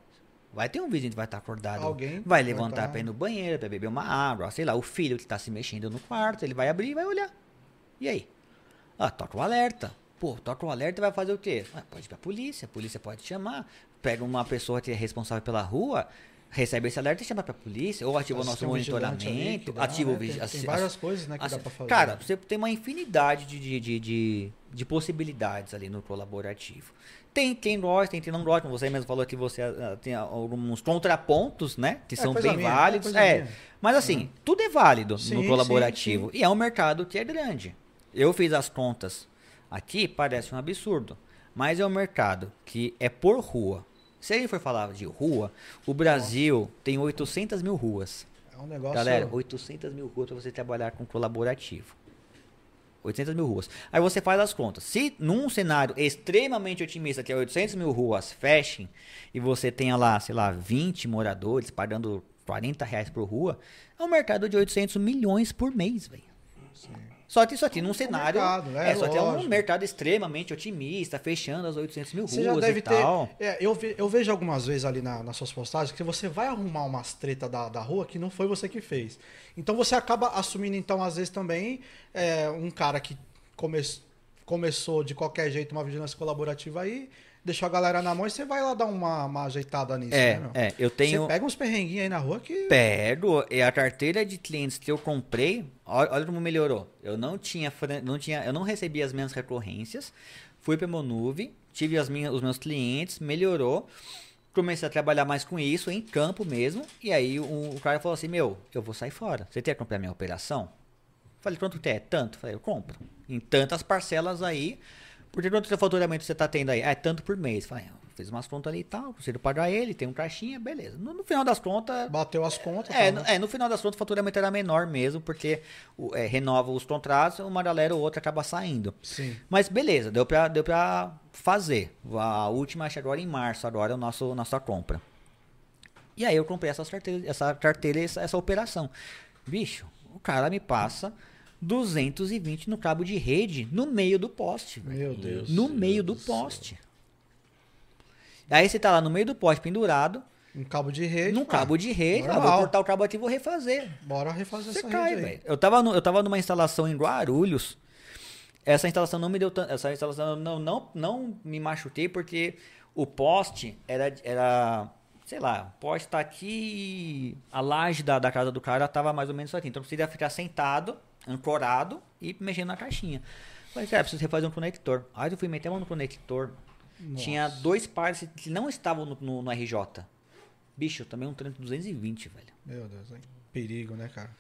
Vai ter um vizinho que vai estar acordado. Alguém vai vai levantar tá- pra ir no banheiro, pra beber uma água, sei lá, o filho que tá se mexendo no quarto, ele vai abrir e vai olhar. E aí? Ah, toca o alerta. Pô, toca o alerta e vai fazer o quê? Ah, pode ir pra polícia, a polícia pode chamar. Pega uma pessoa que é responsável pela rua, recebe esse alerta e chama pra polícia. Ou ativa o nosso tem um monitoramento, dá, ativa o né? Tem- vigilante. Tem várias coisas, né, que dá pra fazer. Cara, você tem uma infinidade de, de, de, de, de possibilidades ali no colaborativo. Tem quem gosta, tem quem não gosta. Você mesmo falou que você ah, tem alguns contrapontos, né? Que É, são bem minha, é válidos. É, mas assim, tudo é válido Sim, no sim, colaborativo. E é um mercado que é grande. Eu fiz as contas aqui, parece um absurdo. Mas é um mercado que é por rua. Se a gente for falar de rua, o Brasil tem 800 mil ruas. É um negócio. Galera, 800 mil ruas para você trabalhar com colaborativo. 800 mil ruas. Aí você faz as contas. Se num cenário extremamente otimista, que é 800 mil ruas, fechem, e você tenha lá, sei lá, 20 moradores pagando 40 reais por rua, é um mercado de 800 milhões por mês, velho. Só que isso aqui num cenário. mercado, né? é, só que é um mercado extremamente otimista, fechando as 800 mil Você já ruas deve e ter. tal. É, eu, ve- eu vejo algumas vezes ali na- nas suas postagens que você vai arrumar umas treta da, da rua que não foi você que fez. Então você acaba assumindo, então, às vezes também, é, um cara que come, começou de qualquer jeito uma vigilância colaborativa aí, deixou a galera na mão e você vai lá dar uma, uma ajeitada nisso, É, né, é, eu tenho. Você pega uns perrenguinhos aí na rua que. Pego, e a carteira de clientes que eu comprei, olha, olha como melhorou. Eu não tinha, não tinha, eu não recebia as minhas recorrências, fui para meu nuvem, tive as minhas, os meus clientes, melhorou. Comecei a trabalhar mais com isso, em campo mesmo. E aí o, o cara falou assim: Meu, eu vou sair fora. Você quer comprar minha operação? Falei: Quanto que é? Tanto? Falei: Eu compro. Em tantas parcelas aí. Porque quanto de faturamento você tá tendo aí? Ah, é tanto por mês. Falei: eu Fiz umas contas ali e tal, consigo pagar ele, tem um caixinha, beleza. No, no final das contas, Bateu as contas. é, tá, no, né? é, no final das contas o faturamento era menor mesmo, porque é, renova os contratos, uma galera ou outra acaba saindo. Sim. Mas beleza, deu pra, deu pra fazer. A última acho agora em março, agora é o nosso nossa compra. E aí eu comprei essas carteiras, essa carteira, essa, essa operação. Bicho, o cara me passa 220 no cabo de rede no meio do poste. Meu Deus. No meio do poste. Aí você tá lá no meio do poste pendurado, Um cabo de rede. num cabo de rede, ah, vou cortar o cabo aqui e vou refazer. Bora refazer Você essa cai, rede aí. velho. Eu tava, no- eu tava numa instalação em Guarulhos. Essa instalação não me deu tanto. Essa instalação não, não, não me machuquei porque o poste era. era sei lá, o poste tá aqui. A laje da, da casa do cara tava mais ou menos aqui. Então precisa ficar sentado, ancorado e mexendo na caixinha. Falei, cara, preciso refazer um conector. Aí eu fui meter a mão no conector. Tinha dois pares que não estavam no, no, no RJ. Bicho, também um tranco 220, velho. Meu Deus, hein? perigo, né, cara?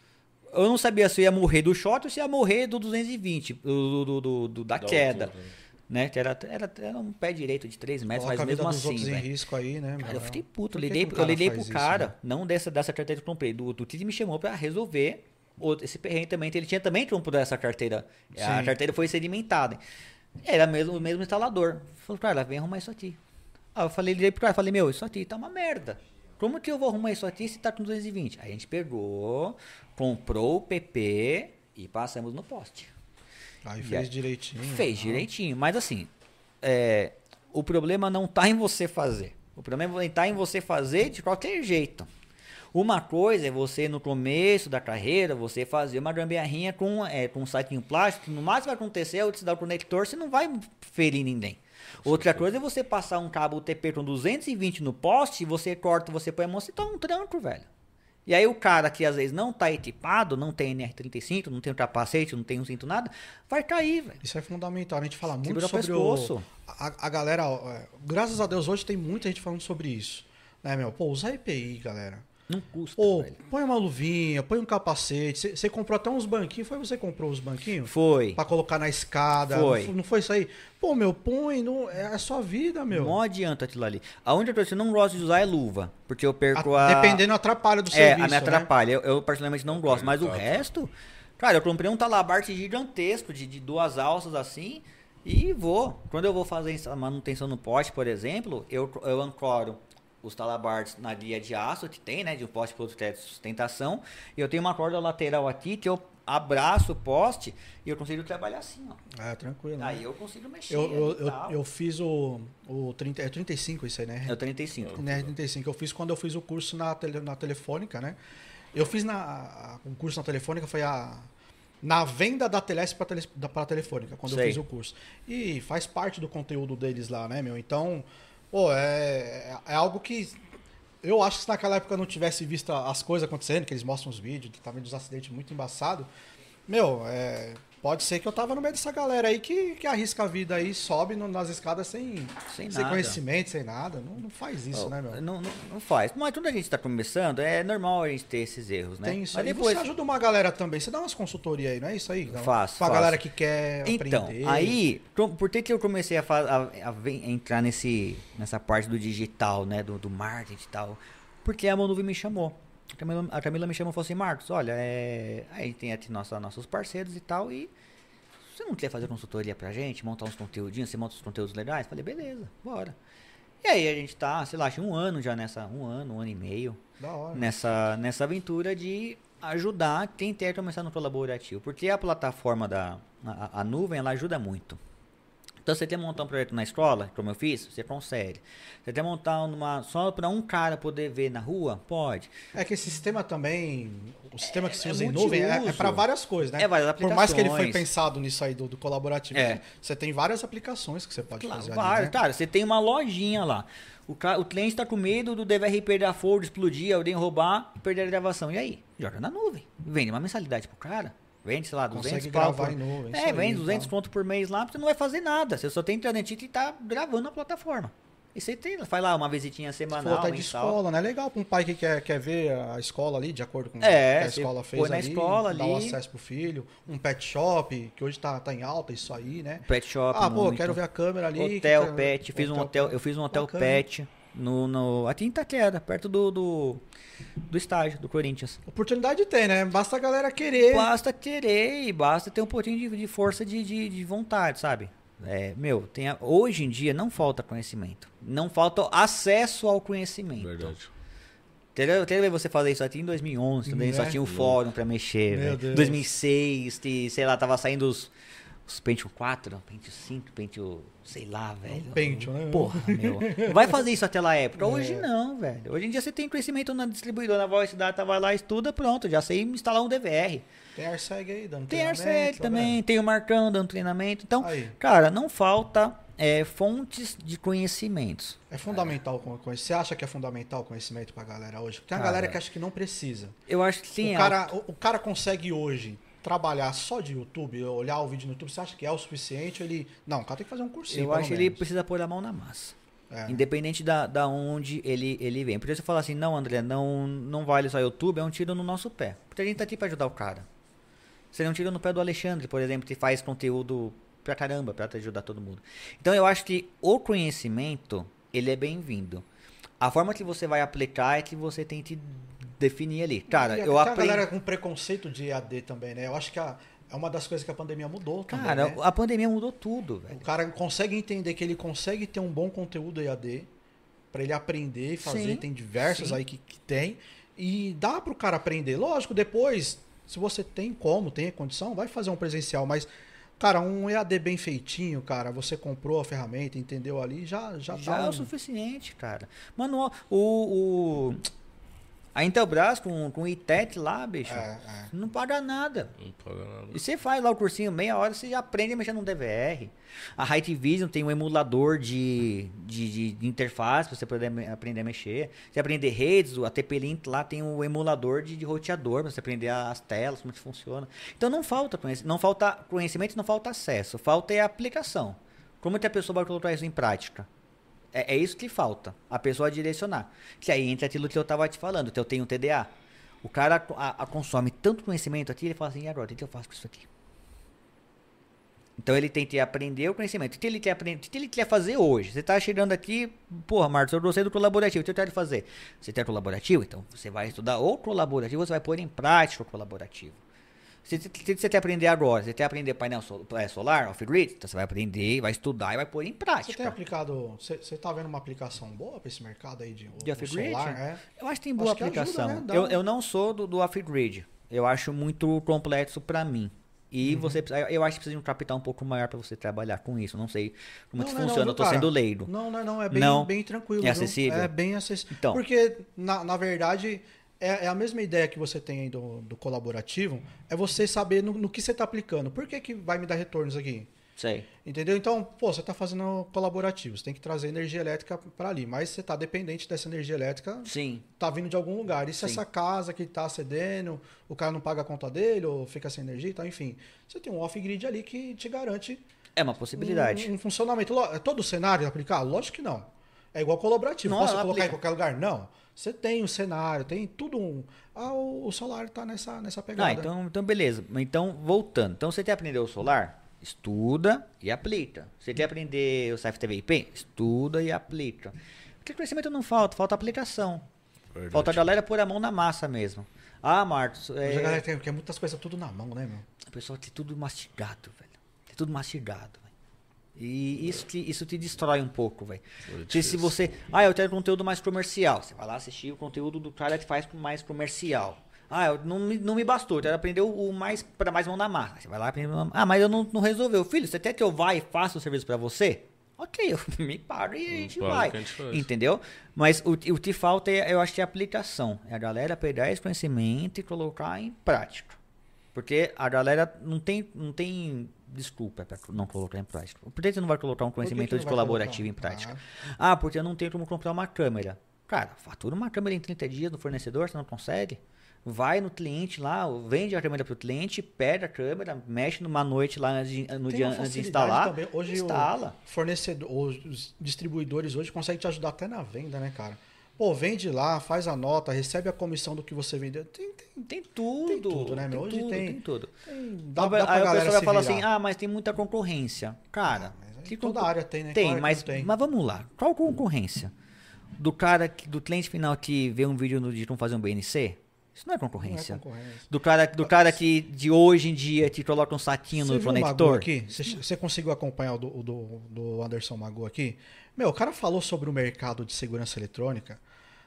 Eu não sabia se eu ia morrer do shot ou se ia morrer do 220, do, do, do- do- da, Da queda. altura, né? Né? Que era, era, era um pé direito de 3 metros, Coloca mas mesmo assim, em velho. risco aí, né? Cara, eu fiquei puto. Lidei, que um eu lidei pro isso, cara, né? não dessa, dessa carteira que eu comprei. Do, do Tite me chamou pra resolver outro- esse perrengue também. Ele tinha também trampo dessa carteira. A Sim. carteira foi sedimentada. Era mesmo, o mesmo instalador. Falou, cara, vem arrumar isso aqui. Aí eu falei, liguei pro cara, falei, meu, isso aqui tá uma merda. Como que eu vou arrumar isso aqui se tá com 220? Aí a gente pegou, comprou o PP e passamos no poste. Aí E fez aí, direitinho. Fez direitinho. Mas assim, é, o problema não tá em você fazer. O problema tá em você fazer de qualquer jeito. Uma coisa é você, no começo da carreira, você fazer uma gambiarrinha com, é, com um saquinho plástico. que No máximo vai acontecer é você dar o conector, você não vai ferir ninguém. Outra coisa é você passar um cabo UTP com 220 no poste, você corta, você põe a mão, você toma um tranco, velho. E aí o cara que às vezes não tá equipado, não tem NR35, não tem um capacete, não tem um cinto nada, vai cair, velho. Isso é fundamental. A gente fala muito Segura sobre pescoço. o. A, a galera, ó, é, graças a Deus, hoje tem muita gente falando sobre isso. Né, meu? Pô, usa EPI, galera. Não custa, velho. põe uma luvinha, põe um capacete. Você comprou até uns banquinhos. Foi você que comprou os banquinhos? Foi. Pra colocar na escada. Foi. Não, não foi isso aí? Pô, meu, põe. Não, é a sua vida, meu. Não adianta aquilo ali. A única coisa que eu não gosto de usar é luva. Porque eu perco A- a. Dependendo, atrapalha do É, serviço. a me né? atrapalha. Eu, eu particularmente não gosto. Mas o resto. Cara, eu comprei um talabarte gigantesco de, de duas alças assim. E vou. Quando eu vou fazer manutenção no poste, por exemplo, eu, eu ancoro os talabartes na guia de aço que tem, né? De um poste para outro teto de sustentação. E eu tenho uma corda lateral aqui que eu abraço o poste e eu consigo trabalhar assim, ó. É, tranquilo. né? Aí eu consigo mexer. Eu, eu, eu, eu fiz o, o 30, é 35 isso aí, né? É o 35. né, 35. Eu fiz quando eu fiz o curso na, tele, na telefônica, né? Eu fiz na, a- um curso na telefônica, foi a. Na venda da Telesp para tele, pra telefônica, quando eu Sei. fiz o curso. E faz parte do conteúdo deles lá, né, meu? Então, pô, é, é algo que. Eu acho que se naquela época não tivesse visto as coisas acontecendo, que eles mostram os vídeos, que tava dos acidentes muito embaçado, meu, é, Pode ser que eu tava no meio dessa galera aí que, que arrisca a vida aí, sobe no- nas escadas sem, Sem sem conhecimento, sem nada. Não, não faz isso, Oh, né, meu? Não, não, não faz. Mas quando a gente tá começando, é normal a gente ter esses erros, né? Tem isso Mas aí. depois. Você ajuda uma galera também. Você dá umas consultorias aí, não é isso aí? Não? Faço, Pra faço. galera que quer Então, aprender. aí, com- por que, que eu comecei a, a- a entrar nesse, nessa parte do digital, né? Do, do marketing e tal? Porque a Monuve me chamou. A Camila, a Camila me chamou e falou assim, Marcos, olha, é, a gente tem aqui nossa, nossos parceiros e tal, e você não quer fazer consultoria pra gente, montar uns conteúdinhos, você monta uns conteúdos legais? Falei, beleza, bora. E aí a gente tá, sei lá, acho um ano já nessa, um ano, um ano e meio, Da hora. nessa, nessa aventura de ajudar quem quer começar no colaborativo. Porque a plataforma da a, a nuvem, ela ajuda muito. Então, você quer montar um projeto na escola, como eu fiz, você consegue. Você quer montar uma só para um cara poder ver na rua? Pode. É que esse sistema também, o sistema que se é usa em nuvem é, é para várias coisas, né? É várias Por mais que ele foi aplicações. pensado nisso aí do, do colaborativo, É. você tem várias aplicações que você pode Claro, fazer vários. ali, né? Cara, você tem uma lojinha lá. O, o cliente está com medo do DVR perder a folha, explodir, alguém roubar e perder a gravação. E aí? Joga na nuvem. Vende uma mensalidade pro cara. Vende, sei lá, 200 Consegue pau por... em nuvem, É, vende 200 tá. conto por mês lá, você não vai fazer nada. Você só tem internet e tá gravando na plataforma. E você tem, faz lá uma visitinha semanal, até de mensal. escola, né? Legal para um pai que quer, quer ver a escola ali, de acordo com o É, que a escola fez põe na ali, escola o ali. acesso pro filho, um pet shop, que hoje tá, tá em alta isso aí, né? Pet shop. ah, pô, muito. quero ver a câmera ali. Hotel que- pet, fiz um hotel, eu fiz um hotel Bacana. pet no, no aqui em Itaquera, perto do, do do estádio do Corinthians. Oportunidade tem, né? Basta a galera querer. Basta querer e basta ter um pouquinho de, de força de, de, de vontade, sabe? É, meu, tem a- hoje em dia não falta conhecimento. Não falta acesso ao conhecimento. Verdade. Entendeu? Ver você fazer isso aqui em 2011, também só Né? tinha o fórum pra mexer. Meu velho. Deus. 2006, que, sei lá, tava saindo os, os Pentium 4, Pentium 5, Pentium, sei lá, velho. Pentium, né? Porra, meu. Vai fazer isso naquela época? Hoje É. não, velho. Hoje em dia você tem conhecimento na distribuidora, na Voice Data, vai lá, estuda, pronto. Já sei instalar um DVR. Tem AirSeg aí, dando Tem treinamento, também, né? tem o Marcão dando treinamento. Então, Aí. cara, não falta é, fontes de conhecimentos. É fundamental com conhecimento. Você acha que é fundamental o conhecimento pra galera hoje? Tem Cara, galera que acha que não precisa. Eu acho que sim. o, cara, o, o cara consegue hoje trabalhar só de YouTube, olhar o vídeo no YouTube, você acha que é o suficiente? Ele. Não, o cara tem que fazer um cursinho. eu acho que ele precisa pôr a mão na massa. É. Independente da, da onde ele, ele vem. Porque você fala assim, não, André, não, não vale só YouTube, é um tiro no nosso pé. Porque a gente tá aqui pra ajudar o cara. Seria um tiro no pé do Alexandre, por exemplo, que faz conteúdo pra caramba, pra ajudar todo mundo. Então eu acho que o conhecimento, ele é bem-vindo. A forma que você vai aplicar é que você tem que definir ali. Cara, E eu tem a aprendi... galera com preconceito de EAD também, né? Eu acho que a- é uma das coisas que a pandemia mudou também. Cara, né? a pandemia mudou tudo, velho. O cara consegue entender que ele consegue ter um bom conteúdo EAD para ele aprender e fazer. Sim, tem diversos sim. aí que, que tem. E dá pro cara aprender. Lógico, depois, se você tem como, tem a condição, vai fazer um presencial. Mas, cara, um EAD bem feitinho, cara, você comprou a ferramenta, entendeu ali, já, já, Já tá. é um- o suficiente, cara. Mano, o. o a Intelbras com, com o ITET lá, bicho, É, é. não paga nada. Não paga nada. E você faz lá o cursinho, meia hora, você já aprende a mexer no DVR. A Height Vision tem um emulador de, de, de- interface pra você poder aprender a mexer. Você aprender redes, a TP-Link lá tem um emulador de, de roteador pra você aprender as telas, como que funciona. Então não falta conhecimento, não falta conhecimento, não falta acesso. Falta é a aplicação. Como que a pessoa vai colocar isso em prática? É, é isso que falta, a pessoa direcionar. Que aí entra aquilo que eu tava te falando, que eu tenho TDA. O cara a- a consome tanto conhecimento aqui, ele fala assim, e agora, o que eu faço com isso aqui? Então ele tem que aprender o conhecimento. O que ele quer aprender? O que ele quer fazer hoje? Você está chegando aqui, porra, Marcos, eu gostei do colaborativo. O que eu quero fazer? Você quer colaborativo? Então você vai estudar o colaborativo, você vai pôr em prática o colaborativo. Se se- se você quer aprender agora, você quer aprender painel sol- é, solar, off-grid, então você vai aprender, vai estudar e vai pôr em Você tem prática. aplicado. Você, você tá vendo uma aplicação boa para esse mercado aí de, De off-grid? É. Eu acho que tem boa Acho que ajuda, aplicação. né? Eu, eu não sou do, do off-grid. Eu acho muito complexo pra mim. E Uhum. você eu acho que precisa de um capital um pouco maior pra você trabalhar com isso. Não sei como que Não, não é não, funciona. viu, eu tô cara? sendo leigo. Não, não, não. É bem, Não? bem tranquilo. É viu? acessível? É bem acessível. Então. Porque, na, na verdade, é, é a mesma ideia que você tem aí do, do colaborativo. É você saber no, no que você está aplicando. Por que, que vai me dar retornos aqui? Sei. Entendeu? Então, pô, você tá fazendo colaborativo, você tem que trazer energia elétrica para ali, mas você tá dependente dessa energia elétrica, Sim. tá vindo de algum lugar. E se Sim. essa casa que tá cedendo, o cara não paga a conta dele ou fica sem energia e tal, enfim, você tem um off-grid ali que te garante É uma possibilidade. um, um funcionamento. É todo o cenário aplicar? Lógico que não. É igual colaborativo. Não, Posso colocar aplica. em qualquer lugar? Não. Você tem o cenário, tem tudo um. Ah, o, o solar tá nessa, nessa pegada. Ah, então, então beleza. Então, voltando. Então, você quer aprender o solar? Estuda e aplica. Você quer aprender o CFTVIP? Estuda e aplica. Porque conhecimento não falta, falta aplicação. Verdade. Falta a galera pôr a mão na massa mesmo. Ah, Marcos, é... a galera tem, muitas coisas tudo na mão, né, meu? a pessoa tem tudo mastigado, velho. Tem tudo mastigado. E isso te, isso te destrói um pouco, velho. Se, se você. Ah, eu quero conteúdo mais comercial. Você vai lá assistir o conteúdo do cara que faz mais comercial. Ah, eu, não, me, não me bastou, eu quero aprender o, mais para mais mão na massa. Você vai lá aprender. Ah, mas eu não, não resolveu. Filho, você quer que eu vá e faça o serviço pra você? Ok, eu me paro e a gente para vai. a gente. Entendeu? Mas o, o que falta, é, eu acho que é aplicação. É a galera pegar esse conhecimento e colocar em prática. Porque a galera não tem, não tem desculpa para não colocar em prática. Por que você não vai colocar um conhecimento de colaborativo em prática? Ah, porque eu não tenho como comprar uma câmera. Cara, fatura uma câmera em 30 dias no fornecedor, você não consegue? Vai no cliente lá, vende a câmera pro cliente, pega a câmera, mexe numa noite lá de- no Tem dia antes de instalar, também. Hoje instala. o fornecedor, os distribuidores hoje conseguem te ajudar até na venda, né, cara? Pô, vende lá, faz a nota, recebe a comissão do que você vendeu. Tem, tem, Tem tudo. Tem tudo, né, meu? Hoje tudo, tem- tem tudo. tem dá, Aí dá aí o galera pessoal vai falar assim, ah, mas tem muita concorrência. Cara, aí que toda concor- área tem, né? Tem, Claro mas, tem. mas vamos lá. Qual concorrência? Do cara, que- do cliente final que vê um vídeo no- de como fazer um BNC? Isso não é Não é concorrência. concorrência. Do cara, do cara que de hoje em dia te coloca um saquinho Você no conector? aqui? Você, você conseguiu acompanhar o do, do, do Anderson Magu aqui? Meu, o cara falou sobre o mercado de segurança eletrônica.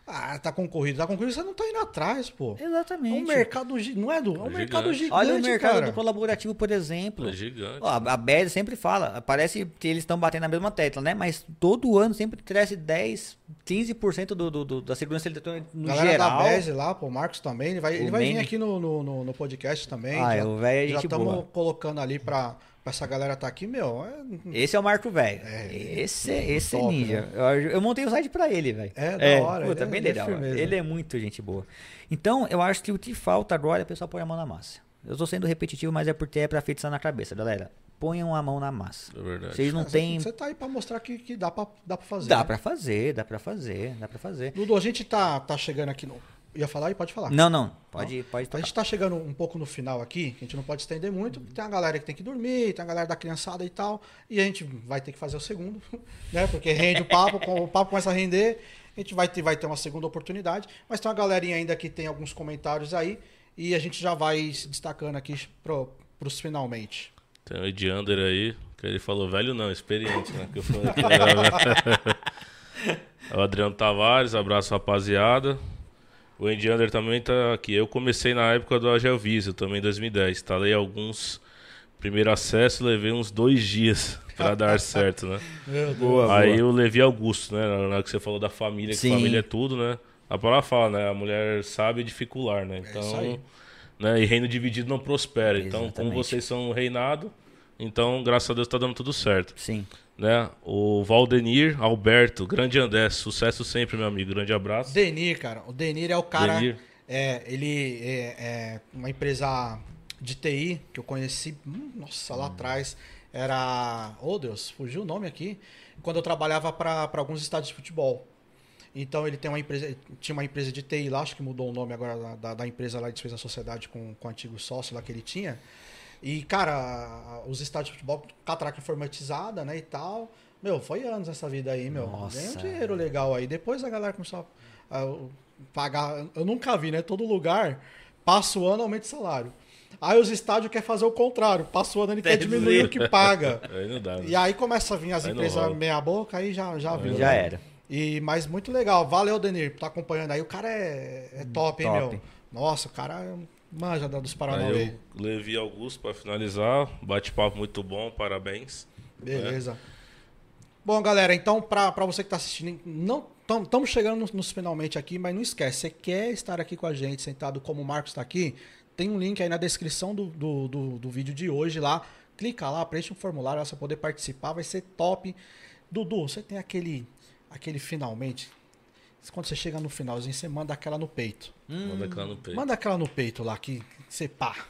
Ah, tá concorrido. Tá concorrido, você não tá indo atrás, pô. É Exatamente. um mercado, não é do, é um É mercado gigante. gigante, Olha o mercado cara. do colaborativo, por exemplo. É gigante. Ó, a BED sempre fala, parece que eles estão batendo na mesma tecla, né? Mas todo ano sempre cresce 10, 15% do, do, do- da segurança eletrônica no Galera geral. da BES lá, pô, o Marcos também, ele vai, O ele vai vir aqui no, no, no- no podcast também. Ah, já, é, o velho é Já estamos colocando ali pra, pra essa galera tá aqui, meu. É, Esse é o Marco Velho. É, esse é, esse é top, ninja. Eu, eu montei o site pra ele, velho. É, da hora, Puta, ele é- ele é legal. firmeza. ele é muito gente boa. Então, eu acho que o que falta agora é o pessoal pôr a mão na massa. Eu tô sendo repetitivo, mas é porque é pra fixar na cabeça, galera. Ponham a mão na massa. É verdade. Vocês não têm. Você tá aí pra mostrar que, que dá, pra, dá pra fazer. Dá né? pra fazer, dá pra fazer, dá pra fazer. Dudu, a gente tá, tá chegando aqui no. Ia falar e pode falar. Não, não. Pode, pode A tocar. gente tá chegando um pouco no final aqui, que a gente não pode estender muito. Tem a galera que tem que dormir, tem a galera da criançada e tal. E a gente vai ter que fazer o segundo, né? Porque rende o papo, o papo começa a render. A gente vai ter, vai ter uma segunda oportunidade. Mas tem uma galerinha ainda que tem alguns comentários aí. E a gente já vai se destacando aqui pro, pros finalmente. Tem o Ed Under aí, que ele falou velho não, experiente, né? Que eu falei que era o Adriano Tavares, abraço rapaziada. O Ed Under também tá aqui. Eu comecei na época do Agelvisio, também em 2010. Instalei alguns. Primeiro acesso, levei uns dois dias pra dar certo, né? Boa, Aí o Levi Augusto, né? Na hora que você falou da família, que Sim. família é tudo, né? A palavra fala, né? A mulher sabe dificular, né? É Então, aí. né? E reino dividido não prospera. Então, como vocês são reinado, então, graças a Deus, tá dando tudo certo, Sim. Né? O Valdenir Alberto, grande André, sucesso sempre, meu amigo. Grande abraço. Denir, cara. O Denir é o cara. Denir. É, ele é, é uma empresa de TI que eu conheci, hum, nossa, lá atrás. Era. Oh, Deus, fugiu o nome aqui. Quando eu trabalhava para alguns estádios de futebol. Então ele tem uma empresa, tinha uma empresa de TI lá, acho que mudou o nome agora da, da, empresa lá de defesa da sociedade com, com o antigo sócio lá que ele tinha. E, cara, os estádios de futebol, catraca informatizada, né, e tal. Meu, foi anos essa vida aí, meu. Nossa. Ganhei um dinheiro legal aí. Depois a galera começou a, a pagar. Eu nunca vi, né? Todo lugar, passa o ano, aumenta o salário. Aí os estádios querem fazer o contrário. Passa o ano, ele quer diminuir o que paga. Aí não dá, né? E aí começa a vir as Aí empresas meia boca, aí já, já viu. Já né? era. E, mas muito legal. Valeu, Denir, por estar acompanhando aí. O cara é, é top, hein, Top. meu? Nossa, o cara manja da- dos Paranauê. Levi Augusto, pra finalizar. Bate-papo muito bom, parabéns. Beleza. Bom, galera, então, pra você que tá assistindo, não estamos chegando nos, nos finalmente aqui, mas não esquece, você quer estar aqui com a gente, sentado como o Marcos está aqui, tem um link aí na descrição do, do, do, do vídeo de hoje lá. Clica lá, preenche um formulário, você poder participar, vai ser top. Dudu, você tem aquele, aquele finalmente. Quando você chega no finalzinho, você manda aquela no peito. Manda aquela no peito. Manda aquela no peito lá, que você pá.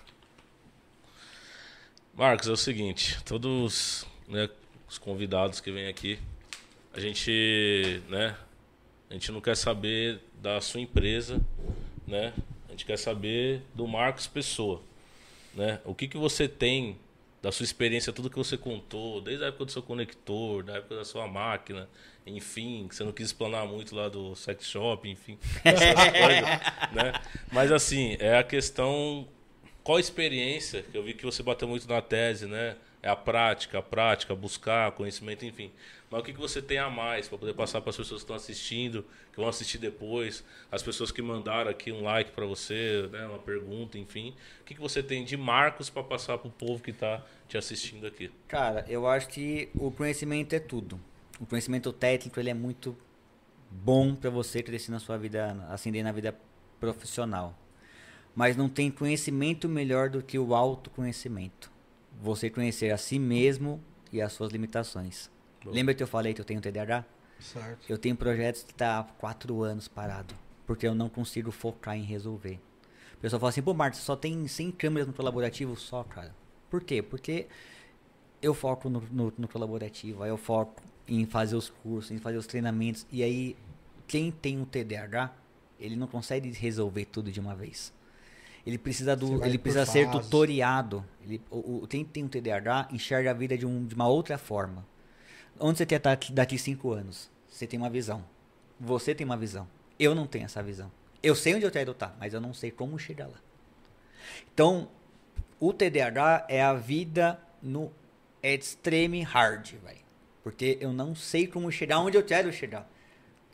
Marcos, é o seguinte, todos né, os convidados que vêm aqui, a gente, né, a gente não quer saber da sua empresa, né? A gente quer saber do Marcos Pessoa, né? O que que você tem da sua experiência, tudo que você contou, desde a época do seu conector, da época da sua máquina, enfim, que você não quis explanar muito lá do sex shop, enfim, coisas, né? Mas assim, é a questão qual a experiência, eu vi que você bateu muito na tese, né? É a prática, a prática, buscar conhecimento, enfim. Mas o que, que você tem a mais para poder passar para as pessoas que estão assistindo, que vão assistir depois, as pessoas que mandaram aqui um like para você, né, uma pergunta, enfim. O que, que você tem de marcos para passar para o povo que está te assistindo aqui? Cara, eu acho que o conhecimento é tudo. O conhecimento técnico ele é muito bom para você crescer na sua vida, ascender na vida profissional. Mas não tem conhecimento melhor do que o autoconhecimento. Você conhecer a si mesmo e as suas limitações. Lembra que eu falei que eu tenho TDAH? Certo. Eu tenho projetos que tá há quatro anos parado, porque eu não consigo focar em resolver. O pessoal fala assim, pô, Marcos, só tem 100 câmeras no colaborativo só, cara. Por quê? Porque eu foco no, no, no colaborativo, aí eu foco em fazer os cursos, em fazer os treinamentos, e aí quem tem um TDAH, ele não consegue resolver tudo de uma vez. Ele precisa do, ele precisa ser fases. tutoriado. Ele, o, o, quem tem um TDAH enxerga a vida de, um, de uma outra forma. Onde você quer estar daqui- daqui cinco anos? Você tem uma visão. Você tem uma visão. Eu não tenho essa visão. Eu sei onde eu quero estar, mas eu não sei como chegar lá. Então, o TDAH é a vida no extreme hard, velho. Porque eu não sei como chegar onde eu quero chegar.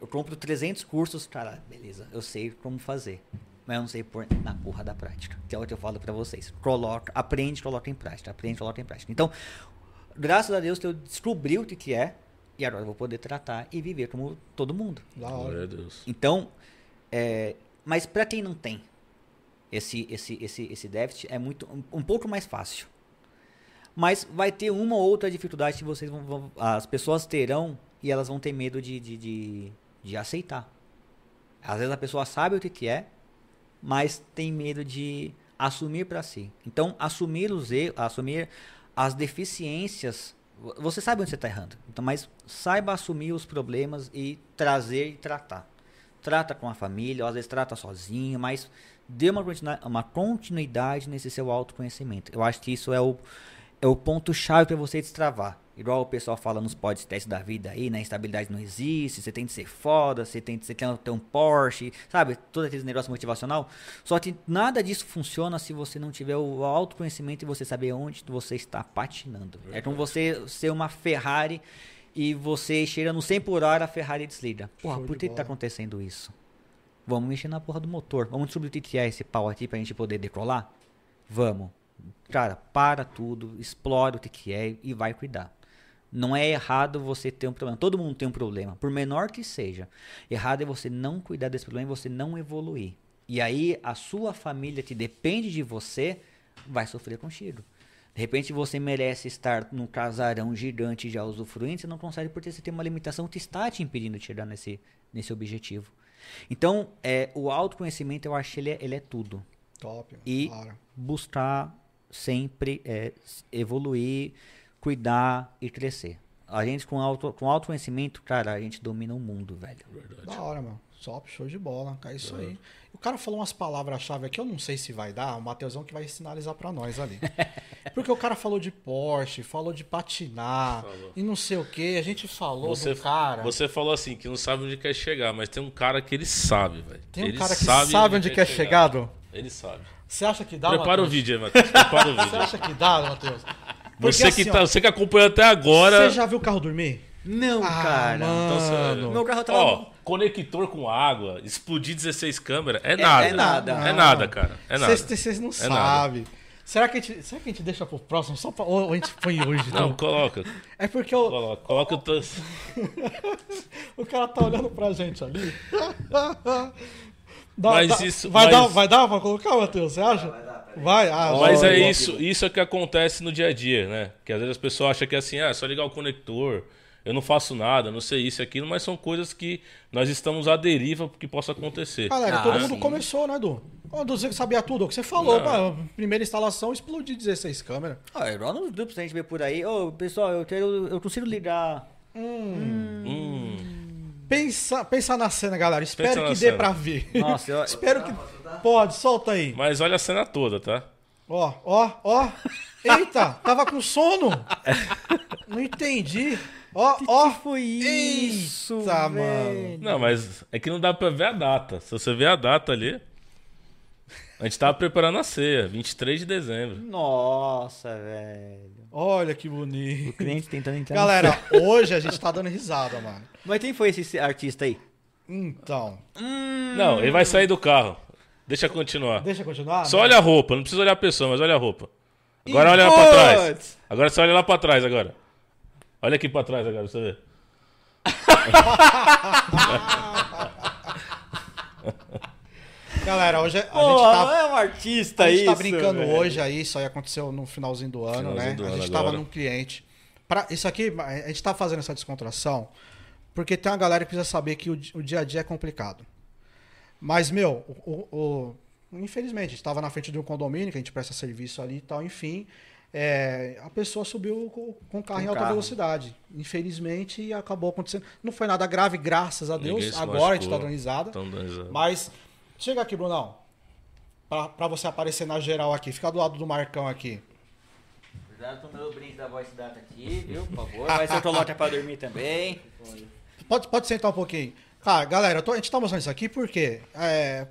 Eu compro 300 cursos, cara, beleza, eu sei como fazer. Mas eu não sei pôr na porra da prática. Que é o que eu falo pra vocês. Coloca, aprende, coloca em prática. Aprende, coloca em prática. Então, graças a Deus que eu descobri o que, que é. E agora eu vou poder tratar e viver como todo mundo. Da Glória a. Deus. Então, é, mas para quem não tem esse, esse, esse, esse déficit, é muito um, um pouco mais fácil. Mas vai ter uma ou outra dificuldade que vocês vão, vão- as pessoas terão e elas vão ter medo de, de, de, de aceitar. Às vezes a pessoa sabe o que, que é, mas tem medo de assumir para si. Então, assumir os erros, assumir as deficiências, vo- você sabe onde você está errando. Então, mas saiba assumir os problemas e trazer e tratar. Trata com a família, às vezes trata sozinho, mas dê uma, continua- uma continuidade nesse seu autoconhecimento. Eu acho que isso é o, é o ponto-chave para você destravar. Igual o pessoal fala nos podcasts da vida aí, né? Estabilidade não existe, você tem que ser foda, você tem que você tem que ter um Porsche, sabe? Todo aquele negócio motivacional. Só que nada disso funciona se você não tiver o autoconhecimento e você saber onde você está patinando. É como você ser uma Ferrari e você chega no 100 por hora, a Ferrari desliga. Porra, Show por que, tá bola. acontecendo isso? Vamos mexer na porra do motor. Vamos descobrir o que é esse pau aqui pra gente poder decolar? Vamos. Cara, para tudo, explora o que, que é e vai cuidar. Não é errado você ter um problema. Todo mundo tem um problema, por menor que seja. Errado é você não cuidar desse problema e você não evoluir. E aí a sua família que depende de você vai sofrer contigo. De repente você merece estar num casarão gigante já usufruindo, você não consegue porque você tem uma limitação que está te impedindo de chegar nesse, nesse objetivo. Então, é, o autoconhecimento, eu acho que ele é, ele é tudo Top. e hora. buscar sempre é, evoluir, cuidar e crescer. A gente com, auto, com autoconhecimento, cara, a gente domina o mundo, velho. Verdade. Da hora, mano. Top, show de bola. É isso aí. O cara falou umas palavras-chave aqui, eu não sei se vai dar, o Matheusão que vai sinalizar pra nós ali. Porque o cara falou de Porsche, falou de patinar Falou. e não sei o que. A gente falou Você, do cara. você falou assim, que não sabe onde quer chegar, mas tem um cara que ele sabe, velho. Tem um Ele cara que sabe, onde quer chegar, Dô? Ele sabe. Você acha que dá, Prepara o Matheus? vídeo aí, Matheus. Prepara o Você vídeo. acha que dá, Matheus? Porque Você que, assim, tá, ó, você que acompanhou até agora. Você já viu o carro dormir? Não, Ah, cara. mano. Então, você- Meu carro tava- Ó, conector com água, explodir 16 câmeras, é nada. é nada. É nada, cara. É nada. Vocês não É sabem. Será que, a gente, será que a gente deixa pro próximo? Só pra, ou a gente põe hoje? Não, Dô? coloca. É porque o, Coloca, coloca o. o cara tá olhando pra gente ali. Dá- Mas dá- isso- Vai, mas- Dar, vai dar pra colocar, Matheus? Você acha? Vai ah, Mas vai. é isso, isso é que acontece no dia a dia, né? Que às vezes as pessoas acham que é assim, ah, é só ligar o conector, eu não faço nada, não sei isso e aquilo, mas são coisas que nós estamos à deriva que possa acontecer. Galera, Ah, todo mundo sim. começou, né, Edu? Edu, você sabia tudo, o que você falou, pá, primeira instalação, explodiu 16 câmeras. Ah, igual nos grupos a gente vê por aí. Ô, pessoal, eu quero. Eu consigo ligar. Hum, Pensa, pensa na cena, galera. Espero Pensa que dê cena. pra ver. Nossa, eu. Espero que. Pode, solta aí. mas olha a cena toda, tá? Ó, ó, ó. Eita, tava com sono. Não entendi. Ó, ó. foi isso? Eita, velho? mano. Não, mas é que não dá pra ver a data. Se você ver a data ali, a gente tava preparando a ceia, 23 de dezembro. Nossa, velho. Olha que bonito. O cliente tentando entrar. Galera, hoje a gente tá dando risada, mano. no- Mas quem foi esse artista aí? Então, Não, ele vai sair do carro. Deixa eu continuar. deixa eu continuar. Só olha a roupa, não precisa olhar a pessoa, mas olha a roupa. Agora olha lá pra trás. Agora você olha lá pra trás agora. Olha aqui pra trás agora, pra você ver. Galera, hoje a Pô, gente tá. é um artista A gente isso. tá brincando velho. hoje aí, isso aí aconteceu no finalzinho do ano, Finalzinho né? do a ano gente tava agora. num cliente. Pra, isso aqui, a gente tá fazendo essa descontração porque tem uma galera que precisa saber que o, o dia a dia é complicado. Mas, meu, o, o- o- infelizmente, a gente tava na frente de um condomínio que a gente presta serviço ali e tal, enfim. é, a pessoa subiu com, com o carro Com em alta carro. velocidade. Infelizmente, e acabou acontecendo. Não foi nada grave, graças a Deus. Agora a gente tá dando risada. Mas chega aqui, Brunão. Pra, pra você aparecer na geral aqui. Fica do lado do Marcão aqui. Cuidado com o meu brinde da voz data aqui, viu? Por favor. Vai ser coloca pra dormir também. Pode, pode sentar um pouquinho. Cara, galera, tô- a gente tá mostrando isso aqui porque é,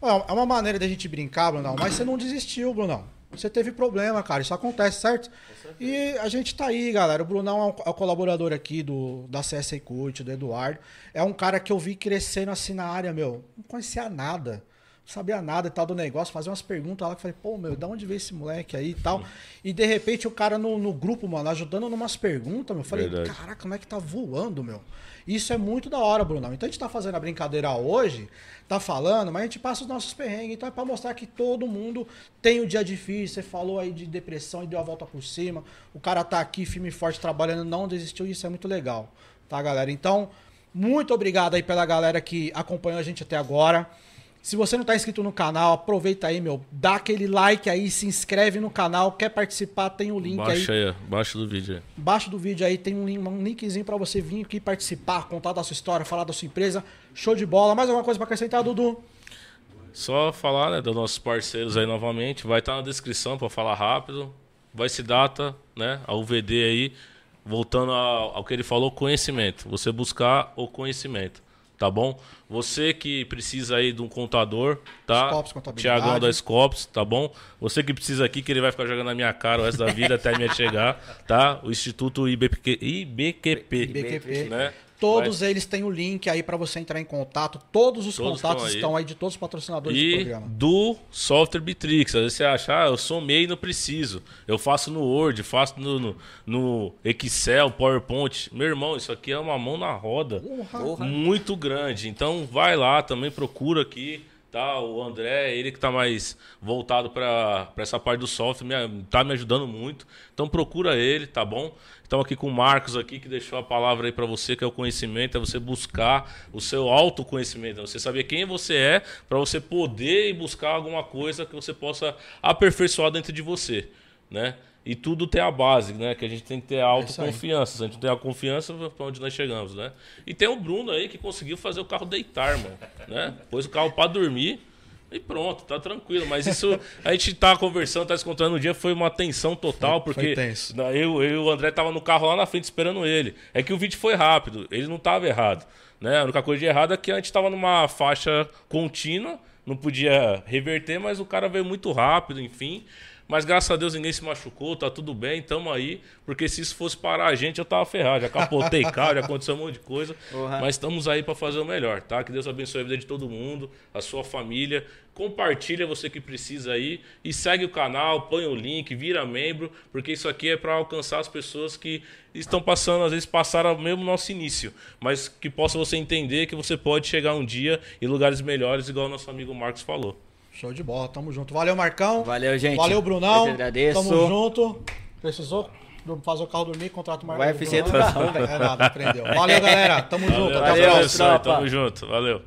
é uma maneira da gente brincar, Brunão, mas você não desistiu, Brunão. Você teve problema, cara. Isso acontece, certo? E a gente tá aí, galera. O Brunão é um, é um colaborador aqui do, da CSA Cult, do Eduardo. É um cara que eu vi crescendo assim na área, meu. Não conhecia nada. Sabia nada e tal do negócio. Fazia umas perguntas lá que eu falei, pô, meu, da onde veio esse moleque aí e tal? E de repente o cara no, no grupo, mano, ajudando numas perguntas, meu. Eu falei, Verdade. caraca, como é que tá voando, meu? Isso é muito da hora, Brunão. Então a gente tá fazendo a brincadeira hoje, tá falando, mas a gente passa os nossos perrengues. Então é pra mostrar que todo mundo tem um dia difícil. Você falou aí de depressão e deu a volta por cima. O cara tá aqui firme e forte trabalhando, não desistiu. Isso é muito legal, tá, galera? Então, muito obrigado aí pela galera que acompanhou a gente até agora. Se você não tá inscrito no canal, aproveita aí, meu. Dá aquele like aí, se inscreve no canal. Quer participar, tem o link aí. Baixa aí, ó, baixa do vídeo aí. Embaixo do vídeo aí tem um, link, um linkzinho pra você vir aqui participar, contar da sua história, falar da sua empresa. Show de bola. Mais alguma coisa pra acrescentar, Dudu? Só falar, né, dos nossos parceiros aí novamente. Vai estar na descrição para falar rápido. Vai se data, né, a UVD aí. Voltando ao, ao que ele falou, conhecimento. Você buscar o conhecimento, tá bom? Você que precisa aí de um contador, tá? Scopus Contabilidade. Tiagão da Scopus, tá bom? Você que precisa aqui, que ele vai ficar jogando na minha cara o resto da vida até a minha chegar, tá? O Instituto IBQ, IBQP, IBQP. né? Todos eles têm o link aí pra você entrar em contato. Todos os Todos contatos estão aí. estão aí de todos os patrocinadores do E programa. do software Bitrix. Às vezes você acha, ah, eu sou MEI e não preciso. Eu faço no Word, faço no, no, no Excel, PowerPoint. Meu irmão, isso aqui é uma mão na roda. Porra. Muito grande. Então vai lá, também procura aqui. O André, ele que tá mais voltado para essa parte do software, me, tá me ajudando muito. Então procura ele, tá bom? Estamos aqui com o Marcos aqui que deixou a palavra aí para você, que é o conhecimento, é você buscar o seu autoconhecimento, é você saber quem você é para você poder buscar alguma coisa que você possa aperfeiçoar dentro de você, né? E tudo tem a base, né? Que a gente tem que ter a aí. autoconfiança. Se a gente não tem a confiança, para onde nós chegamos, né? E tem o Bruno aí que conseguiu fazer o carro deitar, mano, né? Pôs o carro para dormir e pronto, tá tranquilo. Mas isso a gente tá conversando, tá se contando no dia, foi uma tensão total, Foi- foi porque na- eu, eu e o André tava no carro lá na frente esperando ele. É que o vídeo foi rápido, ele não tava errado. Né? A única coisa de errado é que a gente tava numa faixa contínua, não podia reverter, mas o cara veio muito rápido, enfim. Mas graças a Deus ninguém se machucou, tá tudo bem, tamo aí. Porque se isso fosse parar a gente, eu tava ferrado. Já capotei carro, já aconteceu um monte de coisa. Porra. Mas estamos aí para fazer o melhor, tá? Que Deus abençoe a vida de todo mundo, a sua família. Compartilha você que precisa aí e segue o canal, põe o link, vira membro, porque isso aqui é para alcançar as pessoas que estão passando, às vezes passaram mesmo nosso início, mas que possa você entender que você pode chegar um dia em lugares melhores, igual o nosso amigo Marcos falou. Show de bola, tamo junto. Valeu, Marcão. Valeu, gente. Valeu, Brunão. Eu que agradeço. Tamo junto. Precisou fazer o carro dormir, contrato mais. O UFC do velho. É nada, aprendeu. Valeu, galera. Tamo junto. Até a Valeu, próxima. abençoe. tropa. Tamo junto. Valeu.